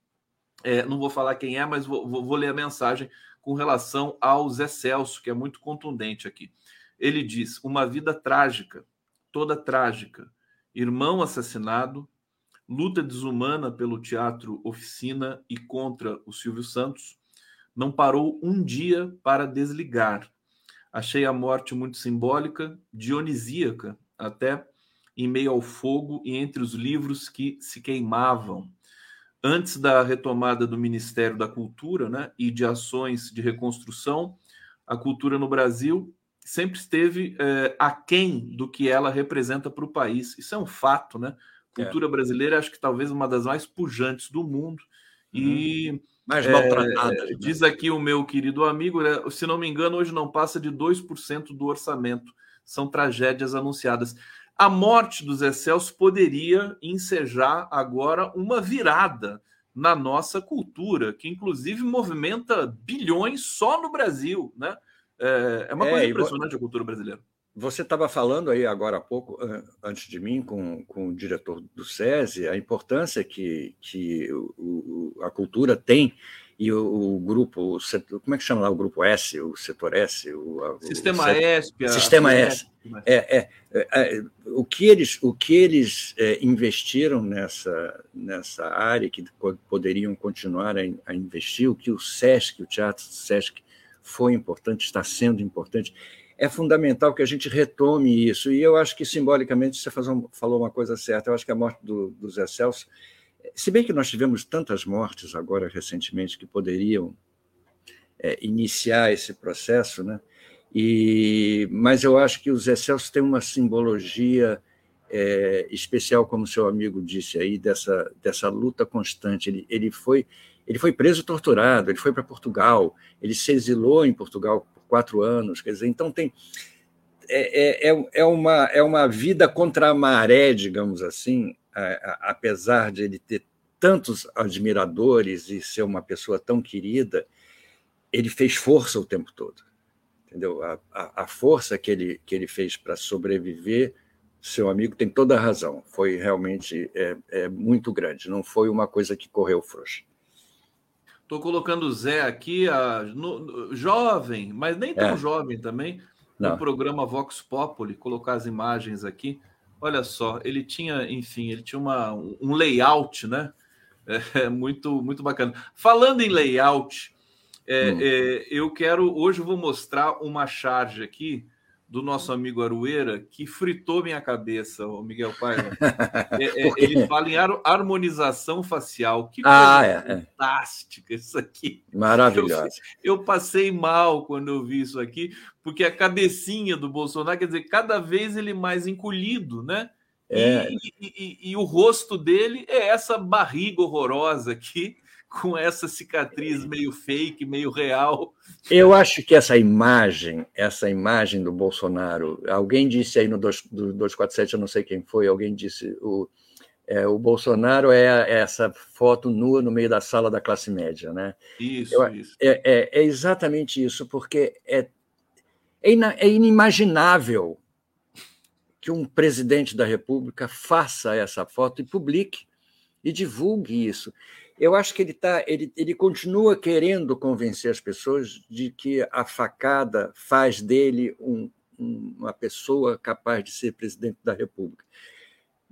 é, não vou falar quem é, mas vou, vou, vou ler a mensagem com relação ao Zé Celso, que é muito contundente aqui. Ele diz: Uma vida trágica, toda trágica, irmão assassinado, luta desumana pelo teatro Oficina e contra o Silvio Santos não parou um dia para desligar. Achei a morte muito simbólica, dionisíaca, até em meio ao fogo e entre os livros que se queimavam. Antes da retomada do Ministério da Cultura né, e de ações de reconstrução, a cultura no Brasil sempre esteve é, aquém do que ela representa para o país. Isso é um fato, né? A cultura é. brasileira, acho que talvez uma das mais pujantes do mundo. Uhum. E mais maltratadas. É, né? Diz aqui o meu querido amigo, né, se não me engano, hoje não passa de 2% do orçamento. São tragédias anunciadas. A morte dos Zé Celso poderia ensejar agora uma virada na nossa cultura, que inclusive movimenta bilhões só no Brasil. Né? É, é uma é, coisa impressionante a cultura brasileira. Você estava falando aí agora há pouco, antes de mim, com, com o diretor do SESI, a importância que, que o, a cultura tem e o, o, grupo, como é que chama lá o grupo S, o setor S? O, Sistema o, S. Sistema S. É, é, é, é, o que eles, o que eles é, investiram nessa, nessa área, que poderiam continuar a, a investir, o que o SESC, o Teatro SESC foi importante, está sendo importante, é fundamental que a gente retome isso. E eu acho que, simbolicamente, você falou uma coisa certa. Eu acho que a morte do, do Zé Celso, se bem que nós tivemos tantas mortes agora recentemente que poderiam é, iniciar esse processo, né? E, mas eu acho que o Zé Celso tem uma simbologia é, especial, como seu amigo disse aí, dessa, dessa luta constante. Ele, ele, foi, ele foi preso torturado, ele foi para Portugal, ele se exilou em Portugal quatro anos. Quer dizer, então tem. É, é, é, é uma, é uma vida contra a maré, digamos assim, apesar de ele ter tantos admiradores e ser uma pessoa tão querida, ele fez força o tempo todo. Entendeu? A, a, a força que ele, que ele fez para sobreviver, seu amigo tem toda a razão. Foi realmente é, é muito grande, não foi uma coisa que correu frouxa. Estou colocando o Zé aqui, a, no, jovem, mas nem tão é. jovem também, no Não. programa Vox Populi, colocar as imagens aqui. Olha só, ele tinha, enfim, ele tinha uma, um layout, né? É, muito, muito bacana. Falando em layout, é, hum. é, eu quero hoje eu vou mostrar uma charge aqui do nosso amigo Arueira que fritou minha cabeça, o Miguel Paiva. É, é, ele fala em harmonização facial. Que ah, coisa é, é, fantástica isso aqui. Maravilhoso. Eu, eu, passei mal quando eu vi isso aqui, porque a cabecinha do Bolsonaro, quer dizer, cada vez ele mais encolhido, né? É. E, e, e, e o rosto dele é essa barriga horrorosa aqui com essa cicatriz meio fake, meio real. Eu acho que essa imagem, essa imagem do Bolsonaro, alguém disse aí no 247, eu não sei quem foi, alguém disse o, É, o Bolsonaro é, é essa foto nua no meio da sala da classe média, né? Isso, Eu, isso. É, é, é, exatamente isso, porque é, é, é inimaginável que um presidente da República faça essa foto e publique e divulgue isso. Eu acho que ele, tá, ele, ele continua querendo convencer as pessoas de que a facada faz dele um, uma pessoa capaz de ser presidente da República,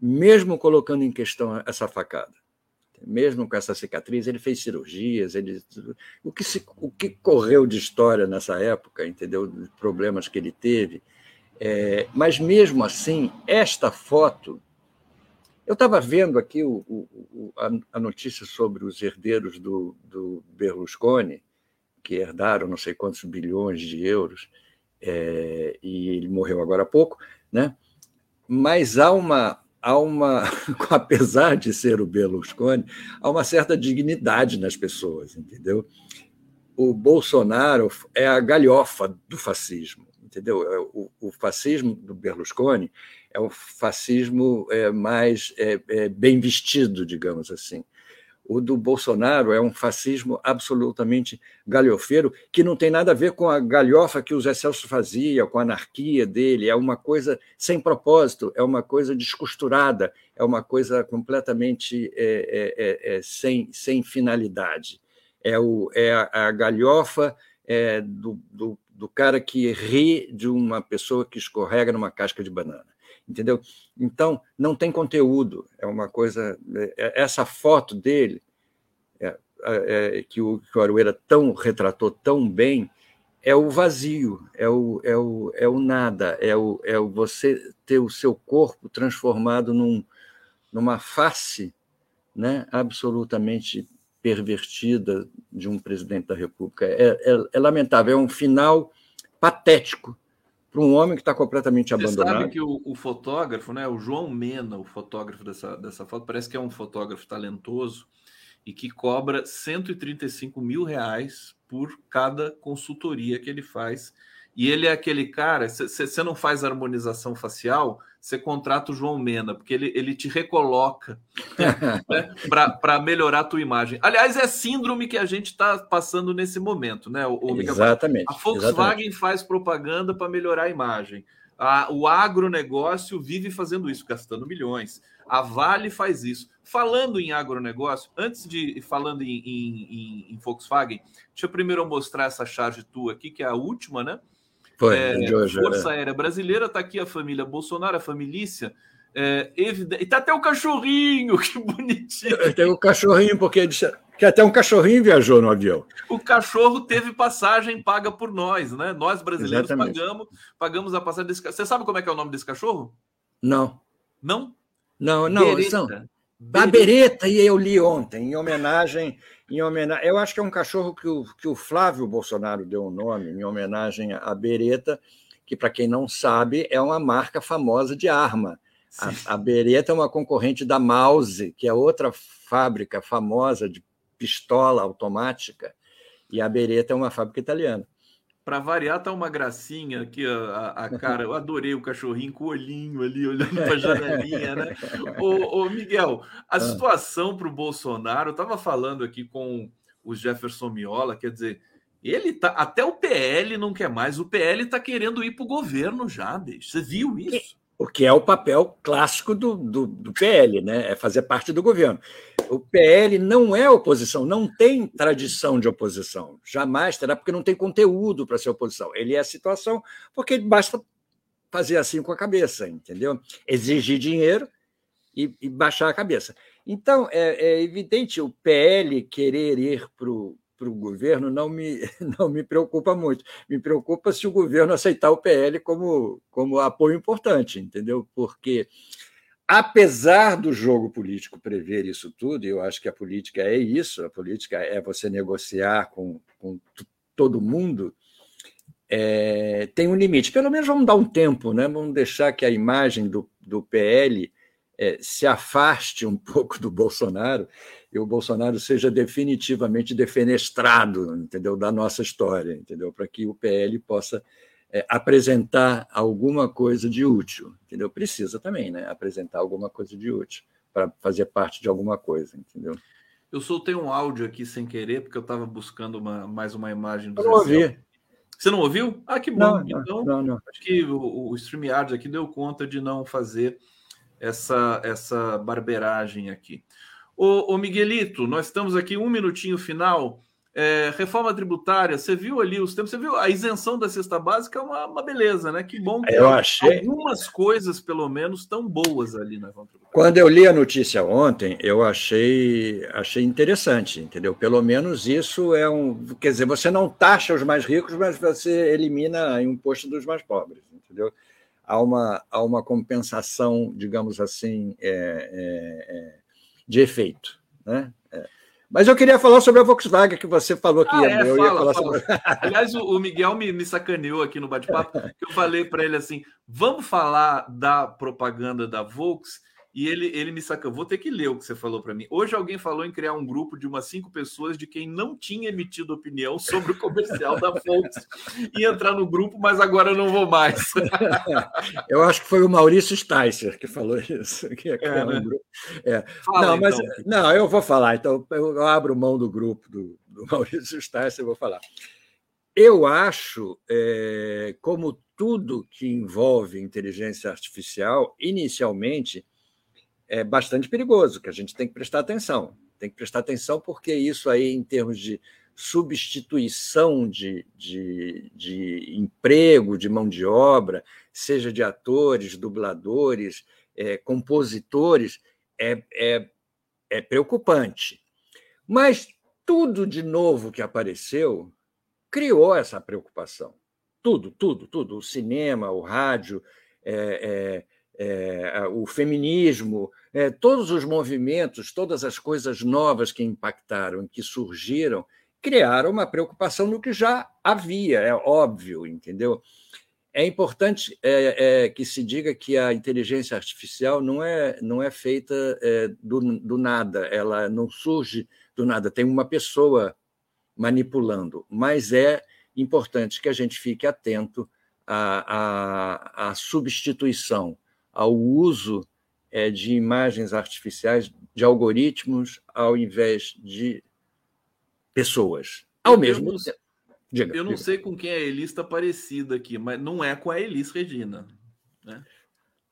mesmo colocando em questão essa facada. Mesmo com essa cicatriz, ele fez cirurgias, ele, o, que se, o que correu de história nessa época, entendeu? Problemas que ele teve. É, mas mesmo assim, esta foto eu estava vendo aqui o, o, a, notícia sobre os herdeiros do, do, Berlusconi, que herdaram não sei quantos bilhões de euros, é, e ele morreu agora há pouco, né? mas há uma, há uma, apesar de ser o Berlusconi, há uma certa dignidade nas pessoas, entendeu? O Bolsonaro é a galhofa do fascismo, entendeu? É, o, o fascismo do Berlusconi é o fascismo é, mais é, é, bem vestido, digamos assim. O do Bolsonaro é um fascismo absolutamente galhofeiro, que não tem nada a ver com a galhofa que o Zé Celso fazia, com a anarquia dele. É uma coisa sem propósito, é uma coisa descosturada, é uma coisa completamente é, é, é, sem, sem finalidade. É, o, é a, a galhofa do, do, do cara que ri de uma pessoa que escorrega numa casca de banana entendeu? Então, não tem conteúdo, é uma coisa. É, essa foto dele, é, é, que, o, que o Arueira tão retratou tão bem, é o vazio, é o, é o, é o nada, é o, é o você ter o seu corpo transformado num, numa face né, absolutamente pervertida de um presidente da República. É, é, é lamentável, é um final patético para um homem que está completamente Você abandonado. Você sabe que o, o, fotógrafo, né, o João Mena, o fotógrafo dessa, dessa foto, parece que é um fotógrafo talentoso e que cobra 135 mil reais por cada consultoria que ele faz. E ele é aquele cara, você não faz harmonização facial, você contrata o João Mena, porque ele, ele te recoloca né, para melhorar a tua imagem. Aliás, é síndrome que a gente está passando nesse momento, né? O, o exatamente. A Volkswagen exatamente. faz propaganda para melhorar a imagem. A, o agronegócio vive fazendo isso, gastando milhões. A Vale faz isso. Falando em agronegócio, antes de falando em, em, em, em Volkswagen, deixa eu primeiro mostrar essa charge tua aqui, que é a última, né? Foi, é, de hoje, Força é. Aérea Brasileira, está aqui a família Bolsonaro, a família. É, evidente... E tá até o cachorrinho, que bonitinho. Tem o cachorrinho, porque que até um cachorrinho viajou no avião. O cachorro teve passagem paga por nós, né? Nós brasileiros pagamos, pagamos a passagem desse cachorro. Você sabe como é que é o nome desse cachorro? Não. Não? Não, não. São... A Bereta, e eu li ontem, em homenagem em homenagem. Eu acho que é um cachorro que o, que o Flávio Bolsonaro deu o um nome, em homenagem à Beretta, que, para quem não sabe, é uma marca famosa de arma. A, a Beretta é uma concorrente da Mouse, que é outra fábrica famosa de pistola automática, e a Beretta é uma fábrica italiana. Para variar, tá uma gracinha aqui, a, a, cara. Eu adorei o cachorrinho com o olhinho ali, olhando para a janelinha, né? ô, ô, Miguel, a ah. situação para o Bolsonaro, eu estava falando aqui com o Jefferson Miola, quer dizer, ele tá. Até o PL não quer mais. O PL está querendo ir para o governo já, bicho. Você viu isso? O que é o papel clássico do, do, do, PL, né? é fazer parte do governo. O PL não é oposição, não tem tradição de oposição, jamais terá, porque não tem conteúdo para ser oposição. Ele é a situação porque basta fazer assim com a cabeça, entendeu? Exigir dinheiro e, e baixar a cabeça. Então, é, é evidente o PL querer ir para o para o governo não me, não me preocupa muito. Me preocupa se o governo aceitar o PL como, como apoio importante, entendeu? Porque, apesar do jogo político prever isso tudo, e eu acho que a política é isso, a política é você negociar com, com todo mundo, é, tem um limite. Pelo menos vamos dar um tempo, né? vamos deixar que a imagem do, do PL é, se afaste um pouco do Bolsonaro e o Bolsonaro seja definitivamente defenestrado, entendeu, da nossa história, entendeu, para que o PL possa é, apresentar alguma coisa de útil, entendeu? Precisa também, né, apresentar alguma coisa de útil, para fazer parte de alguma coisa, entendeu? Eu soltei um áudio aqui sem querer, porque eu estava buscando uma, mais uma imagem do Eu não ouvi. Você não ouviu? Ah, que bom. Não, então, não, não. acho que o, o StreamYard aqui deu conta de não fazer essa, essa barbeiragem aqui. Ô Miguelito, nós estamos aqui um minutinho final. É, reforma tributária, você viu ali os tempos, você viu a isenção da cesta básica é uma, uma beleza, né? Que bom que eu achei algumas coisas, pelo menos, tão boas ali na reforma tributária. Quando eu li a notícia ontem, eu achei, achei interessante, entendeu? Pelo menos isso é um. Quer dizer, você não taxa os mais ricos, mas você elimina o imposto dos mais pobres, entendeu? Há uma, há uma compensação, digamos assim, é, é, é de efeito, né? É. Mas eu queria falar sobre a Volkswagen, que você falou que ah, ia, é, eu fala, ia falar fala. sobre. Aliás, o, Miguel me, me sacaneou aqui no bate-papo, que eu falei para ele assim: vamos falar da propaganda da Volks e ele, ele me sacou. Vou ter que ler o que você falou para mim. Hoje alguém falou em criar um grupo de umas cinco pessoas de quem não tinha emitido opinião sobre o comercial da Volks e entrar no grupo, mas agora eu não vou mais. eu acho que foi o Maurício Sticer que falou isso. Que é, é, né? um grupo. é. Fala, não, mas então. não, eu vou falar. Então eu abro mão do grupo do, do Maurício Sticer, eu vou falar. Eu acho, é, como tudo que envolve inteligência artificial, inicialmente é bastante perigoso, que a gente tem que prestar atenção. Tem que prestar atenção porque isso aí, em termos de substituição de, de, de emprego, de mão de obra, seja de atores, dubladores, é, compositores, é, é, é preocupante. Mas tudo de novo que apareceu criou essa preocupação. Tudo, tudo, tudo. O cinema, o rádio, é, é, o feminismo, é, todos os movimentos, todas as coisas novas que impactaram, que surgiram, criaram uma preocupação no que já havia, é óbvio, entendeu? É importante é, é que se diga que a inteligência artificial não é, não é feita é, do, do nada, ela não surge do nada, tem uma pessoa manipulando, mas é importante que a gente fique atento à, à, à substituição ao uso é, de imagens artificiais, de algoritmos, ao invés de pessoas. Ao eu mesmo não, tempo. Diga, eu não diga. sei com quem a Elis está parecida aqui, mas não é com a Elis Regina. Né?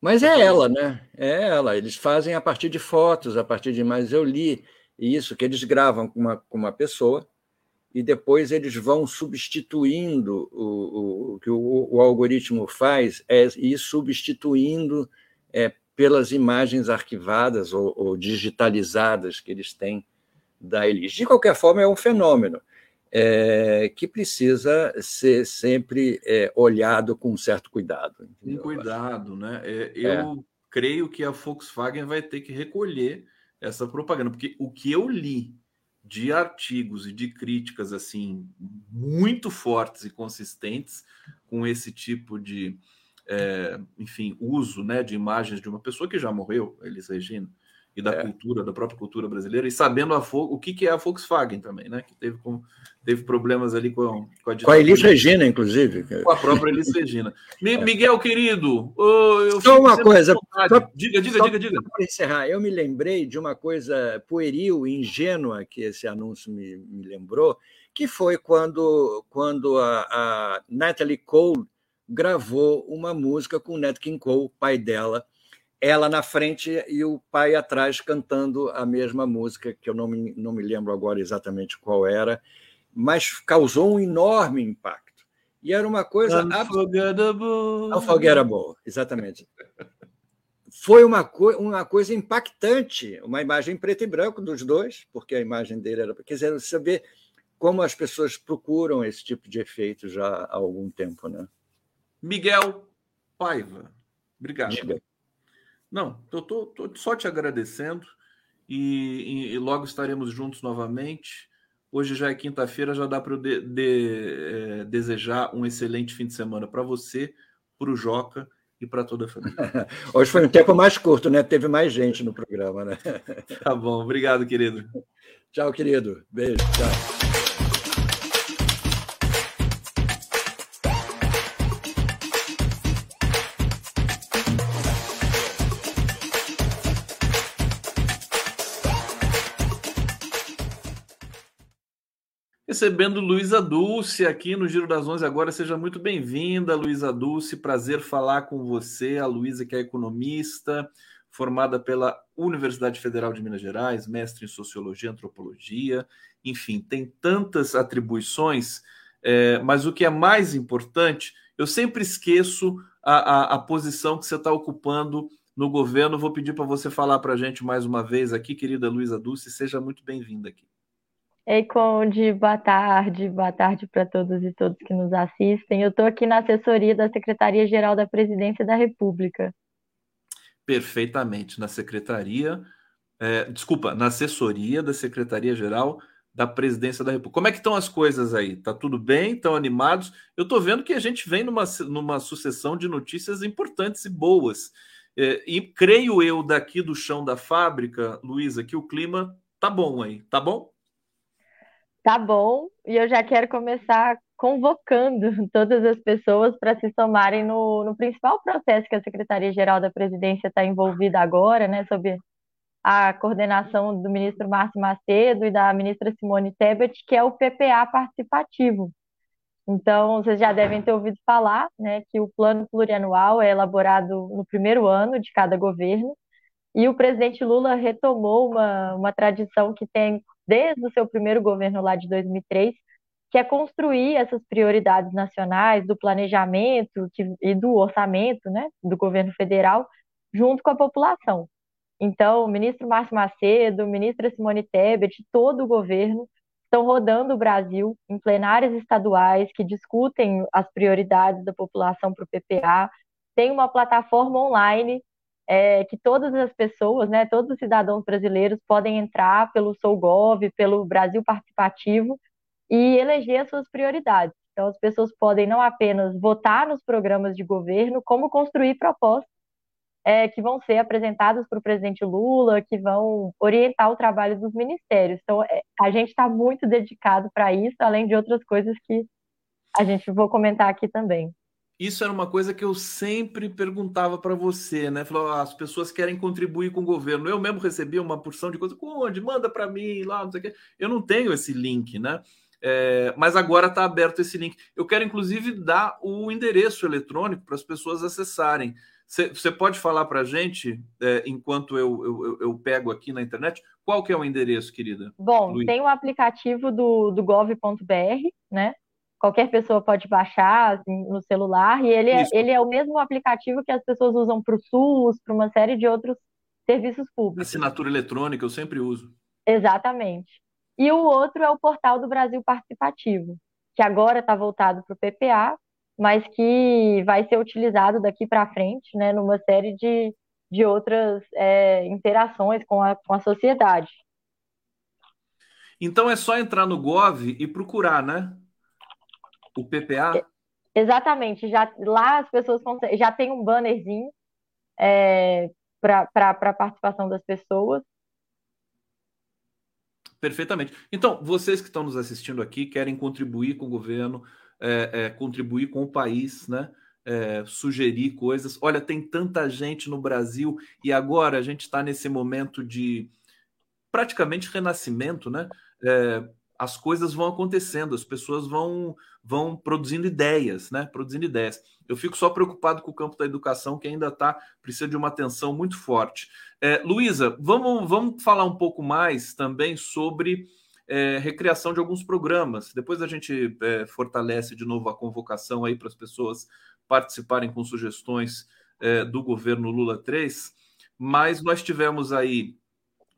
Mas é ela, né? É ela. Eles fazem a partir de fotos, a partir de imagens. Eu li isso, que eles gravam com uma, com uma pessoa e depois eles vão substituindo o, o, o que o, o, algoritmo faz é ir substituindo é, pelas imagens arquivadas ou, ou, digitalizadas que eles têm da Elis. De qualquer forma, é um fenômeno é, que precisa ser sempre é, olhado com um certo cuidado. Com cuidado, né? É, eu é. creio que a Volkswagen vai ter que recolher essa propaganda, porque o que eu li de artigos e de críticas assim muito fortes e consistentes com esse tipo de, é, enfim, uso né, de imagens de uma pessoa que já morreu, Elis Regina, e da é. cultura, da própria cultura brasileira, e sabendo a, o que, que é a Volkswagen também, né? Que teve, com, teve problemas ali com, com a Com a Elis Regina, inclusive. Com a própria Elis Regina. É. Miguel, querido, oh, só uma coisa. Só, diga, diga, só, diga, diga. Para encerrar, eu me lembrei de uma coisa pueril, ingênua, que esse anúncio me, me lembrou, que foi quando, quando a, a Natalie Cole gravou uma música com o Nat King Cole, pai dela, ela na frente e o pai atrás cantando a mesma música, que eu não me, não me lembro agora exatamente qual era, mas causou um enorme impacto. E era uma coisa. Unforgettable. Unforgettable, exatamente. Foi uma, co uma coisa impactante, uma imagem preto e branco dos dois, porque a imagem dele era. Quer dizer, você vê como as pessoas procuram esse tipo de efeito já há algum tempo, né? Miguel Paiva, obrigado. Diga. Não, eu estou só te agradecendo e, e, e, logo estaremos juntos novamente. Hoje já é quinta-feira, já dá para eu de, de, é, desejar um excelente fim de semana para você, para o Joca e para toda a família. Hoje foi um tempo mais curto, né? Teve mais gente no programa, né? Tá bom, obrigado, querido. Tchau, querido. Beijo, tchau. Recebendo Luísa Dulce aqui no Giro das Onze agora. Seja muito bem-vinda, Luísa Dulce. Prazer falar com você. A Luísa, que é economista, formada pela Universidade Federal de Minas Gerais, mestre em Sociologia e Antropologia. Enfim, tem tantas atribuições, é, mas o que é mais importante, eu sempre esqueço a, a, a posição que você está ocupando no governo. Vou pedir para você falar para a gente mais uma vez aqui, querida Luísa Dulce. Seja muito bem-vinda aqui. Ei, Conde, boa tarde, boa tarde para todos e todos que nos assistem. Eu estou aqui na assessoria da Secretaria-Geral da Presidência da República. Perfeitamente, na Secretaria, é, desculpa, na assessoria da Secretaria-Geral da Presidência da República. Como é que estão as coisas aí? Tá tudo bem? Estão animados? Eu estou vendo que a gente vem numa, numa sucessão de notícias importantes e boas. É, e creio eu, daqui do chão da fábrica, Luísa, que o clima tá bom aí, tá bom? Tá bom, e eu já quero começar convocando todas as pessoas para se somarem no, no principal processo que a Secretaria-Geral da Presidência está envolvida agora, né, sob a coordenação do ministro Márcio Macedo e da ministra Simone Tebet, que é o PPA participativo. Então, vocês já devem ter ouvido falar né, que o plano plurianual é elaborado no primeiro ano de cada governo, e o presidente Lula retomou uma, uma tradição que tem desde o seu primeiro governo lá de 2003, que é construir essas prioridades nacionais do planejamento e do orçamento né, do governo federal junto com a população. Então, o ministro Márcio Macedo, ministra Simone Tebet, todo o governo estão rodando o Brasil em plenárias estaduais que discutem as prioridades da população para o PPA. Tem uma plataforma online é, que todas as pessoas, né, todos os cidadãos brasileiros podem entrar pelo SouGov, pelo Brasil Participativo e eleger as suas prioridades. Então, as pessoas podem não apenas votar nos programas de governo, como construir propostas é, que vão ser apresentadas para o presidente Lula, que vão orientar o trabalho dos ministérios. Então, é, a gente está muito dedicado para isso, além de outras coisas que a gente vou comentar aqui também. Isso era uma coisa que eu sempre perguntava para você, né? Falou, ah, as pessoas querem contribuir com o governo. Eu mesmo recebia uma porção de coisa, onde? Manda para mim lá, não sei o quê. Eu não tenho esse link, né? É, mas agora está aberto esse link. Eu quero, inclusive, dar o endereço eletrônico para as pessoas acessarem. Você pode falar para a gente, é, enquanto eu, eu, eu, pego aqui na internet, qual que é o endereço, querida? Bom, Luiz? tem o aplicativo do, do gov.br, né? Qualquer pessoa pode baixar assim, no celular, e ele é, ele é o mesmo aplicativo que as pessoas usam para o SUS, para uma série de outros serviços públicos. Assinatura eletrônica, eu sempre uso. Exatamente. E o outro é o portal do Brasil Participativo, que agora está voltado para o PPA, mas que vai ser utilizado daqui para frente, né, numa série de, de outras é, interações com a, com a sociedade. Então é só entrar no Gov e procurar, né? O PPA? Exatamente. Já, lá as pessoas já tem um bannerzinho é, para a participação das pessoas. Perfeitamente. Então, vocês que estão nos assistindo aqui querem contribuir com o governo, é, é, contribuir com o país, né? É, sugerir coisas. Olha, tem tanta gente no Brasil e agora a gente está nesse momento de praticamente renascimento, né? As coisas vão acontecendo, as pessoas vão vão produzindo ideias, né? Produzindo ideias. Eu fico só preocupado com o campo da educação, que ainda tá precisa de uma atenção muito forte. É, Luísa, vamos, vamos falar um pouco mais também sobre é, recriação de alguns programas. Depois a gente é, fortalece de novo a convocação aí para as pessoas participarem com sugestões é, do governo Lula 3. Mas nós tivemos aí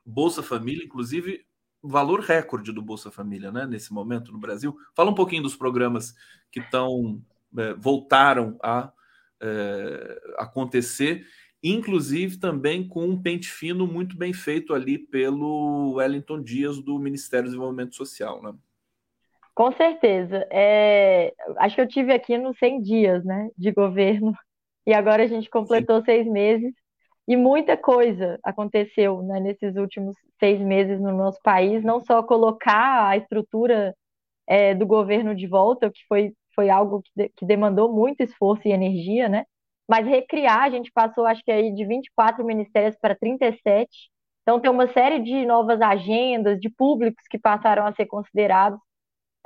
Bolsa Família, inclusive valor recorde do Bolsa Família, né, nesse momento no Brasil. Fala um pouquinho dos programas que estão é, voltaram a é, acontecer, inclusive também com um pente fino muito bem feito ali pelo Wellington Dias do Ministério do Desenvolvimento Social, né? Com certeza. É, acho que eu tive aqui nos 100 dias, né, de governo, e agora a gente completou Sim. seis meses. E muita coisa aconteceu né, nesses últimos seis meses no nosso país, não só colocar a estrutura é, do governo de volta, que foi, foi algo que, de, que demandou muito esforço e energia, né? Mas recriar, a gente passou, acho que aí, de 24 ministérios para 37. Então, tem uma série de novas agendas, de públicos que passaram a ser considerados.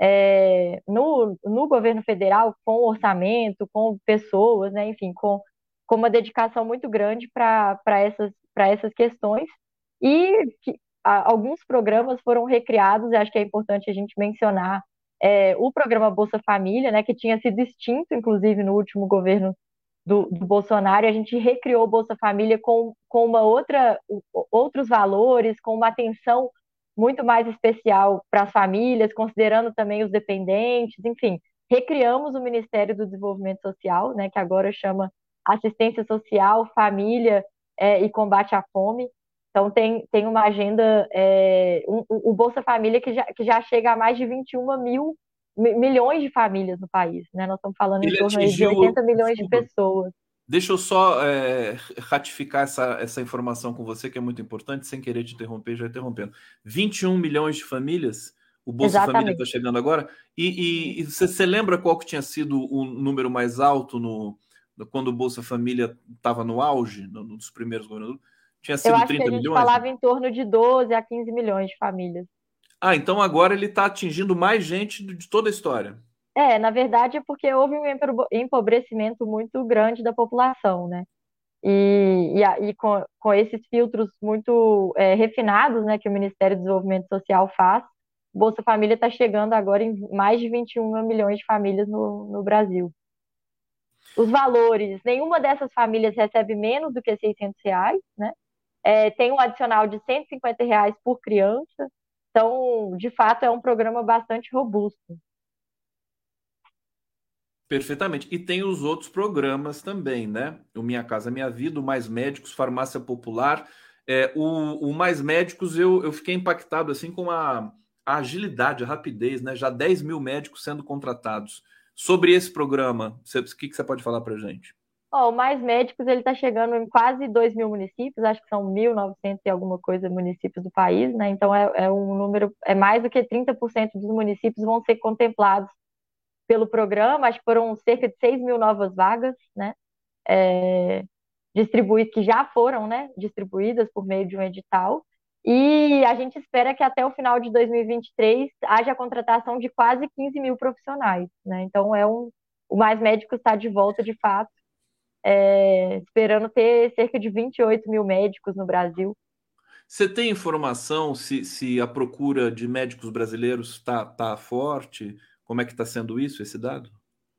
é, no, no governo federal, com orçamento, com pessoas, né, enfim, com, com uma dedicação muito grande para essas, essas questões. E que, a, alguns programas foram recriados, e acho que é importante a gente mencionar é, o programa Bolsa Família, né, que tinha sido extinto, inclusive, no último governo do, do Bolsonaro, e a gente recriou Bolsa Família com, com uma outra, outros valores, com uma atenção muito mais especial para as famílias, considerando também os dependentes, enfim, recriamos o Ministério do Desenvolvimento Social, né, que agora chama Assistência Social, Família é, e Combate à Fome. Então tem, tem uma agenda, é, um, o Bolsa Família que já, que já chega a mais de 21 mil milhões de famílias no país, né? Nós estamos falando Ele em torno de 80 milhões de pessoas. Deixa eu só é, ratificar essa, essa informação com você, que é muito importante, sem querer te interromper, já interrompendo. 21 milhões de famílias, o Bolsa Exatamente. Família está chegando agora. E, e, e você, você, lembra qual que tinha sido o número mais alto no quando o Bolsa Família estava no auge, no, nos primeiros governos? Tinha sido Eu acho 30 que a gente milhões? falava em torno de 12 a 15 milhões de famílias. Ah, então agora ele está atingindo mais gente de toda a história. É, na verdade é porque houve um empobrecimento muito grande da população, né? E, e, e com, com, esses filtros muito é, refinados, né, que o Ministério do Desenvolvimento Social faz, Bolsa Família está chegando agora em mais de 21 milhões de famílias no, no Brasil. Os valores, nenhuma dessas famílias recebe menos do que 600 reais, né? É, tem um adicional de 150 reais por criança, então, de fato, é um programa bastante robusto. Perfeitamente. E tem os outros programas também, né? O Minha Casa Minha Vida, o Mais Médicos, Farmácia Popular. É, o, o Mais Médicos, eu, eu fiquei impactado assim com a, a agilidade, a rapidez, né? Já 10 mil médicos sendo contratados. Sobre esse programa, o que, que você pode falar para gente? Oh, o Mais Médicos ele está chegando em quase 2 mil municípios, acho que são 1.900 e alguma coisa municípios do país, né? Então é, é um número, é mais do que 30% dos municípios vão ser contemplados pelo programa, acho que foram cerca de 6 mil novas vagas, né? É, distribuídas, que já foram né, distribuídas por meio de um edital. E a gente espera que até o final de 2023 haja a contratação de quase 15 mil profissionais. Né? Então, é um, o Mais Médicos está de volta, de fato, é, esperando ter cerca de 28 mil médicos no Brasil. Você tem informação se, se a procura de médicos brasileiros está tá forte? Como é que está sendo isso, esse dado?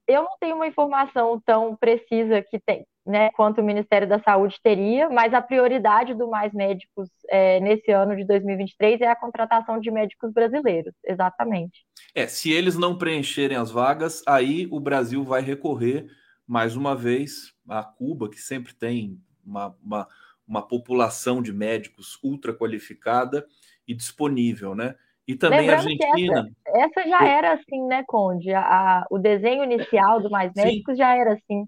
Eu não tenho uma informação tão precisa que tem, né, quanto o Ministério da Saúde teria, mas a prioridade do Mais Médicos é, nesse ano de 2023 é a contratação de médicos brasileiros, exatamente. É, se eles não preencherem as vagas, aí o Brasil vai recorrer mais uma vez a Cuba, que sempre tem uma, uma, uma população de médicos ultra qualificada e disponível, né? E também Lembrando a Argentina. Essa, essa, já era assim, né, Conde? A, a, o desenho inicial do Mais Médicos Sim. já era assim.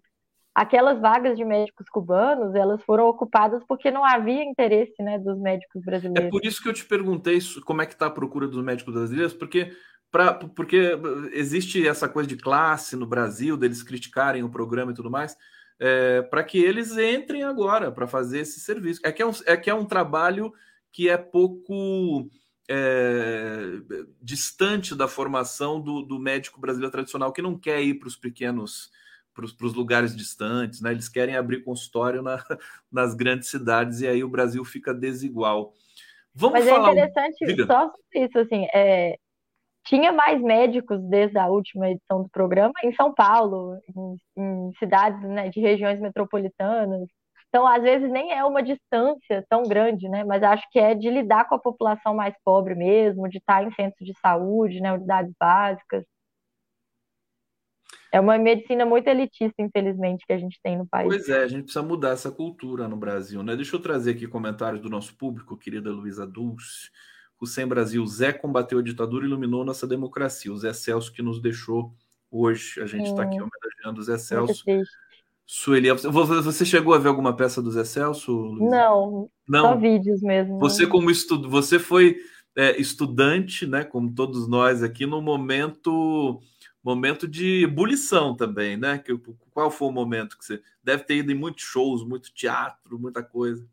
Aquelas vagas de médicos cubanos, elas foram ocupadas porque não havia interesse, né, dos médicos brasileiros. É por isso que eu te perguntei como é que está a procura dos médicos brasileiros, porque Pra, porque existe essa coisa de classe no Brasil, deles criticarem o programa e tudo mais, é, para que eles entrem agora para fazer esse serviço. É que é, um, é que é um trabalho que é pouco é, distante da formação do, do, médico brasileiro tradicional que não quer ir para os pequenos, para os lugares distantes, né? Eles querem abrir consultório na, nas grandes cidades e aí o Brasil fica desigual. Vamos Mas é falar... é interessante, só sobre isso, assim, é, tinha mais médicos desde a última edição do programa em São Paulo, em, em cidades né, de regiões metropolitanas, então, às vezes, nem é uma distância tão grande, né? Mas acho que é de lidar com a população mais pobre mesmo, de estar em centros de saúde, né? unidades básicas. É uma medicina muito elitista, infelizmente, que a gente tem no país. Pois é, a gente precisa mudar essa cultura no Brasil, né? Deixa eu trazer aqui comentários do nosso público, querida Luísa Dulce. O Sem Brasil, Zé combateu a ditadura e iluminou nossa democracia. O Zé Celso que nos deixou hoje. A gente está aqui homenageando o Zé Celso. Sueli, você chegou a ver alguma peça do Zé Celso? Luiz? Não, não, só vídeos mesmo. Você como estudo, você foi é, estudante, né, como todos nós aqui, no momento momento de ebulição também, né? Que, qual foi o momento que você deve ter ido em muitos shows, muito teatro, muita coisa?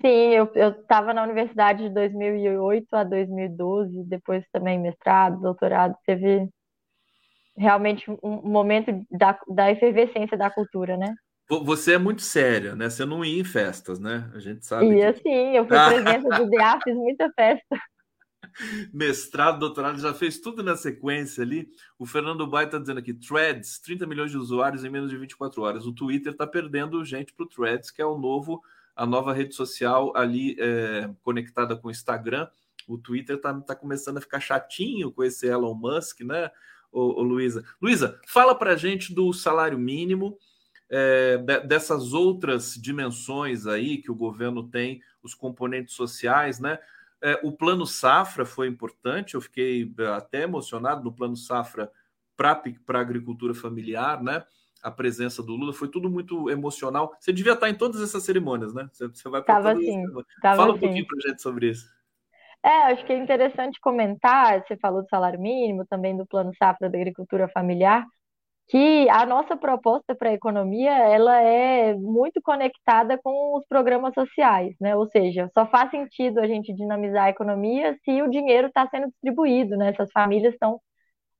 Sim, eu estava na universidade de 2008 a 2012, depois também mestrado, doutorado, teve realmente um momento da, da efervescência da cultura, né? Você é muito séria, né? Você não ia em festas, né? A gente sabe. E que... assim, eu fui presidenta do DEA, fiz muita festa. Mestrado, doutorado, já fez tudo na sequência ali. O Fernando Bai está dizendo aqui: Threads, 30 milhões de usuários em menos de 24 horas. O Twitter está perdendo gente para o Threads, que é o novo, a nova rede social ali é, conectada com o Instagram. O Twitter está tá começando a ficar chatinho com esse Elon Musk, né, ô, ô Luísa? Luísa, fala para gente do salário mínimo é, dessas outras dimensões aí que o governo tem, os componentes sociais, né? É, o plano safra foi importante, eu fiquei é, até emocionado no plano safra para a agricultura familiar, né? A presença do Lula foi tudo muito emocional. Você devia estar em todas essas cerimônias, né? Você, você vai para todas sim, Fala um pouquinho para gente sobre isso. É, acho que é interessante comentar. Você falou do salário mínimo, também do plano safra da agricultura familiar que a nossa proposta para a economia ela é muito conectada com os programas sociais, né? Ou seja, só faz sentido a gente dinamizar a economia se o dinheiro está sendo distribuído, né? Essas famílias estão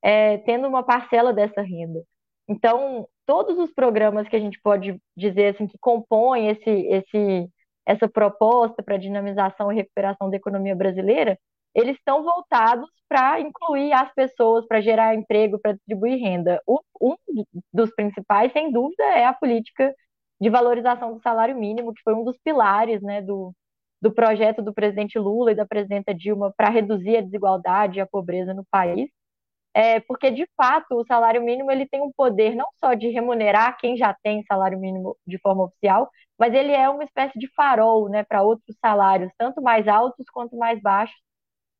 é, tendo uma parcela dessa renda. Então, todos os programas que a gente pode dizer assim que compõem esse, esse, essa proposta para dinamização e recuperação da economia brasileira, eles estão voltados para incluir as pessoas, para gerar emprego, para distribuir renda. O, um dos principais, sem dúvida, é a política de valorização do salário mínimo, que foi um dos pilares né, do, do projeto do presidente Lula e da presidenta Dilma para reduzir a desigualdade e a pobreza no país. É, porque, de fato, o salário mínimo ele tem um poder não só de remunerar quem já tem salário mínimo de forma oficial, mas ele é uma espécie de farol né, para outros salários, tanto mais altos quanto mais baixos,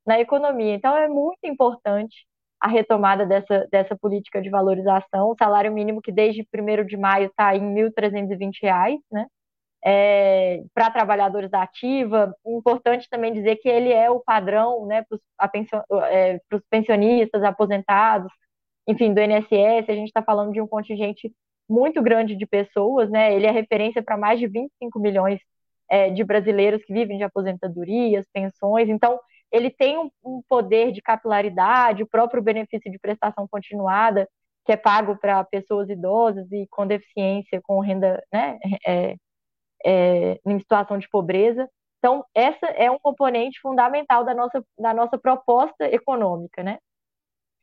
na economia. Então, é muito importante a retomada dessa, dessa política de valorização. O salário mínimo, que desde 1 de maio está em R$ 1.320, né? É, para trabalhadores da ativa. Importante também dizer que ele é o padrão né, para os é, pensionistas, aposentados, enfim, do INSS. A gente está falando de um contingente muito grande de pessoas, né? Ele é referência para mais de 25 milhões é, de brasileiros que vivem de aposentadorias, pensões. Então, ele tem um, um poder de capilaridade, o próprio benefício de prestação continuada, que é pago para pessoas idosas e com deficiência, com renda, né, é, é, em situação de pobreza. Então, essa é um componente fundamental da nossa, da nossa proposta econômica, né?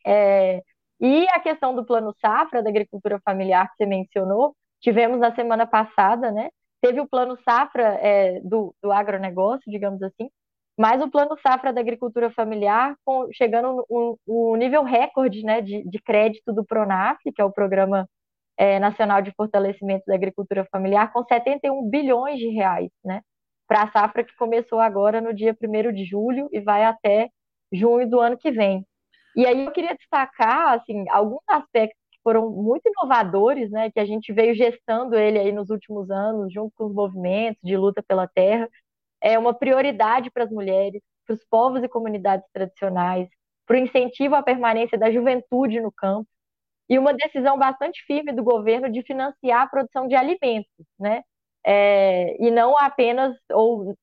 É, e a questão do plano safra da agricultura familiar que você mencionou, tivemos na semana passada, né? Teve o plano safra é, do, do agronegócio, digamos assim, mas o plano safra da agricultura familiar, com, chegando no, nível recorde né, de, de, crédito do PRONAF, que é o Programa é, Nacional de Fortalecimento da Agricultura Familiar, com 71 bilhões de reais, né? Para a safra que começou agora no dia 1 de julho e vai até junho do ano que vem. E aí eu queria destacar, assim, alguns aspectos que foram muito inovadores, né, que a gente veio gestando ele aí nos últimos anos, junto com os movimentos de luta pela terra, é uma prioridade para as mulheres, para os povos e comunidades tradicionais, para o incentivo à permanência da juventude no campo, e uma decisão bastante firme do governo de financiar a produção de alimentos, né? É, e não apenas ou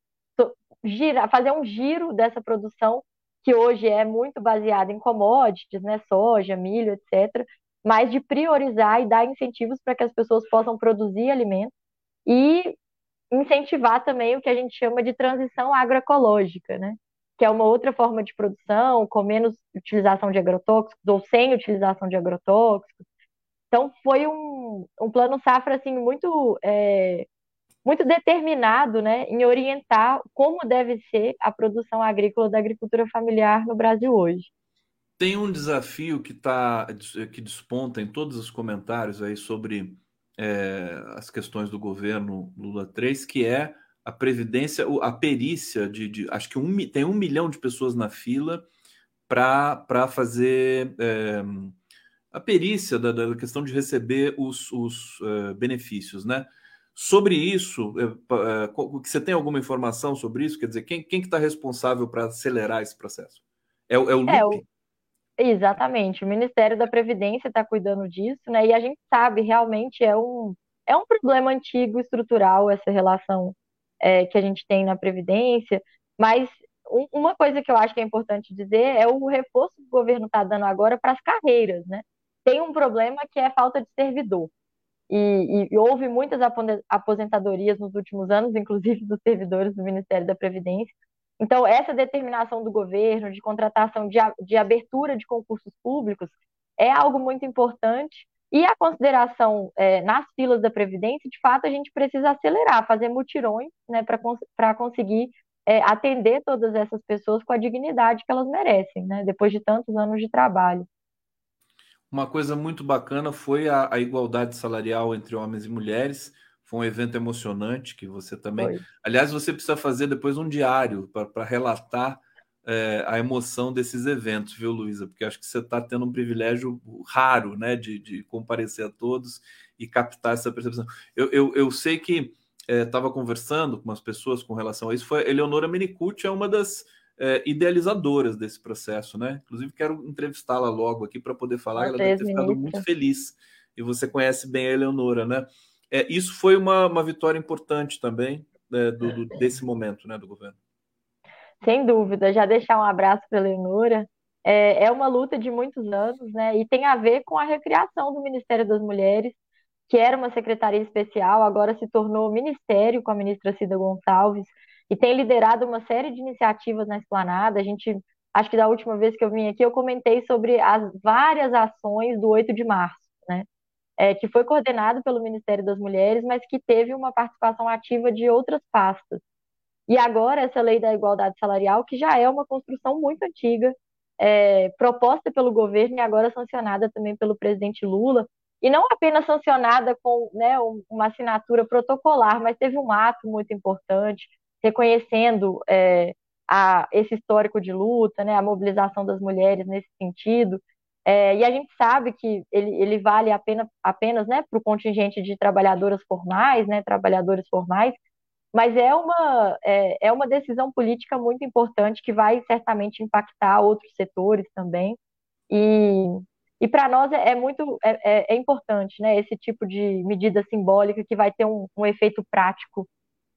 fazer um giro dessa produção que hoje é muito baseada em commodities, né, soja, milho, etc., mas de priorizar e dar incentivos para que as pessoas possam produzir alimentos e incentivar também o que a gente chama de transição agroecológica, né? Que é uma outra forma de produção, com menos utilização de agrotóxicos ou sem utilização de agrotóxicos. Então, foi um, um plano safra assim, muito, é, muito determinado né, em orientar como deve ser a produção agrícola da agricultura familiar no Brasil hoje. Tem um desafio que, tá, que desponta em todos os comentários aí sobre é, as questões do governo Lula 3, que é a previdência, a perícia de, de acho que um, tem um milhão de pessoas na fila para fazer é, a perícia da, da, questão de receber os, os uh, benefícios, né? Sobre isso, é, você tem alguma informação sobre isso? Quer dizer, quem, quem que está responsável para acelerar esse processo? É, é o LUP? Exatamente, o Ministério da Previdência está cuidando disso, né? E a gente sabe realmente é um, é um problema antigo, estrutural, essa relação é, que a gente tem na Previdência, mas um, uma coisa que eu acho que é importante dizer é o reforço que o governo está dando agora para as carreiras, né? Tem um problema que é a falta de servidor. E, e, houve muitas aposentadorias nos últimos anos, inclusive dos servidores do Ministério da Previdência. Então, essa determinação do governo de contratação, de, de abertura de concursos públicos, é algo muito importante. E a consideração é, nas filas da Previdência, de fato, a gente precisa acelerar, fazer mutirões né, para conseguir é, atender todas essas pessoas com a dignidade que elas merecem, né, depois de tantos anos de trabalho. Uma coisa muito bacana foi a, a, igualdade salarial entre homens e mulheres. Foi um evento emocionante que você também. Foi. Aliás, você precisa fazer depois um diário para relatar é, a emoção desses eventos, viu, Luísa? Porque acho que você está tendo um privilégio raro, né, de, de, comparecer a todos e captar essa percepção. Eu, eu, eu sei que estava é, conversando com umas pessoas com relação a isso. Foi Eleonora Menicucci é uma das é, idealizadoras desse processo, né? Inclusive, quero entrevistá-la logo aqui para poder falar. Ela deve ter ficado muito feliz. E você conhece bem a Eleonora, né? É, isso foi uma, uma vitória importante também né, do, do, desse momento né, do governo. Sem dúvida. Já deixar um abraço para a Eleonora. É, é uma luta de muitos anos, né? E tem a ver com a recriação do Ministério das Mulheres, que era uma secretaria especial, agora se tornou ministério com a ministra Cida Gonçalves e tem liderado uma série de iniciativas na esplanada. A gente, acho que da última vez que eu vim aqui, eu comentei sobre as várias ações do 8 de março? É, que foi coordenado pelo Ministério das Mulheres, mas que teve uma participação ativa de outras pastas. E agora, essa lei da igualdade salarial, que já é uma construção muito antiga, é, proposta pelo governo e agora sancionada também pelo presidente Lula, e não apenas sancionada com né, uma assinatura protocolar, mas teve um ato muito importante, reconhecendo é, a, esse histórico de luta, né, a mobilização das mulheres nesse sentido. É, e a gente sabe que ele, ele vale apenas, apenas né, para o contingente de trabalhadoras formais, né, trabalhadores formais, mas é uma, é, é uma decisão política muito importante que vai certamente impactar outros setores também. E, e para nós é, é muito é, é, é, importante né, esse tipo de medida simbólica que vai ter um, um efeito prático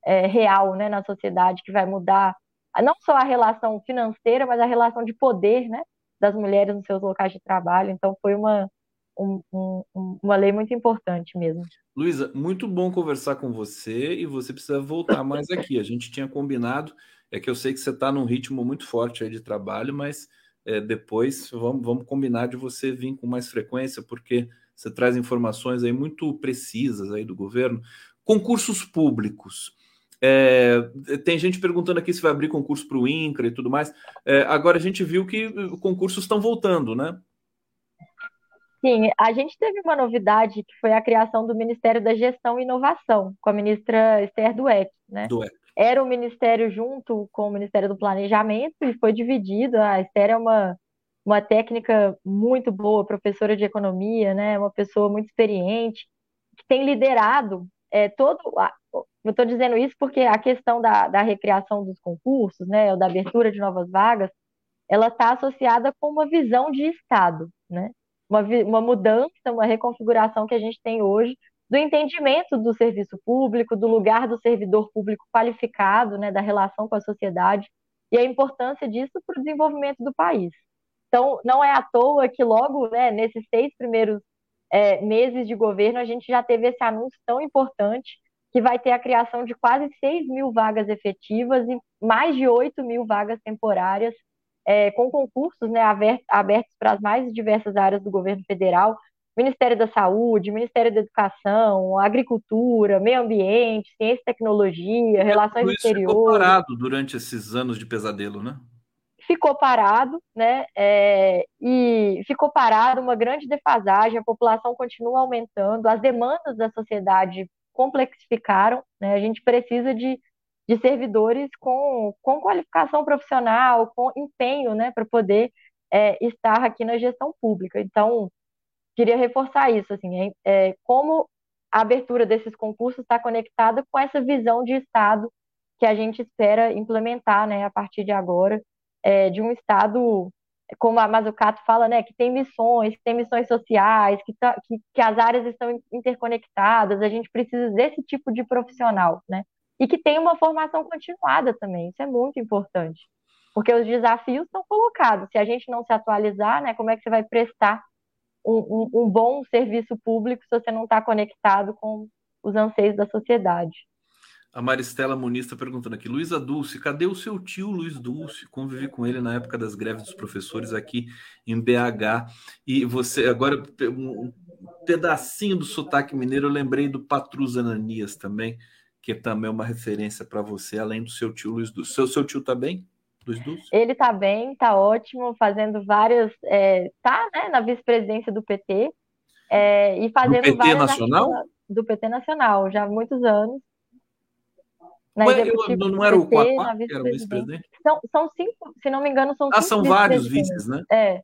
é, real né, na sociedade, que vai mudar não só a relação financeira, mas a relação de poder né, das mulheres nos seus locais de trabalho. Então, foi uma, um, um, uma lei muito importante mesmo. Luísa, muito bom conversar com você e você precisa voltar mais aqui. A gente tinha combinado, é que eu sei que você está num ritmo muito forte aí de trabalho, mas é, depois vamos, vamos combinar de você vir com mais frequência, porque você traz informações aí muito precisas aí do governo. Concursos públicos. É, tem gente perguntando aqui se vai abrir concurso para o INCRA e tudo mais. É, agora a gente viu que concursos estão voltando, né? Sim, a gente teve uma novidade que foi a criação do Ministério da Gestão e Inovação, com a ministra Esther Dueck, né? Dueck. Era o ministério junto com o Ministério do Planejamento e foi dividido. A Esther é uma, uma técnica muito boa, professora de economia, né? Uma pessoa muito experiente, que tem liderado é, todo. Eu estou dizendo isso porque a questão da, da recriação dos concursos, né, ou da abertura de novas vagas, ela está associada com uma visão de Estado, né? Uma, uma mudança, uma reconfiguração que a gente tem hoje do entendimento do serviço público, do lugar do servidor público qualificado, né, da relação com a sociedade e a importância disso para o desenvolvimento do país. Então, não é à toa que logo, né, nesses seis primeiros é, meses de governo, a gente já teve esse anúncio tão importante que vai ter a criação de quase 6 mil vagas efetivas e mais de 8 mil vagas temporárias, é, com concursos né, abertos para as mais diversas áreas do governo federal, Ministério da Saúde, Ministério da Educação, Agricultura, Meio Ambiente, Ciência e Tecnologia, Relações Exteriores. Ficou parado durante esses anos de pesadelo, né? ficou parado, né? É, e ficou parado, uma grande defasagem, a população continua aumentando, as demandas da sociedade complexificaram, né? A gente precisa de, de servidores com, com qualificação profissional, com empenho, né, para poder é, estar aqui na gestão pública. Então, queria reforçar isso, assim, é, como a abertura desses concursos está conectada com essa visão de Estado que a gente espera implementar, né, a partir de agora, é, de um Estado, como a Mazzucato fala, né, que tem missões, que tem missões sociais, que, tá, que, que as áreas estão interconectadas, a gente precisa desse tipo de profissional, né? e que tenha uma formação continuada também. Isso é muito importante, porque os desafios estão colocados. Se a gente não se atualizar, né, como é que você vai prestar um, um, um bom serviço público se você não está conectado com os anseios da sociedade? A Maristela Muniz está perguntando aqui, Luísa Dulce, cadê o seu tio Luiz Dulce? Convivi com ele na época das greves dos professores aqui em BH. E você, agora, um pedacinho do sotaque mineiro, eu lembrei do Patrus Ananias também, que também é uma referência para você, além do seu tio Luiz Dulce. Seu, seu tio está bem? Luiz Dulce? Ele está bem, está ótimo, fazendo várias. É, tá né, na vice-presidência do PT. É, e fazendo do PT Nacional? Do PT Nacional, já há muitos anos Ué, eu, não era o Quatá que era o vice-presidente? São, são cinco, se não me engano, são Ah, são vários vices, né? É.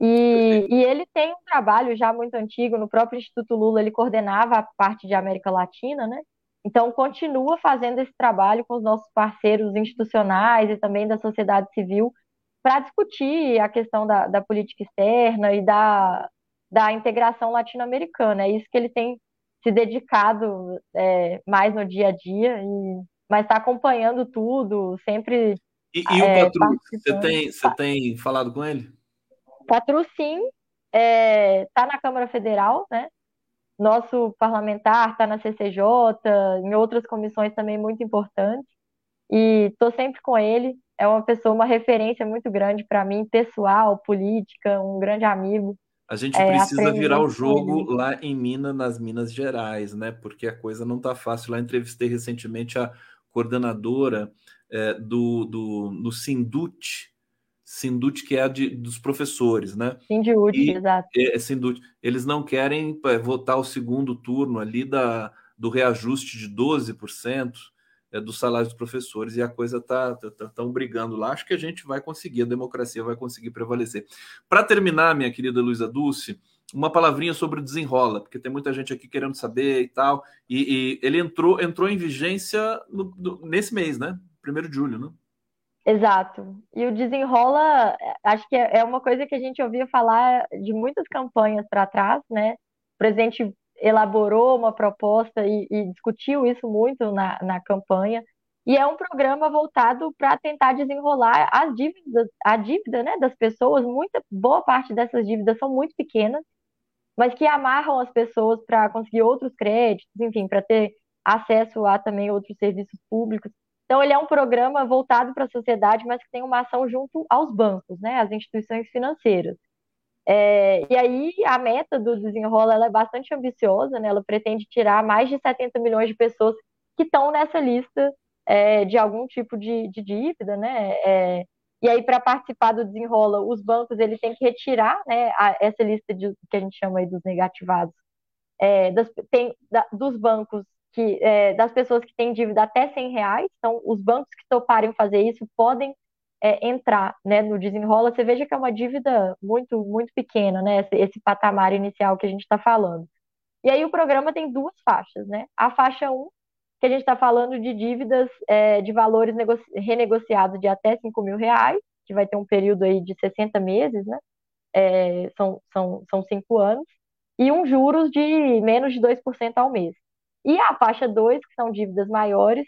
E, e ele tem um trabalho já muito antigo, no próprio Instituto Lula ele coordenava a parte de América Latina, né? Então continua fazendo esse trabalho com os nossos parceiros institucionais e também da sociedade civil para discutir a questão da, da política externa e da, da integração latino-americana. É isso que ele tem se dedicado é, mais no dia a dia, e, mas está acompanhando tudo, sempre. E, e é, o Patru, você tem, você tem falado com ele? Patru, sim, está é, na Câmara Federal, né? Nosso parlamentar está na CCJ, em outras comissões também muito importantes, e estou sempre com ele. É uma pessoa, uma referência muito grande para mim, pessoal, política, um grande amigo. A gente é, precisa virar o jogo lá em Minas, nas Minas Gerais, né? Porque a coisa não está fácil. Lá entrevistei recentemente a coordenadora é, do, do, do Sindut, Sindut, que é a de, dos professores, né? Sindut, exato. É, é Sindut. Eles não querem é, votar o segundo turno ali da, do reajuste de 12% é, do salário dos professores e a coisa tá tão tá, tá, brigando lá. Acho que a gente vai conseguir, a democracia vai conseguir prevalecer. Para terminar, minha querida Luísa Dulce, uma palavrinha sobre o desenrola, porque tem muita gente aqui querendo saber e tal. E, e ele entrou entrou em vigência no, no, nesse mês, né? Primeiro de julho, né? Exato. E o desenrola, acho que é, é uma coisa que a gente ouvia falar de muitas campanhas para trás, né? O presidente elaborou uma proposta e, e discutiu isso muito na, na campanha. E é um programa voltado para tentar desenrolar as dívidas, a dívida né, das pessoas. Muita boa parte dessas dívidas são muito pequenas, mas que amarram as pessoas para conseguir outros créditos, enfim, para ter acesso a também outros serviços públicos. Então, ele é um programa voltado para a sociedade, mas que tem uma ação junto aos bancos, né, às instituições financeiras. É, e aí a meta do desenrola é bastante ambiciosa, né? Ela pretende tirar mais de 70 milhões de pessoas que estão nessa lista é, de algum tipo de, de dívida, né? É, e aí para participar do desenrola, os bancos eles têm que retirar, né? A, essa lista de, que a gente chama aí dos negativados, é, das, tem, da, dos bancos que é, das pessoas que têm dívida até 100 reais. Então os bancos que toparem fazer isso podem é, entrar né, no desenrola, você veja que é uma dívida muito, muito pequena, né? Esse, esse patamar inicial que a gente está falando. E aí o programa tem duas faixas, né? A faixa 1, que a gente está falando de dívidas é, de valores renegociados de até 5 mil reais, que vai ter um período aí de 60 meses, né? É, são, são, são cinco anos, e um juros de menos de 2% ao mês. E a faixa 2, que são dívidas maiores,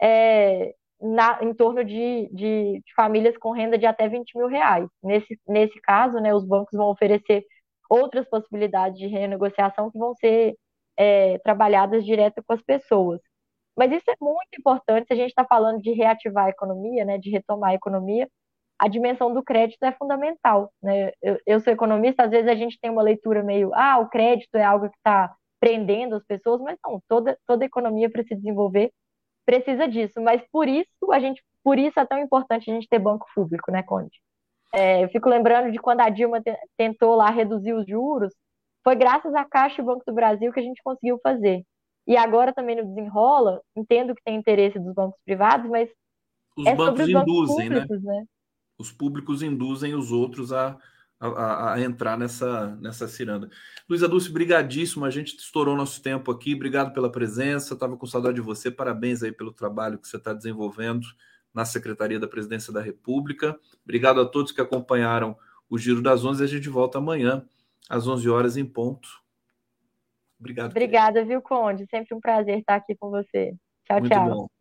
é, na, em torno de, de, de, famílias com renda de até 20 mil reais. Nesse, nesse caso, né, os bancos vão oferecer outras possibilidades de renegociação que vão ser é, trabalhadas direto com as pessoas. Mas isso é muito importante se a gente está falando de reativar a economia, né, de retomar a economia. A dimensão do crédito é fundamental. Né? Eu, eu sou economista, às vezes a gente tem uma leitura meio, ah, o crédito é algo que está prendendo as pessoas, mas não, toda, toda economia para se desenvolver precisa disso, mas por isso a gente, por isso é tão importante a gente ter banco público, né, Conde? É, eu fico lembrando de quando a Dilma tentou lá reduzir os juros, foi graças à Caixa e Banco do Brasil que a gente conseguiu fazer. E agora também no desenrola, entendo que tem interesse dos bancos privados, mas os é bancos os induzem, bancos públicos, né? né? Os públicos induzem os outros a a, a, entrar nessa, nessa ciranda. Luísa Dulce, brigadíssimo, a gente estourou nosso tempo aqui, obrigado pela presença, estava com saudade de você, parabéns aí pelo trabalho que você está desenvolvendo na Secretaria da Presidência da República, obrigado a todos que acompanharam o Giro das Onze, a gente volta amanhã, às 11 horas em ponto. Obrigado. Obrigada, querido. viu, Conde? Sempre um prazer estar aqui com você. Tchau, Muito tchau. bom.